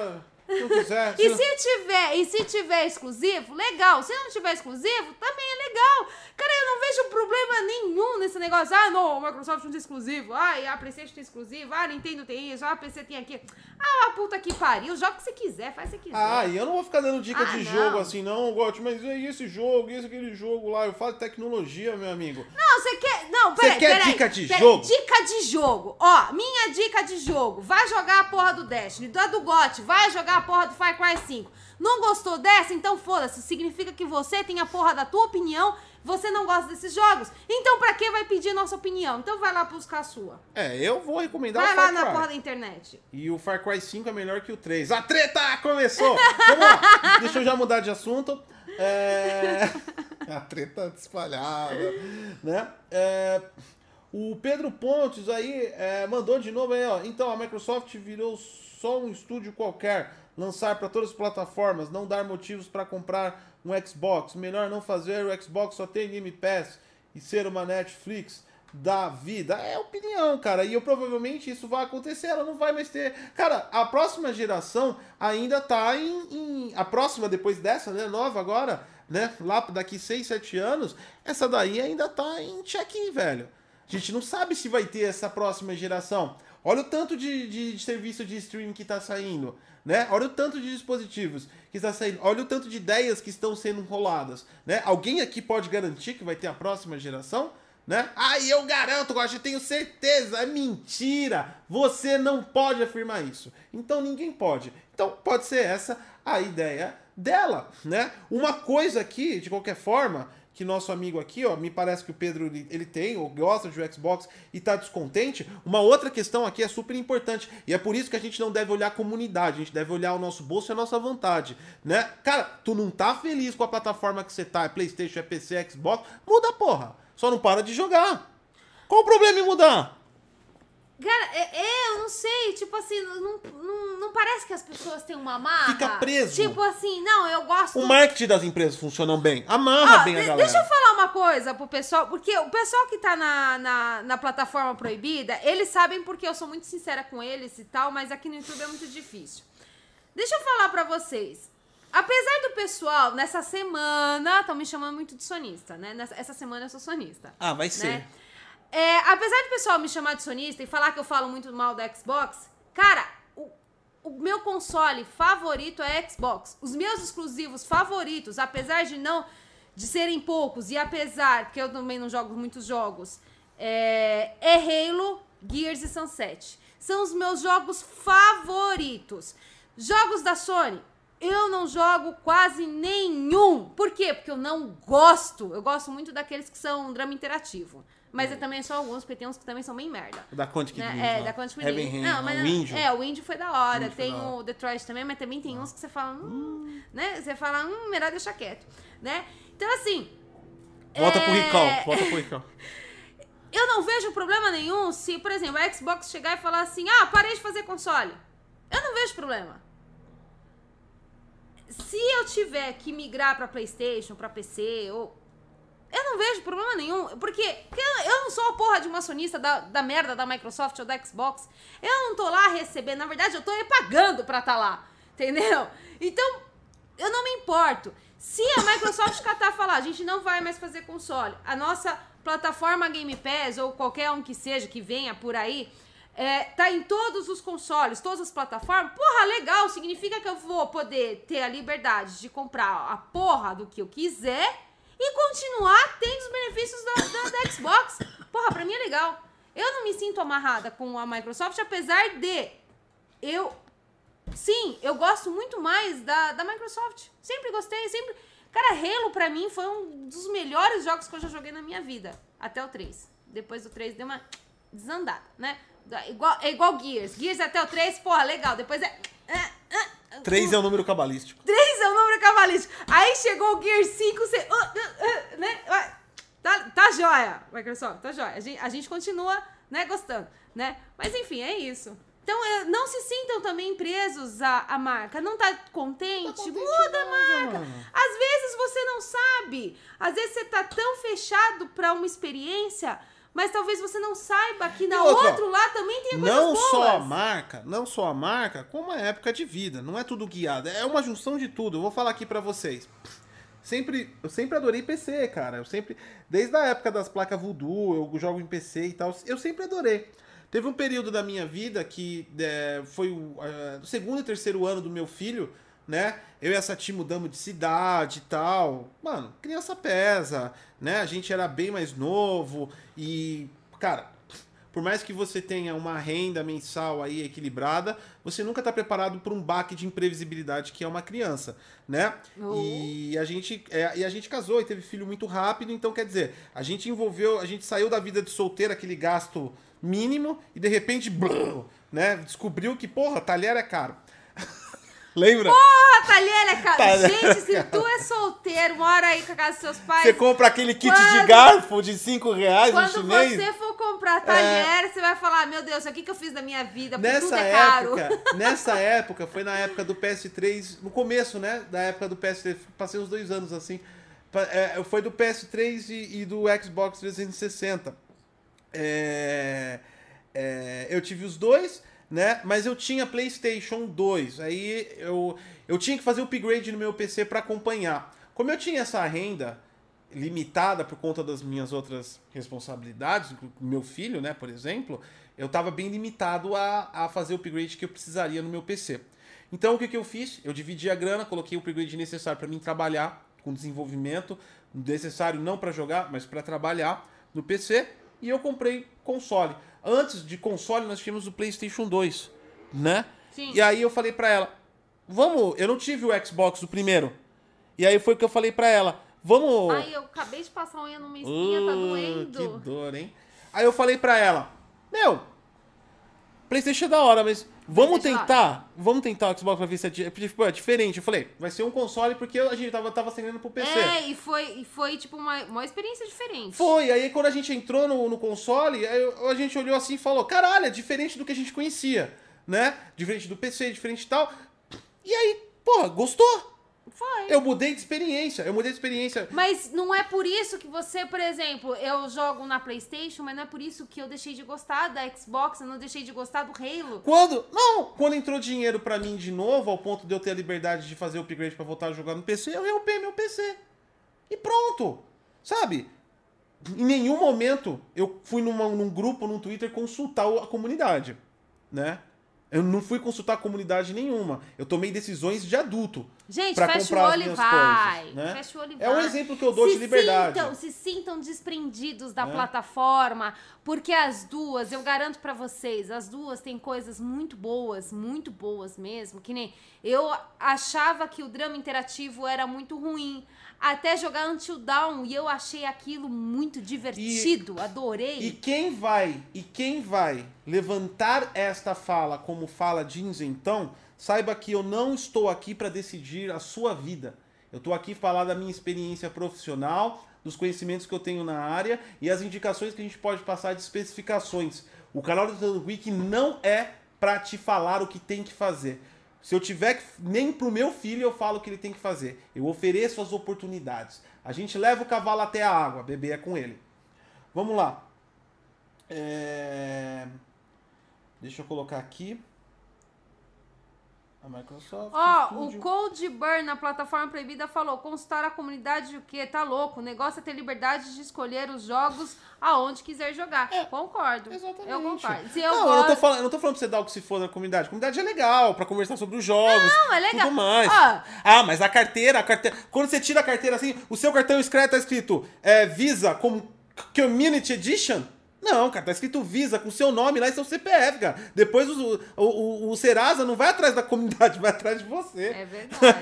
se não quiser. E não- se tiver, e se tiver exclusivo, legal. Se não tiver exclusivo, também é legal. Cara, eu não vejo problema nenhum nesse negócio. Ah, não, o Microsoft não tem exclusivo. Ah, a PlayStation tem exclusivo. Ah, a Nintendo tem isso. Ah, a PC tem aqui. Ah, a puta que pariu. Joga o que você quiser, faz o que você quiser. Ah, e eu não vou ficar dando dica Ah, de não. jogo assim, não, Gotti, mas e esse jogo, e esse aquele jogo lá? Eu falo de tecnologia, meu amigo. Não, você quer. Não, Você peraí. quer peraí, dica de peraí. jogo? Dica de jogo. Ó, minha dica de jogo. Vai jogar a porra do Destiny, da do GOT. Vai jogar a porra do Far Cry 5. Não gostou dessa? Então foda-se. Significa que você tem a porra da tua opinião. Você não gosta desses jogos. Então pra que vai pedir nossa opinião? Então vai lá buscar a sua. É, eu vou recomendar Vai o lá Far na Cry. porra da internet. E o Far Cry 5 é melhor que o 3. A treta começou! Vamos lá. Deixa eu já mudar de assunto. É... A treta espalhada, né? É, O Pedro Pontes aí é, mandou de novo aí, ó. Então, a Microsoft virou só um estúdio qualquer. Lançar para todas as plataformas, não dar motivos para comprar um Xbox. Melhor não fazer o Xbox só tem Game Pass e ser uma Netflix da vida. É opinião, cara. E eu provavelmente isso vai acontecer. Ela não vai mais ter. Cara, a próxima geração ainda tá em. em- a próxima, depois dessa, né? Nova agora, né? Lá daqui 6, 7 anos, essa daí ainda tá em check-in, velho. A gente não sabe se vai ter essa próxima geração. Olha o tanto de, de, de serviço de streaming que tá saindo, né? Olha o tanto de dispositivos que está saindo. Olha o tanto de ideias que estão sendo enroladas, né? Alguém aqui pode garantir que vai ter a próxima geração? Né? Ah, eu garanto, Gosta, eu tenho certeza. É mentira. Você não pode afirmar isso. Então ninguém pode. Então pode ser essa a ideia dela, né? Uma coisa aqui, de qualquer forma, que nosso amigo aqui, ó, me parece que o Pedro ele, tem ou gosta de Xbox e tá descontente. Uma outra questão aqui é super importante e é por isso que a gente não deve olhar a comunidade, a gente deve olhar o nosso bolso e a nossa vontade, né? Cara, tu não tá feliz com a plataforma que você tá, é PlayStation, é PC, é Xbox, muda porra. Só não para de jogar. Qual o problema em mudar? Cara, é, é, eu não sei, tipo assim, não, não, não parece que as pessoas têm uma marra. Fica preso. Tipo assim, não, eu gosto. O marketing das empresas funcionam bem. Amarra Ó, bem a galera. Deixa eu falar uma coisa pro pessoal, porque o pessoal que tá na, na, na plataforma proibida, eles sabem porque eu sou muito sincera com eles e tal, mas aqui no YouTube é muito difícil. Deixa eu falar pra vocês. Apesar do pessoal, nessa semana, estão me chamando muito de sonista, né? Nessa, essa semana eu sou sonista. Ah, vai ser. É, apesar do pessoal me chamar de sonista e falar que eu falo muito mal da Xbox, cara, o, o meu console favorito é Xbox. Os meus exclusivos favoritos, apesar de não de serem poucos e apesar porque eu também não jogo muitos jogos, é, é Halo, Gears e Sunset. São os meus jogos favoritos. Jogos da Sony, eu não jogo quase nenhum. Por quê? Porque eu não gosto. Eu gosto muito daqueles que são drama interativo. Mas é também só alguns, porque tem uns que também são bem merda. Da Quantic Né? Dream. É, da Quantic Dream. Não, mas o Indio. é, o Indy foi da hora. Tem da hora. o Detroit também, mas também tem uns que você fala, hum, né? Você fala, hum, melhor deixar quieto, né? Então assim, Volta pro é, Ricão, volta pro Ricão. eu não vejo problema nenhum se, por exemplo, a Xbox chegar e falar assim: ah, parei de fazer console. Eu não vejo problema. Se eu tiver que migrar pra PlayStation, pra PC, ou. Eu não vejo problema nenhum. Porque, porque eu, não sou a porra de uma sonista da, da merda da Microsoft ou da Xbox. Eu não tô lá recebendo. Na verdade, eu tô pagando pra estar lá. Entendeu? Então, eu não me importo. Se a Microsoft catar falar, a gente não vai mais fazer console, a nossa plataforma Game Pass ou qualquer um que seja que venha por aí, É, tá em todos os consoles, todas as plataformas. Porra, legal. Significa que eu vou poder ter a liberdade de comprar a porra do que eu quiser e continuar tendo os benefícios da, da, da Xbox. Porra, pra mim é legal. Eu não me sinto amarrada com a Microsoft, apesar de eu. Sim, eu gosto muito mais da, da Microsoft. Sempre gostei, sempre. Cara, Halo pra mim foi um dos melhores jogos que eu já joguei na minha vida. Até o 3. Depois do 3 deu uma desandada, né? Igual, é igual Gears. Gears até o 3, porra, legal. Depois é. É, 3 é o número cabalístico. 3 é o número cabalístico. Aí chegou o Gear 5, você. Uh, uh, uh, né? Tá, tá jóia, Microsoft, tá jóia. A gente, a gente continua, né, gostando, né? Mas enfim, é isso. Então, não se sintam também presos à, à marca. Não tá contente? Tá contente Muda a marca. Mano. Às vezes você não sabe. Às vezes você tá tão fechado para uma experiência, mas talvez você não saiba que na outra, outro lá também tem coisas Não boas. só a marca, não só a marca, como a época de vida. Não é tudo guiado. É uma junção de tudo. Eu vou falar aqui para vocês. Sempre, eu sempre adorei PC, cara. Eu sempre, desde a época das placas Voodoo, eu jogo em PC e tal, eu sempre adorei. Teve um período da minha vida que é, foi o, uh, segundo e terceiro ano do meu filho, né? Eu e essa tia mudamos de cidade e tal. Mano, criança pesa, né? A gente era bem mais novo e, cara, por mais que você tenha uma renda mensal aí equilibrada, você nunca está preparado para um baque de imprevisibilidade que é uma criança, né? Oh. E a gente é, e a gente casou e teve filho muito rápido, então quer dizer, a gente envolveu, a gente saiu da vida de solteiro, aquele gasto mínimo e de repente, blum, né, descobriu que, porra, talher é caro. Lembra? Porra, talher é. Talher Gente, se tu é solteiro, mora aí com a casa dos seus pais. Você compra aquele kit quando, de garfo de 5 reais no chinês. Quando você for comprar talher, é... você vai falar, meu Deus, o que, que eu fiz da minha vida? Nessa tudo é caro. Época, nessa época, foi na época do PS3, no começo, né, da época do PS3, passei uns dois anos assim, é, foi do PS3 e, e do Xbox 360. É, é, eu tive os dois, né? Mas eu tinha PlayStation 2. Aí eu, eu tinha que fazer o upgrade no meu PC para acompanhar. Como eu tinha essa renda limitada por conta das minhas outras responsabilidades, meu filho, né, por exemplo, eu estava bem limitado a, a fazer o upgrade que eu precisaria no meu PC. Então o que, que eu fiz? Eu dividi a grana, coloquei o upgrade necessário para mim trabalhar com desenvolvimento, necessário não para jogar, mas para trabalhar no PC e eu comprei console. Antes de console, nós tínhamos o PlayStation 2, né? Sim. E aí eu falei pra ela, vamos, eu não tive o Xbox o primeiro. E aí foi o que eu falei pra ela, vamos... Ai, eu acabei de passar unha numa espinha, uh, tá doendo. Que dor, hein? Aí eu falei pra ela, meu, PlayStation é da hora, mas vamos tentar, vamos tentar o Xbox pra ver se é, tipo, é, diferente. Eu falei, vai ser um console porque a gente tava, tava acendendo pro PC. É, e foi, e foi tipo uma, uma experiência diferente. Foi, aí quando a gente entrou no, no console, a gente olhou assim e falou, caralho, é diferente do que a gente conhecia, né? Diferente do PC, diferente e tal. E aí, porra, gostou? Foi. Eu mudei de experiência, eu mudei de experiência. Mas não é por isso que você, por exemplo, eu jogo na PlayStation, mas não é por isso que eu deixei de gostar da Xbox, eu não deixei de gostar do Halo. Quando? Não, quando entrou dinheiro para mim de novo, ao ponto de eu ter a liberdade de fazer o upgrade para voltar a jogar no PC, eu reupei meu PC. E pronto. Sabe? Em nenhum momento eu fui numa, num grupo, num Twitter, consultar a comunidade, né? Eu não fui consultar comunidade nenhuma. Eu tomei decisões de adulto. Gente, fecha o olho e vai. Coisas, né? Fecha o olho e vai. É um exemplo que eu dou se de liberdade. Sintam, se sintam desprendidos da é. plataforma, porque as duas, eu garanto para vocês, as duas têm coisas muito boas, muito boas mesmo. Que nem eu achava que o drama interativo era muito ruim até jogar Until Dawn e eu achei aquilo muito divertido, e, adorei. E quem vai, e quem vai levantar esta fala como fala de então, saiba que eu não estou aqui para decidir a sua vida. Eu estou aqui falar da minha experiência profissional, dos conhecimentos que eu tenho na área e as indicações que a gente pode passar de especificações. O canal do Tanto Week não é para te falar o que tem que fazer. Se eu tiver que, nem pro meu filho eu falo o que ele tem que fazer. Eu ofereço as oportunidades. A gente leva o cavalo até a água, beber é com ele. Vamos lá. É... Deixa eu colocar aqui. A Microsoft. Ó, Studio. o Cold Burn na plataforma proibida falou: consultar a comunidade o quê? Tá louco? O negócio é ter liberdade de escolher os jogos aonde quiser jogar. concordo. Exatamente. Eu concordo. Se eu não, eu não, tô gosto. falando, eu não tô falando pra você dar o que se for na comunidade. A comunidade é legal, pra conversar sobre os jogos. Não, é legal. Tudo mais. Ó. Ah, mas a carteira, a carteira. Quando você tira a carteira assim, o seu cartão escrito tá escrito é, Visa como Community Edition. Não, cara, tá escrito Visa com seu nome lá e seu CPF, cara. Depois o, o, o, o Serasa não vai atrás da comunidade, vai atrás de você. É verdade.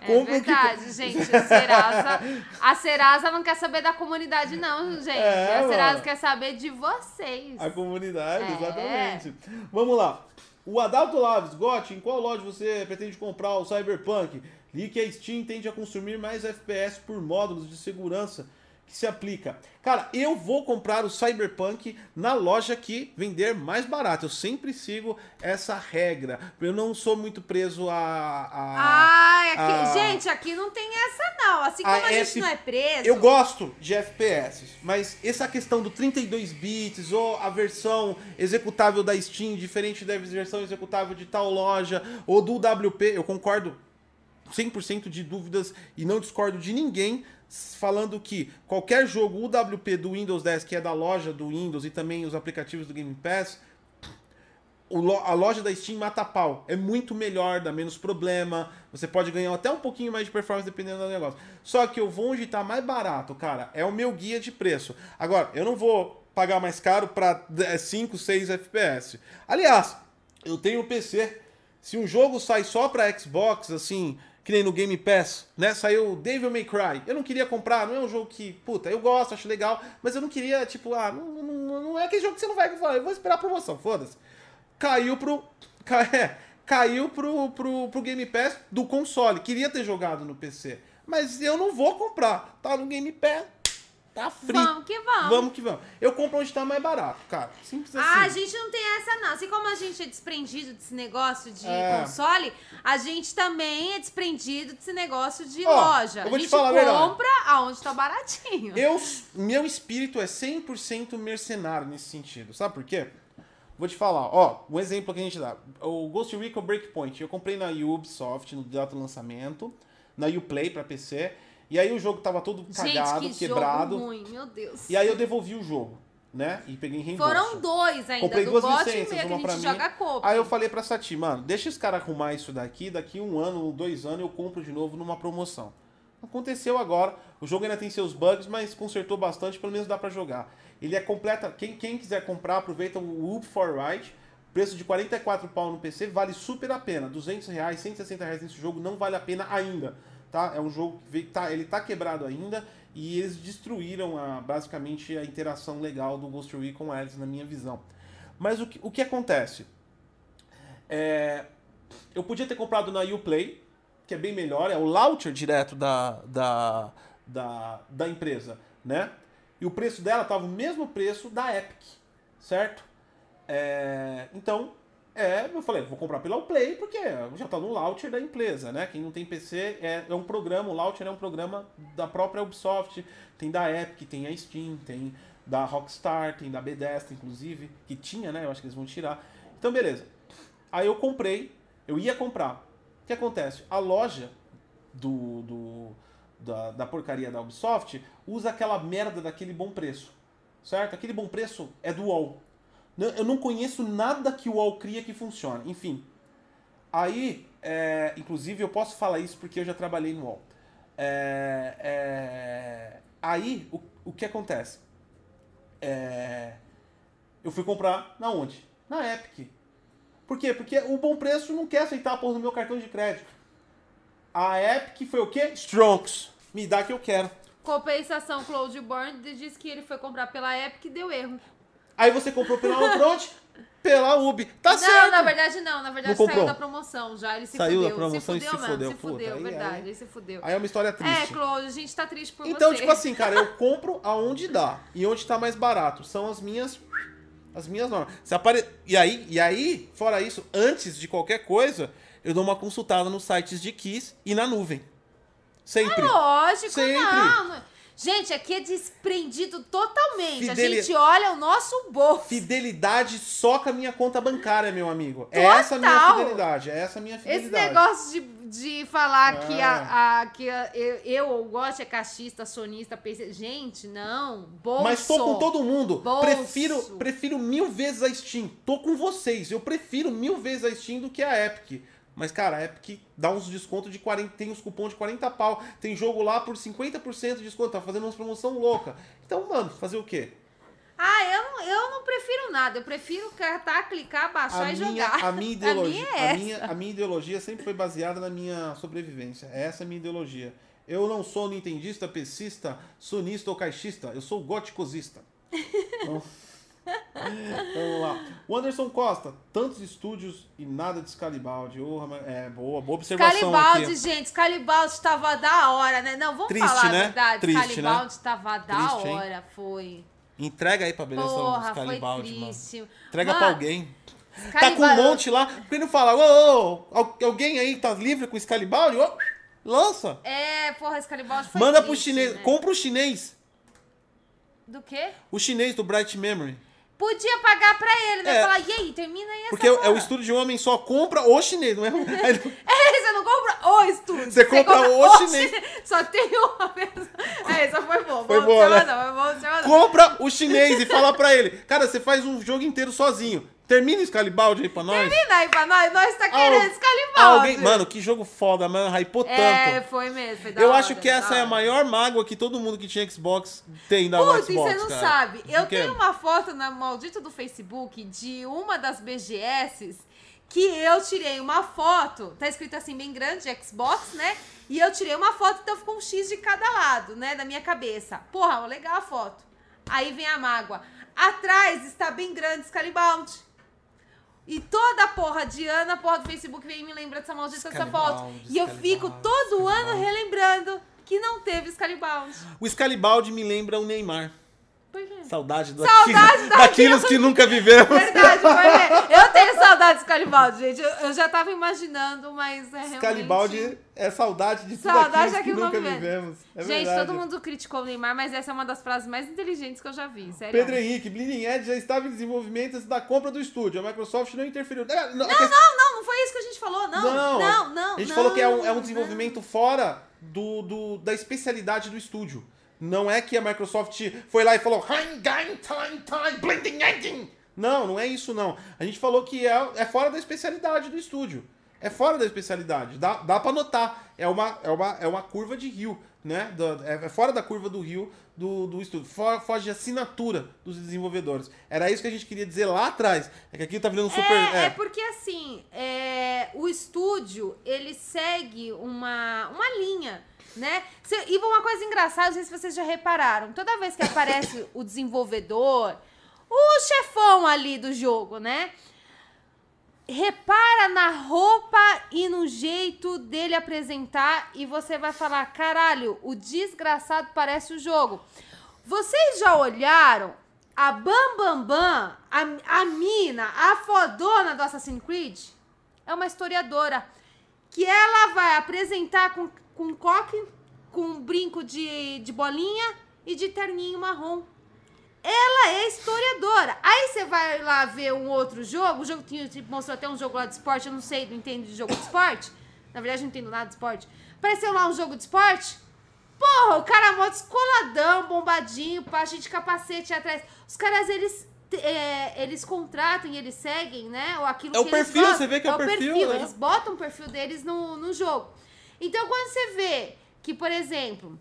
É Como que- verdade, gente. A Serasa, a Serasa não quer saber da comunidade, não, gente. É, a Serasa mano. quer saber de vocês. A comunidade, É. exatamente. Vamos lá. O Adalto Laves, Gotti, em qual loja você pretende comprar o Cyberpunk? Li que a Steam tende a consumir mais FPS por módulos de segurança que se aplica. Cara, eu vou comprar o Cyberpunk na loja que vender mais barato. Eu sempre sigo essa regra. Eu não sou muito preso a. a Ai, aqui, a- gente, aqui não tem essa não. Assim como A a, gente F- não é preso. Eu gosto de FPS, mas essa questão do 32 bits ou a versão executável da Steam diferente da versão executável de tal loja ou do WP, eu concordo 100% de dúvidas e não discordo de ninguém falando que qualquer jogo UWP do Windows 10, que é da loja do Windows e também os aplicativos do Game Pass, a loja da Steam mata pau. É muito melhor, dá menos problema. Você pode ganhar até um pouquinho mais de performance dependendo do negócio. Só que eu vou onde tá mais barato, cara. É o meu guia de preço. Agora, eu não vou pagar mais caro pra 5, 6 FPS. Aliás, eu tenho um PC. Se um jogo sai só pra Xbox, assim, que nem no Game Pass, né? Saiu Devil May Cry. Eu não queria comprar, não é um jogo que, puta, eu gosto, acho legal, mas eu não queria, tipo, ah, não, não, não é aquele jogo que você não vai falar, eu vou esperar a promoção, foda-se caiu pro. é, caiu pro, pro, pro Game Pass do console. Queria ter jogado no PC. Mas eu não vou comprar. Tá no Game Pass. Tá free. Vamos que vamos. Vamos que vamos. Eu compro onde tá mais barato, cara. Simples assim. Ah, a gente não tem essa, não. Assim como a gente é desprendido desse negócio de É. console, a gente também é desprendido desse negócio de Ó, loja. eu vou a te gente falar a verdade. compra aonde tá baratinho. Eu, meu espírito é 100% mercenário nesse sentido. Sabe por quê? Vou te falar, ó, um exemplo que a gente dá. O Ghost Recon Breakpoint, eu comprei na Ubisoft no data do lançamento, na Uplay pra PC, e aí o jogo tava todo cagado, gente, que quebrado. jogo ruim, meu Deus. E aí eu devolvi o jogo, né? E peguei em reembolso. Foram dois ainda, Comprei duas licenças, uma pra mim. Aí eu falei pra Sati, mano, deixa esse cara arrumar isso daqui, daqui um ano, dois anos eu compro de novo numa promoção. Aconteceu agora, o jogo ainda tem seus bugs, mas consertou bastante, pelo menos dá pra jogar. Ele é completa, quem, quem quiser comprar, aproveita o Up for Right, preço de 44 pau no PC, vale super a pena. 200 reais, 160 reais nesse jogo não vale a pena ainda, tá? É um jogo que tá, ele tá quebrado ainda e eles destruíram a, basicamente a interação legal do Ghost Recon Ads na minha visão. Mas o que, o que acontece? É, eu podia ter comprado na Uplay, que é bem melhor, é o launcher direto da, da, da, da empresa, né? E o preço dela estava o mesmo preço da Epic, certo? É, então, é, eu falei, vou comprar pela Uplay, porque já está no launcher da empresa, né? Quem não tem PC é, é um programa, o launcher é um programa da própria Ubisoft, tem da Epic, tem a Steam, tem da Rockstar, tem da Bethesda, inclusive, que tinha, né? Eu acho que eles vão tirar. Então, beleza. Aí eu comprei, eu ia comprar. O que acontece? A loja do, do- da, da porcaria da Ubisoft usa aquela merda daquele bom preço. Certo? Aquele bom preço é do UOL. Eu não conheço nada que o UOL cria que funcione. Enfim. Aí, é, inclusive, eu posso falar isso porque eu já trabalhei no UOL. É, é, aí, o, o que acontece? É, eu fui comprar na onde? Na Epic. Por quê? Porque o bom preço não quer aceitar a porra do meu cartão de crédito. A Epic foi o quê? Strongs. Me dá que eu quero. Compensação, Cloud Burn disse que ele foi comprar pela Epic e deu erro. Aí você comprou pela Upfront, pela Ubi. Tá não, certo. na verdade não. Na verdade Não comprou? saiu da promoção já. Ele se Saiu da fudeu. promoção e se se fudeu mesmo. fudeu. Se Puta, fudeu, aí- verdade. aí- Ele se fudeu. Aí é uma história É, triste. Cloud, a gente tá triste por Então, você. tipo assim, cara, eu compro aonde dá. E onde tá mais barato. São as minhas. As minhas normas. Se apare... e, aí, e aí, fora isso, antes de qualquer coisa, eu dou uma consultada nos sites de Kiss e na nuvem. Sempre. Lógico, Sempre. não. Gente, aqui é desprendido totalmente. Fideli- A gente olha o nosso bolso. Fidelidade só com a minha conta bancária, meu amigo. É Total. essa a minha fidelidade. É essa a minha Esse fidelidade. negócio de, de falar que, Ah. a, a- que a- eu, eu ou gosto é cachista, sonista, PC. Gente, não. Bolso. Mas tô com todo mundo. Bolso. Prefiro, prefiro mil vezes a Steam. Tô com vocês. Eu prefiro mil vezes a Steam do que a Epic. Mas, cara, a Epic dá uns descontos de 40. Tem uns cupons de 40 pau. Tem jogo lá por 50% de desconto. Tá fazendo umas promoção louca. Então, mano, fazer o quê? Ah, eu não, eu não prefiro nada. Eu prefiro catar, clicar, baixar A e minha, jogar. a minha ideologia. é a, minha, a minha ideologia sempre foi baseada na minha sobrevivência. Essa é a minha ideologia. Eu não sou nintendista, pesista, sonista ou caixista. Eu sou goticosista. Então, vamos lá. O Anderson Costa, tantos estúdios e nada de Scalibaldi. Oh, é, boa, boa observação Scalibaldi, aqui. gente, Scalibaldi tava da hora, né? Não, vamos Triste, falar né? a verdade. Triste, Scalibaldi tava da Triste, hein? hora, foi. Entrega aí pra beleza do Porra, foi Scalibaldi, mano. triste. Entrega Mano, pra alguém. Tá com um Scalibaldi- monte lá. Porque não fala, ô, ô, al- alguém aí tá livre com Scalibaldi? Ô, lança. É, porra, Scalibaldi foi Manda pro triste, chinês. né? Compra o chinês. Do quê? O chinês do Bright Memory. Podia pagar pra ele, né? É. Falar, e aí, termina aí essa Porque é o porra." estúdio de homem só compra o chinês, não é? É, você não compra o estúdio. Você compra o chinês. Só tem uma pessoa. É, essa foi boa. Foi boa, né? Foi boa observação. compra o chinês e fala pra ele: Cara, você faz um jogo inteiro sozinho. Termina o Scalibaldi aí pra nós. Termina aí pra nós. Nós tá querendo Al- Scalibaldi. Alguém... Mano, que jogo foda, mano. Hypou É, tanto. foi mesmo. Foi Eu hora, acho que essa é a hora. maior mágoa que todo mundo que tinha Xbox tem da Putz, Xbox. você não cara. sabe. Eu tenho uma foto na maldita do Facebook de uma das BGS que eu tirei uma foto, tá escrito assim bem grande, Xbox, né? E eu tirei uma foto, então ficou um X de cada lado, né, da minha cabeça. Porra, legal a foto. Aí vem a mágoa. Atrás está bem grande Scalibound. E toda a porra de Ana, porra do Facebook vem me lembrar dessa maldita dessa foto. Scalibound, E eu fico Scalibound, todo ano Scalibound. relembrando que não teve Scalibound. O Scalibaldi me lembra o Neymar. Quê? Saudade, do Saudade que nunca vivemos. Verdade, mesmo. Eu tenho saudade de Scalibaldi, gente. Eu, eu já tava imaginando, mas é realmente... Scalibaldi é saudade de tudo Saudade aquilo que nunca que vivemos. É gente, verdade. todo mundo criticou o Neymar, mas essa é uma das frases mais inteligentes que eu já vi, sério. Pedro Henrique, Bleeding Edge já estava em desenvolvimento da compra do estúdio. A Microsoft não interferiu. É, não, Não, não, não, não foi isso que a gente falou, não. Não, Não, não, A gente não, falou que é um, é um desenvolvimento fora do, do- da especialidade do estúdio. Não é que a Microsoft foi lá e falou "Hein, gain, time, time, Bleeding Edge. Não, não é isso não. A gente falou que é, é fora da especialidade do estúdio. É fora da especialidade. Dá, dá pra notar. É uma, é, uma, é uma curva de rio, né? Da- é, é fora da curva do rio do, do estúdio. Fo- Foge de assinatura dos desenvolvedores. Era isso que a gente queria dizer lá atrás. É que aqui tá virando super... É, é. é porque assim, é, o estúdio, ele segue uma, uma linha, né? E uma coisa engraçada, não sei se vocês já repararam, toda vez que aparece o desenvolvedor, o chefão ali do jogo, né? Repara na roupa e no jeito dele apresentar e você vai falar, caralho, o desgraçado parece o jogo. Vocês já olharam a Bam Bam Bam, a, a mina, a fodona do Assassin's Creed? É uma historiadora que ela vai apresentar com, com coque, com um brinco de, de bolinha e de terninho marrom. Ela é historiadora. Aí você vai lá ver um outro jogo, o jogo tinha, tipo, mostrou até um jogo lá de esporte, eu não sei, não entendo de jogo de esporte. Na verdade, não entendo nada de esporte. Apareceu lá um jogo de esporte. Porra, o cara mó descoladão, bombadinho, cheio de capacete atrás. Os caras, eles, é, eles contratam e eles seguem, né? Ou aquilo É o que eles perfil, gostam. você vê que é o perfil, né? Eles botam o perfil deles no, no jogo. Então, quando você vê que, por exemplo,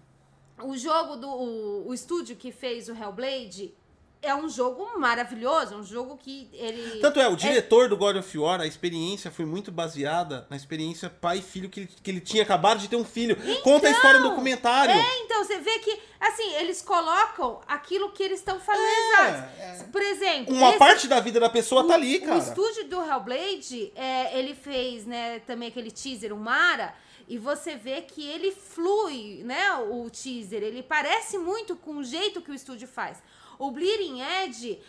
o jogo do o, o estúdio que fez o Hellblade é um jogo maravilhoso, é um jogo que ele Tanto é, o diretor do God of War, a experiência foi muito baseada na experiência pai e filho que ele, que ele tinha acabado de ter um filho. Conta a história no documentário. É, então você vê que assim, eles colocam aquilo que eles estão fazendo. É, Por exemplo, Uma esse- parte da vida da pessoa tá o- ali, O cara. estúdio do Hellblade, é, ele fez, né, também aquele teaser, o Mara, e você vê que ele flui, né, o teaser, ele parece muito com o jeito que o estúdio faz. O Bleeding Edge,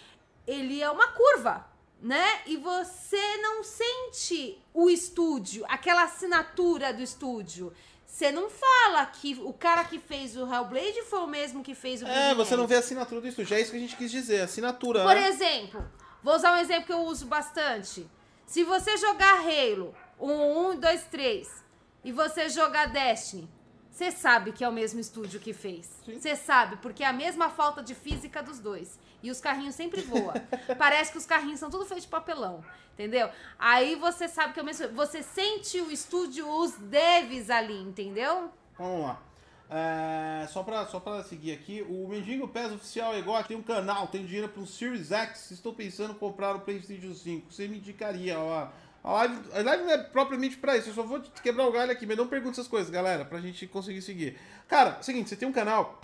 ele é uma curva, né? E você não sente o estúdio, aquela assinatura do estúdio. você não fala que o cara que fez o Hellblade foi o mesmo que fez o É, Bleeding você não Edge. vê a assinatura do estúdio. É isso que a gente quis dizer, assinatura. Por né? exemplo, vou usar um exemplo que eu uso bastante. Se você jogar Halo, um 1, 2, 3, e você jogar Destiny, você sabe que é o mesmo estúdio que fez. Você sabe, porque é a mesma falta de física dos dois. E os carrinhos sempre voam. Parece que os carrinhos são tudo feito de papelão. Entendeu? Aí você sabe que é o mesmo. Você sente o estúdio, os devs ali, entendeu? Vamos lá. É, só, pra, só pra seguir aqui, o Mendigo Pés Oficial é igual, tem um canal, tem dinheiro para um Series X, estou pensando em comprar o PlayStation 5. Você me indicaria, ó. A live, a live não é propriamente pra isso, eu só vou quebrar o galho aqui, mas não pergunte essas coisas, galera, pra gente conseguir seguir. Cara, seguinte, você tem um canal,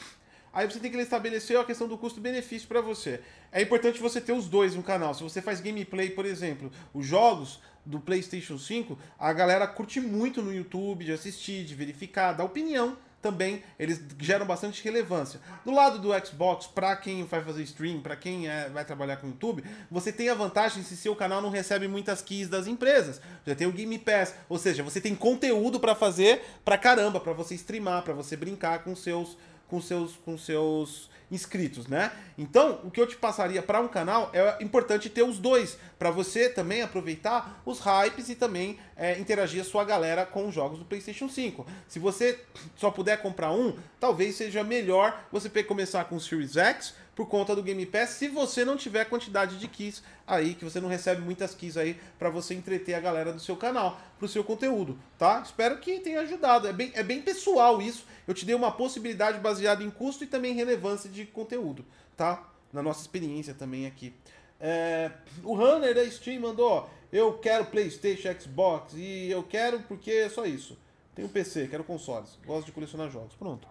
aí você tem que estabelecer a questão do custo-benefício pra você. É importante você ter os dois no canal. Se você faz gameplay, por exemplo, os jogos do PlayStation 5, a galera curte muito no YouTube de assistir, de verificar, dar opinião também, eles geram bastante relevância. Do lado do Xbox, para quem vai fazer stream, para quem é, vai trabalhar com YouTube, você tem a vantagem se seu canal não recebe muitas keys das empresas. Já tem o Game Pass, ou seja, você tem conteúdo para fazer pra caramba, para você streamar, para você brincar com seus com seus com seus inscritos, né? Então, o que eu te passaria para um canal é importante ter os dois, para você também aproveitar os hypes e também é, interagir a sua galera com os jogos do PlayStation 5. Se você só puder comprar um, talvez seja melhor você começar com o Series X por conta do Game Pass, se você não tiver quantidade de keys aí, que você não recebe muitas keys aí para você entreter a galera do seu canal, pro seu conteúdo, tá? Espero que tenha ajudado. É bem, é bem pessoal isso. Eu te dei uma possibilidade baseada em custo e também relevância de conteúdo, tá? Na nossa experiência também aqui. É, o Runner da Steam mandou, ó, eu quero Playstation, Xbox e eu quero porque é só isso. Tenho PC, quero consoles, gosto de colecionar jogos. Pronto.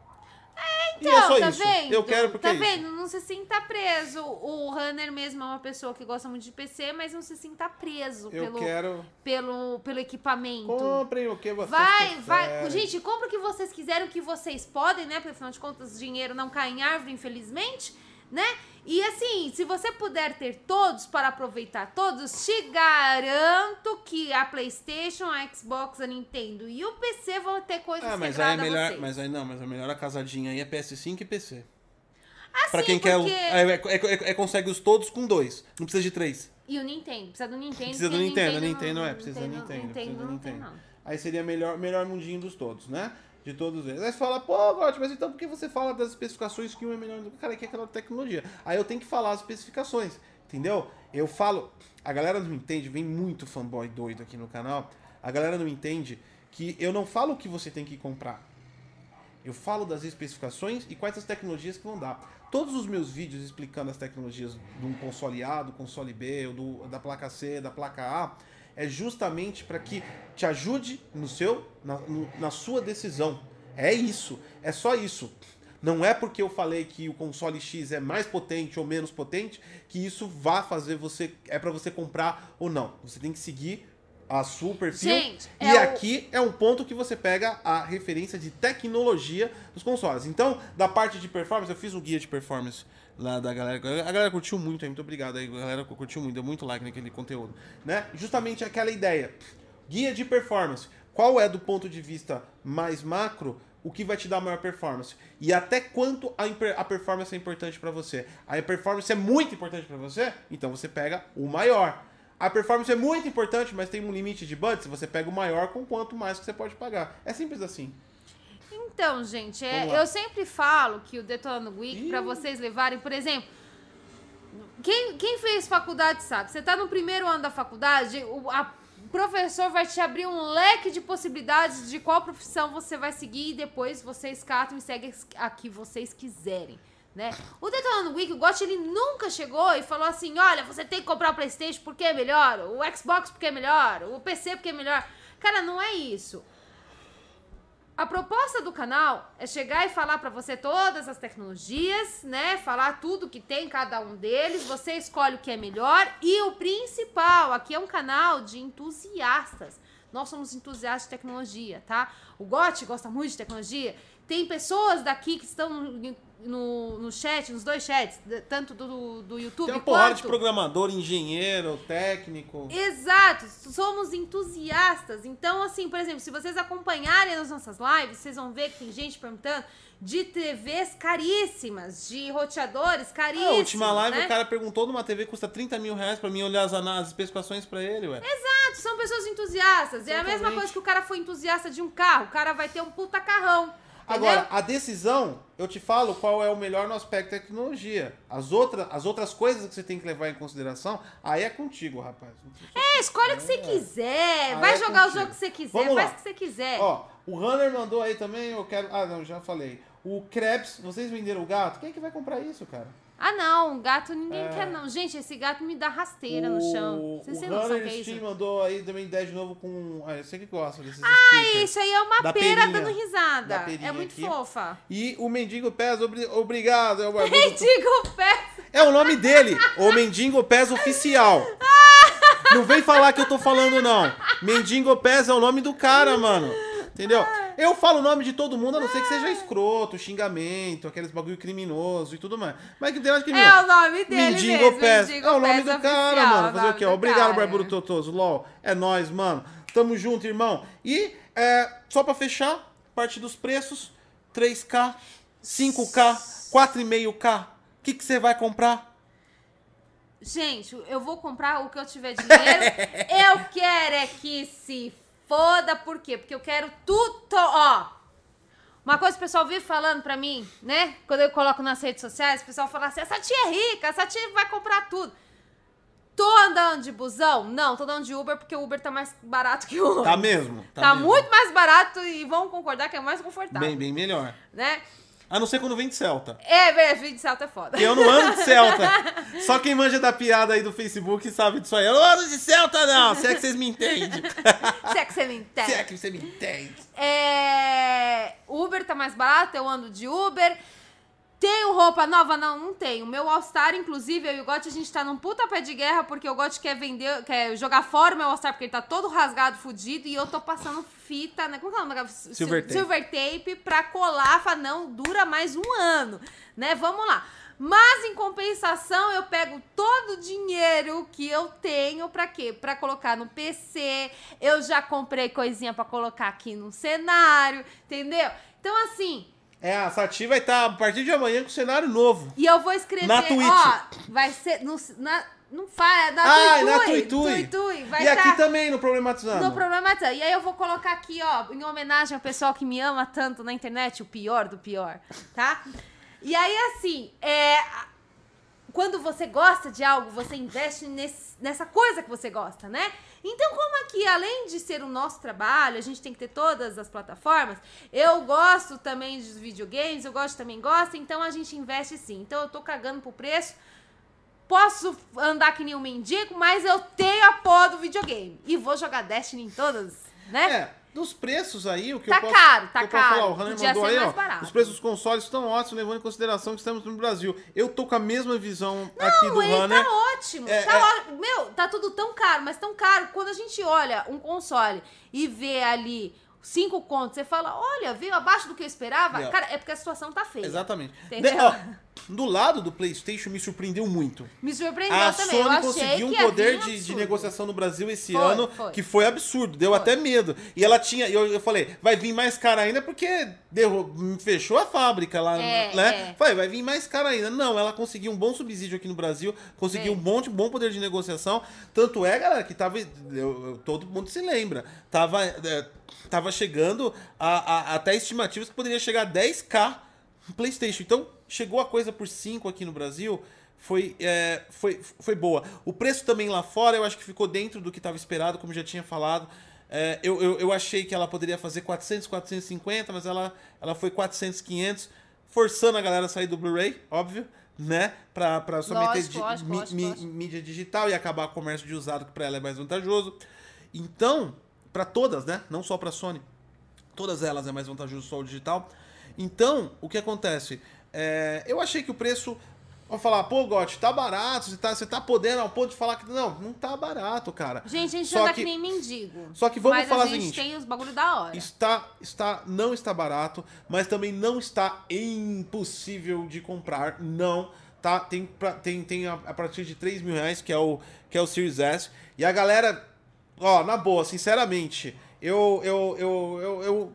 E é só tá isso. vendo? Eu quero porque Tá é isso. vendo? Não se sinta preso. O Runner mesmo é uma pessoa que gosta muito de PC, mas não se sinta preso Eu pelo, quero. pelo, pelo equipamento. Comprem o que vocês Vai, vai. preferem. Gente, compra o que vocês quiserem, o que vocês podem, né? Porque afinal de contas, dinheiro não cai em árvore, infelizmente, né? E assim, se você puder ter todos para aproveitar todos, te garanto que a PlayStation, a Xbox, a Nintendo e o PC vão ter coisas Ah, mas aí é melhor. vocês. Mas aí não, mas a melhor a casadinha aí é PS5 e PC. Assim, pra quem quer. porque- É, é, é- é- consegue os todos com dois. Não precisa de três. E o Nintendo, precisa do Nintendo. Precisa do Nintendo, não- Nintendo é, precisa do Nintendo, Nintendo, precisa do não Nintendo. não. Aí seria melhor, melhor mundinho dos todos, né? De todos eles. Aí você fala, pô, Gotti, mas então por que você fala das especificações que um é melhor do que Cara, que é aquela tecnologia. Aí eu tenho que falar as especificações, entendeu? Eu falo, a galera não entende, vem muito fanboy doido aqui no canal. A galera não entende que eu não falo o que você tem que comprar. Eu falo das especificações e quais as tecnologias que vão dar. Todos os meus vídeos explicando as tecnologias de um console A, do console B, do, da placa C, da placa A, é justamente para que te ajude no seu, na, no- na sua decisão. É isso, é só isso. Não é porque eu falei que o console X é mais potente ou menos potente que isso vá fazer você é para você comprar ou não. Você tem que seguir a sua perfil. Gente, e é o- aqui é um ponto que você pega a referência de tecnologia dos consoles. Então, da parte de performance, eu fiz um guia de performance lá da galera. A galera curtiu muito, aí, muito obrigado aí. A galera curtiu muito, deu muito like naquele conteúdo, né? Justamente aquela ideia. Guia de performance. Qual é do ponto de vista mais macro o que vai te dar maior performance? E até quanto a, a performance é importante para você? A performance é muito importante para você? Então você pega o maior. A performance é muito importante, mas tem um limite de budget, você pega o maior com quanto mais que você pode pagar. É simples assim. Então, gente, é, eu sempre falo que o Detonando Week, pra vocês levarem, por exemplo, quem, quem fez faculdade sabe, você tá no primeiro ano da faculdade, o a- professor vai te abrir um leque de possibilidades de qual profissão você vai seguir e depois vocês catam e seguem a que vocês quiserem. Né? O Detonando Week, o Gotti, ele nunca chegou e falou assim: olha, você tem que comprar o PlayStation porque é melhor, o Xbox porque é melhor, o PC porque é melhor. Cara, não é isso. A proposta do canal é chegar e falar pra você todas as tecnologias, né? Falar tudo que tem cada um deles, você escolhe o que é melhor e o principal, aqui é um canal de entusiastas. Nós somos entusiastas de tecnologia, tá? O Gotti gosta muito de tecnologia. Tem pessoas daqui que estão no no, chat, nos dois chats, tanto do, do YouTube Tem uma porrada de quanto... programador, engenheiro, técnico. Exato, somos entusiastas. Então, assim, por exemplo, se vocês acompanharem as nossas lives, vocês vão ver que tem gente perguntando de TVs caríssimas, de roteadores Ah, caríssimos. a última live né? o cara perguntou numa TV que custa 30 mil reais pra mim olhar as, as especificações pra ele, ué. Exato, são pessoas entusiastas. É a mesma Exatamente. coisa que o cara foi entusiasta de um carro. O cara vai ter um puta carrão. Agora, a decisão, eu te falo qual é o melhor no aspecto da tecnologia. As, outra, as outras coisas que você tem que levar em consideração, aí é contigo, rapaz. É, escolhe o que você quiser. Ah, vai é jogar o jogo que você quiser, Vamos faz lá. o que você quiser. Ó, o Runner mandou aí também, eu quero... Ah, não, já falei. O Krebs, vocês venderam o gato? Quem é que vai comprar isso, cara? Ah, não, gato ninguém É. quer, não. Gente, esse gato me dá rasteira no chão. Vocês o têm noção que é isso? Mandou aí também 10 de novo com... Ah, eu sei que gosta desses Ah, isso aí é uma Da pera perinha. dando risada. É muito aqui. fofa. E o Mendigo Pés, obri- obrigado. É o. Mendigo pé. É o nome dele, o Mendigo Pés Oficial. Não vem falar que eu tô falando, não. Mendigo Pés é o nome do cara, mano. Entendeu? Eu falo o nome de todo mundo, a não ser que seja escroto, xingamento, aqueles bagulho criminoso e tudo mais. Mas que tem nada de criminoso. É o nome dele Mendigo mesmo. Pés. É o nome do cara, oficial, mano. o Fazer o quê? do Obrigado, cara. Barbudo Totoso. LOL. É nóis, mano. Tamo junto, irmão. E, é, só pra fechar, parte dos preços: 3K, 5K, 4,5K. O que você vai comprar? Gente, eu vou comprar o que eu tiver dinheiro. eu quero é que se foda. Por quê? Porque eu quero tudo. Ó. Uma coisa que o pessoal vive falando pra mim, né? Quando eu coloco nas redes sociais, o pessoal fala assim: essa tia é rica, essa tia vai comprar tudo. Tô andando de busão? Não, tô andando de Uber porque o Uber tá mais barato que o Uber. Tá mesmo? Tá, mesmo. muito mais barato e vão concordar que é mais confortável. Bem, bem melhor. Né? A não ser quando vem de Celta. É, velho, vídeo de salto é foda. Eu não ando de Celta. Só quem manja da piada aí do Facebook sabe disso aí. Eu não ando de Celta, não. Se é que vocês me entendem. Se é que você me entende. Se é que você me entende. É, Uber tá mais barato, eu ando de Uber. Tenho roupa nova? Não, não tenho. Meu All-Star, inclusive, eu e o Gotti, a gente tá num puta pé de guerra porque o Gotti quer vender, quer jogar fora o meu All-Star porque ele tá todo rasgado, fudido, e eu tô passando fita, né? Como que é o nome? Silver tape. Silver tape pra colar, fala, não, dura mais um ano, né? Vamos lá. Mas em compensação, eu pego todo o dinheiro que eu tenho pra quê? Pra colocar no PC. Eu já comprei coisinha pra colocar aqui no cenário, entendeu? Então assim, É, a Sati vai estar a partir de amanhã com cenário novo. e eu vou escrever, Na Twitch. ó, vai ser no, na não faz, na Ah, Tuitui, na Tuitui. Tuitui, vai E aqui tá também, no Problematizando. no problema tá. E aí eu vou colocar aqui, ó, em homenagem ao pessoal que me ama tanto na internet, o pior do pior, tá? E aí, assim, é. Quando você gosta de algo, você investe nesse- nessa coisa que você gosta, né? Então, como aqui, além de ser o nosso trabalho, a gente tem que ter todas as plataformas, eu gosto também dos videogames, eu gosto também gosto, então a gente investe sim. Então eu tô cagando pro preço. Posso andar que nem um mendigo, mas eu tenho a porra do videogame. E vou jogar Destiny em todas, né? É, dos preços aí, o que Tá eu posso, caro, tá posso caro. falar, o mandou aí, ó, barato. os preços dos consoles estão ótimos, levando em consideração que estamos no Brasil. Eu tô com a mesma visão aqui do Não, ele Runner. tá ótimo. É, tá é. ó- Meu, tá tudo tão caro, mas tão caro. Quando a gente olha um console e vê ali cinco contos, você fala, olha, veio abaixo do que eu esperava. Cara, é porque a situação tá feia. Exatamente. Entendeu? De- ó, do lado do PlayStation me surpreendeu muito. Me surpreendeu A também. eu Sony conseguiu um poder de, de negociação no Brasil esse Foi, ano foi. que foi absurdo, deu Foi. até medo. E ela tinha, eu, eu falei, vai vir mais caro ainda porque derru- fechou a fábrica lá, É, né? é. Falei, vai vir mais caro ainda. Não, ela conseguiu um bom subsídio aqui no Brasil, conseguiu um bom, bom poder de negociação. Tanto é, galera, que tava. eu- eu- todo mundo se lembra. Tava, é, tava chegando a, a- até estimativas que poderia chegar a 10k no PlayStation. Então, chegou a coisa por 5 aqui no Brasil. Foi, é, foi, foi boa. O preço também lá fora, eu acho que ficou dentro do que estava esperado, como já tinha falado. É, eu, eu, eu achei que ela poderia fazer 400, 450, mas ela, ela foi 400, 500, forçando a galera a sair do Blu-ray, óbvio, né? Pra, pra só meter Lógico, lógico, lógico, mi- lógico. mídia digital e acabar com o comércio de usado, que pra ela é mais vantajoso. Então, pra todas, né? Não só pra Sony. Todas elas é mais vantajoso só o digital. Então, o que acontece? É, eu achei que o preço Vai falar, pô, Gotti, tá barato, você tá, você tá podendo ao ponto de falar que. Não, não tá barato, cara. Gente, a gente Só anda que- que nem mendigo. Só que vamos mas falar a gente seguinte. tem os bagulho da hora. Está, está, não está barato, mas também não está impossível de comprar. Não, tá? Tem, pra- tem, tem a, a partir de 3 mil reais, que é, o, que é o Series S. E a galera, ó, na boa, sinceramente, eu, eu, eu, eu, eu,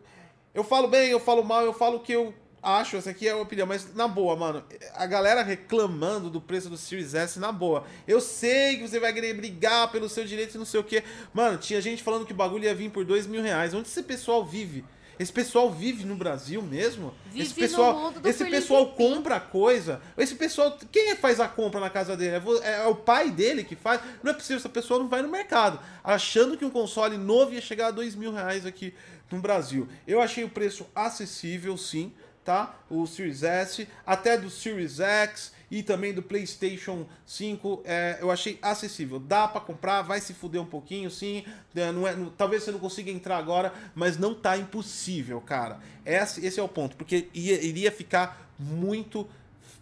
eu falo bem, eu falo mal, eu falo que eu acho, essa aqui é a opinião, mas na boa, mano, a galera reclamando do preço do Series S, na boa. Eu sei que você vai querer brigar pelo seu direito e não sei o que. Mano, tinha gente falando que o bagulho ia vir por 2 mil reais. Onde esse pessoal vive? Esse pessoal vive no Brasil mesmo? Vive esse pessoal, no mundo do esse Felipe pessoal compra coisa. Esse pessoal, quem é que faz a compra na casa dele? É vo- É o pai dele que faz? Não é possível, essa pessoa não vai no mercado, achando que um console novo ia chegar a 2 mil reais aqui no Brasil. Eu achei o preço acessível, sim, tá? O Series S, até do Series X e também do PlayStation 5, é, eu achei acessível. Dá pra comprar, vai se fuder um pouquinho, sim. é, não é- não- talvez você não consiga entrar agora, mas não tá impossível, cara. Esse, esse é o ponto, porque ia- iria ficar muito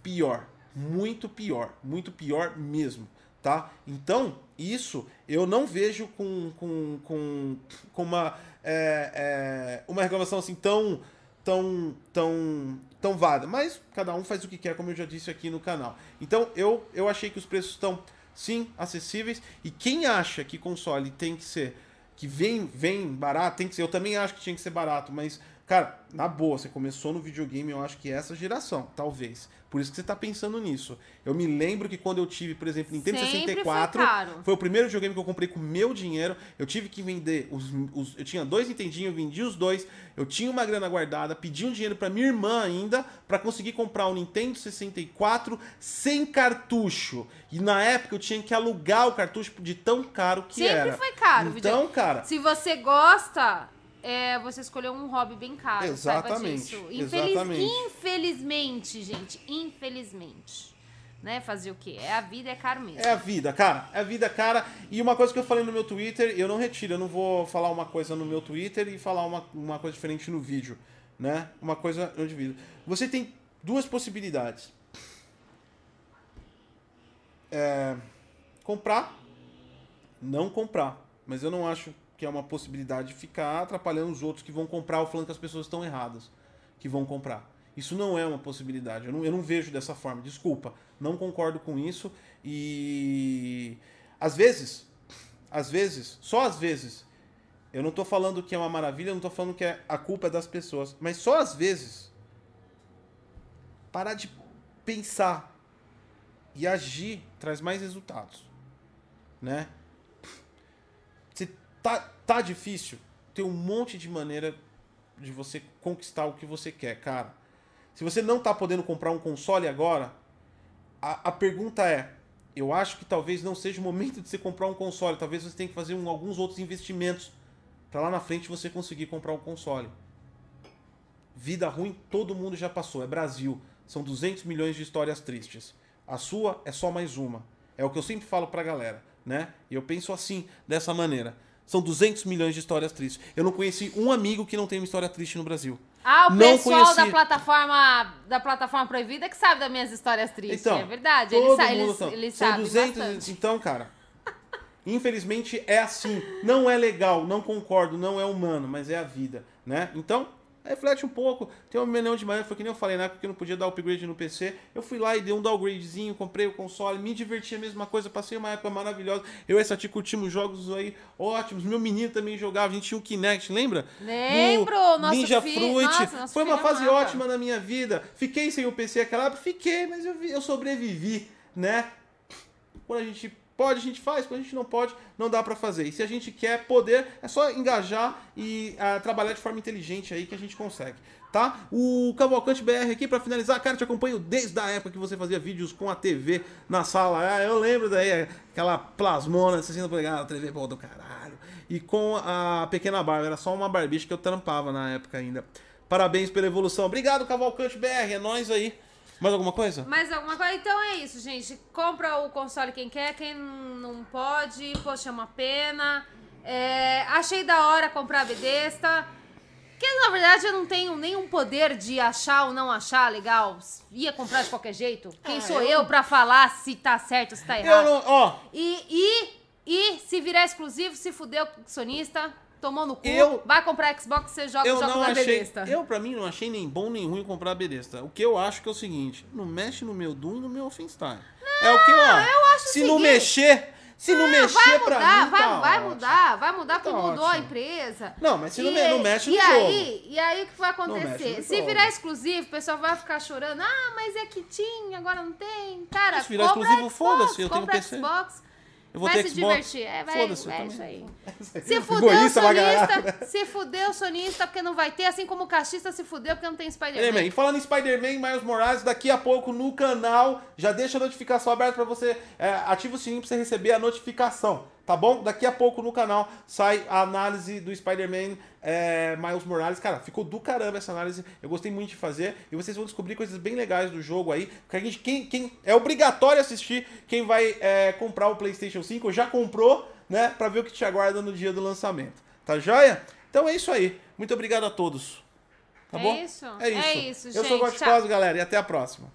pior. Muito pior. Muito pior mesmo, tá? Então, isso eu não vejo com, com, com, com uma, é, é, uma reclamação assim tão tão tão tão válida, mas cada um faz o que quer, como eu já disse aqui no canal. Então, eu eu achei que os preços estão sim acessíveis. E quem acha que console tem que ser que vem vem barato, tem que ser, eu também acho que tinha que ser barato, mas cara, na boa, você começou no videogame, eu acho que é essa geração, talvez. Por isso que você tá pensando nisso. Eu me lembro que quando eu tive, por exemplo, Nintendo Sempre foi 64, caro. foi o primeiro videogame que eu comprei com meu dinheiro. Eu tive que vender os, os- eu tinha dois Nintendinho, eu vendi os dois. Eu tinha uma grana guardada, pedi um dinheiro pra minha irmã ainda pra conseguir comprar um Nintendo 64 sem cartucho. E na época eu tinha que alugar o cartucho de tão caro que Sempre era. foi caro o Então, cara, Se você gosta, é, você escolheu um hobby bem caro. Exatamente. Infeliz- exatamente. Infelizmente, gente, infelizmente. Né? Fazer o quê? É a vida, é caro mesmo. É a vida, cara. É a vida, cara. E uma coisa que eu falei no meu Twitter, eu não retiro. Eu não vou falar uma coisa no meu Twitter e falar uma, uma coisa diferente no vídeo, né? Uma coisa no vídeo. Você tem duas possibilidades. É, comprar, não comprar. Mas eu não acho que é uma possibilidade ficar atrapalhando os outros que vão comprar ou falando que as pessoas estão erradas que vão comprar. Isso não é uma possibilidade. Eu não, eu não vejo dessa forma. Desculpa. Não concordo com isso. E às vezes, às vezes, só às vezes, eu não tô falando que é uma maravilha, eu não tô falando que é, a culpa é das pessoas, mas só às vezes parar de pensar e agir traz mais resultados, né? Tá, tá difícil, tem um monte de maneira de você conquistar o que você quer, cara. Se você não tá podendo comprar um console agora, a, a pergunta é: eu acho que talvez não seja o momento de você comprar um console, talvez você tenha que fazer um- alguns outros investimentos para lá na frente você conseguir comprar um console. Vida ruim todo mundo já passou, é Brasil. São 200 milhões de histórias tristes. A sua é só mais uma. É o que eu sempre falo pra galera, né? E eu penso assim, dessa maneira. São 200 milhões de histórias tristes. Eu não conheci um amigo que não tem uma história triste no Brasil. Ah, o Não pessoal conheci. da plataforma da plataforma proibida que sabe das minhas histórias tristes. Então, é verdade. todo Eles, sa mundo eles, sabe. eles São sabem 200, bastante. então, cara. Infelizmente é assim. Não é legal, não concordo, não é humano, mas é a vida, né? Então, reflete um pouco. Tem um milhão de manhã, foi que nem eu falei, né? Porque eu não podia dar upgrade no PC. Eu fui lá e dei um downgradezinho, comprei o console, me diverti a mesma coisa, passei uma época maravilhosa. Eu e essa tia curtimos jogos aí ótimos. Meu menino também jogava, a gente tinha um Kinect, lembra? Lembro, No nosso Ninja fi- Fruit. nossa, nosso Foi uma fase amava. ótima na minha vida. Fiquei sem o PC aquela época, fiquei, mas eu, vi- eu sobrevivi, né? Quando a gente pode, a gente faz. Quando a gente não pode, não dá pra fazer. E se a gente quer poder, é só engajar e ah, trabalhar de forma inteligente aí que a gente consegue. Tá? O Cavalcante BR aqui pra finalizar, cara, te acompanho desde a época que você fazia vídeos com a TV na sala. Ah, eu lembro daí, aquela plasmona, 60 polegadas, TV pô, do caralho. E com a pequena barba, era só uma barbicha que eu trampava na época ainda. Parabéns pela evolução. Obrigado, Cavalcante BR, é nóis aí. Mais alguma coisa? Mais alguma coisa? Então é isso, gente. Compra o console quem quer, quem não pode, poxa, é uma pena. É, achei da hora comprar a Bethesda. Porque, na verdade, eu não tenho nenhum poder de achar ou não achar legal. Ia comprar de qualquer jeito. Quem Ah, sou eu- eu pra falar se tá certo ou se tá Eu errado? não. Ó, E, e, e se virar exclusivo, se fudeu com o sonista, tomou no cu, Eu- vai comprar Xbox, você joga eu os jogos não da achei. besta. Eu, pra mim, não achei nem bom nem ruim comprar a Belesta. O que eu acho que é o seguinte: não mexe no meu Doom e no meu Offenstein. é o que eu acho. eu acho Se não mexer. Se não mexer vai pra mudar, mim, vai, tá vai mudar, vai mudar porque Tá mudou a ótimo. empresa. Não, mas se não me- não mexe no e jogo. Aí, e aí o que vai acontecer? Se jogo. virar exclusivo, o pessoal vai ficar chorando. Ah, mas é que tinha, agora não tem. Cara, Se virar exclusivo, foda-se, eu tenho PC. Xbox. Eu vou vai ter se Xbox. divertir. É, vai, Foda-se, é isso aí. Se fudeu sonista, se fudeu o sonista porque não vai ter, assim como o cachista se fudeu porque não tem Spider-Man. Spider-Man. E falando em Spider-Man, Miles Morales, daqui a pouco no canal, já deixa a notificação aberta pra você, é, ativa o sininho pra você receber a notificação, tá bom? Daqui a pouco no canal sai a análise do Spider-Man é, Miles Morales. Cara, ficou do caramba essa análise, eu gostei muito de fazer, e vocês vão descobrir coisas bem legais do jogo aí, porque a gente, quem, quem é obrigatório assistir, quem vai é, comprar o PlayStation 5, já comprou, né, pra ver o que te aguarda no dia do lançamento. Tá joia? Então é isso aí. Muito obrigado a todos. Tá É bom? isso? É isso. É isso, Eu sou o gente. Goticose, galera, e até a próxima.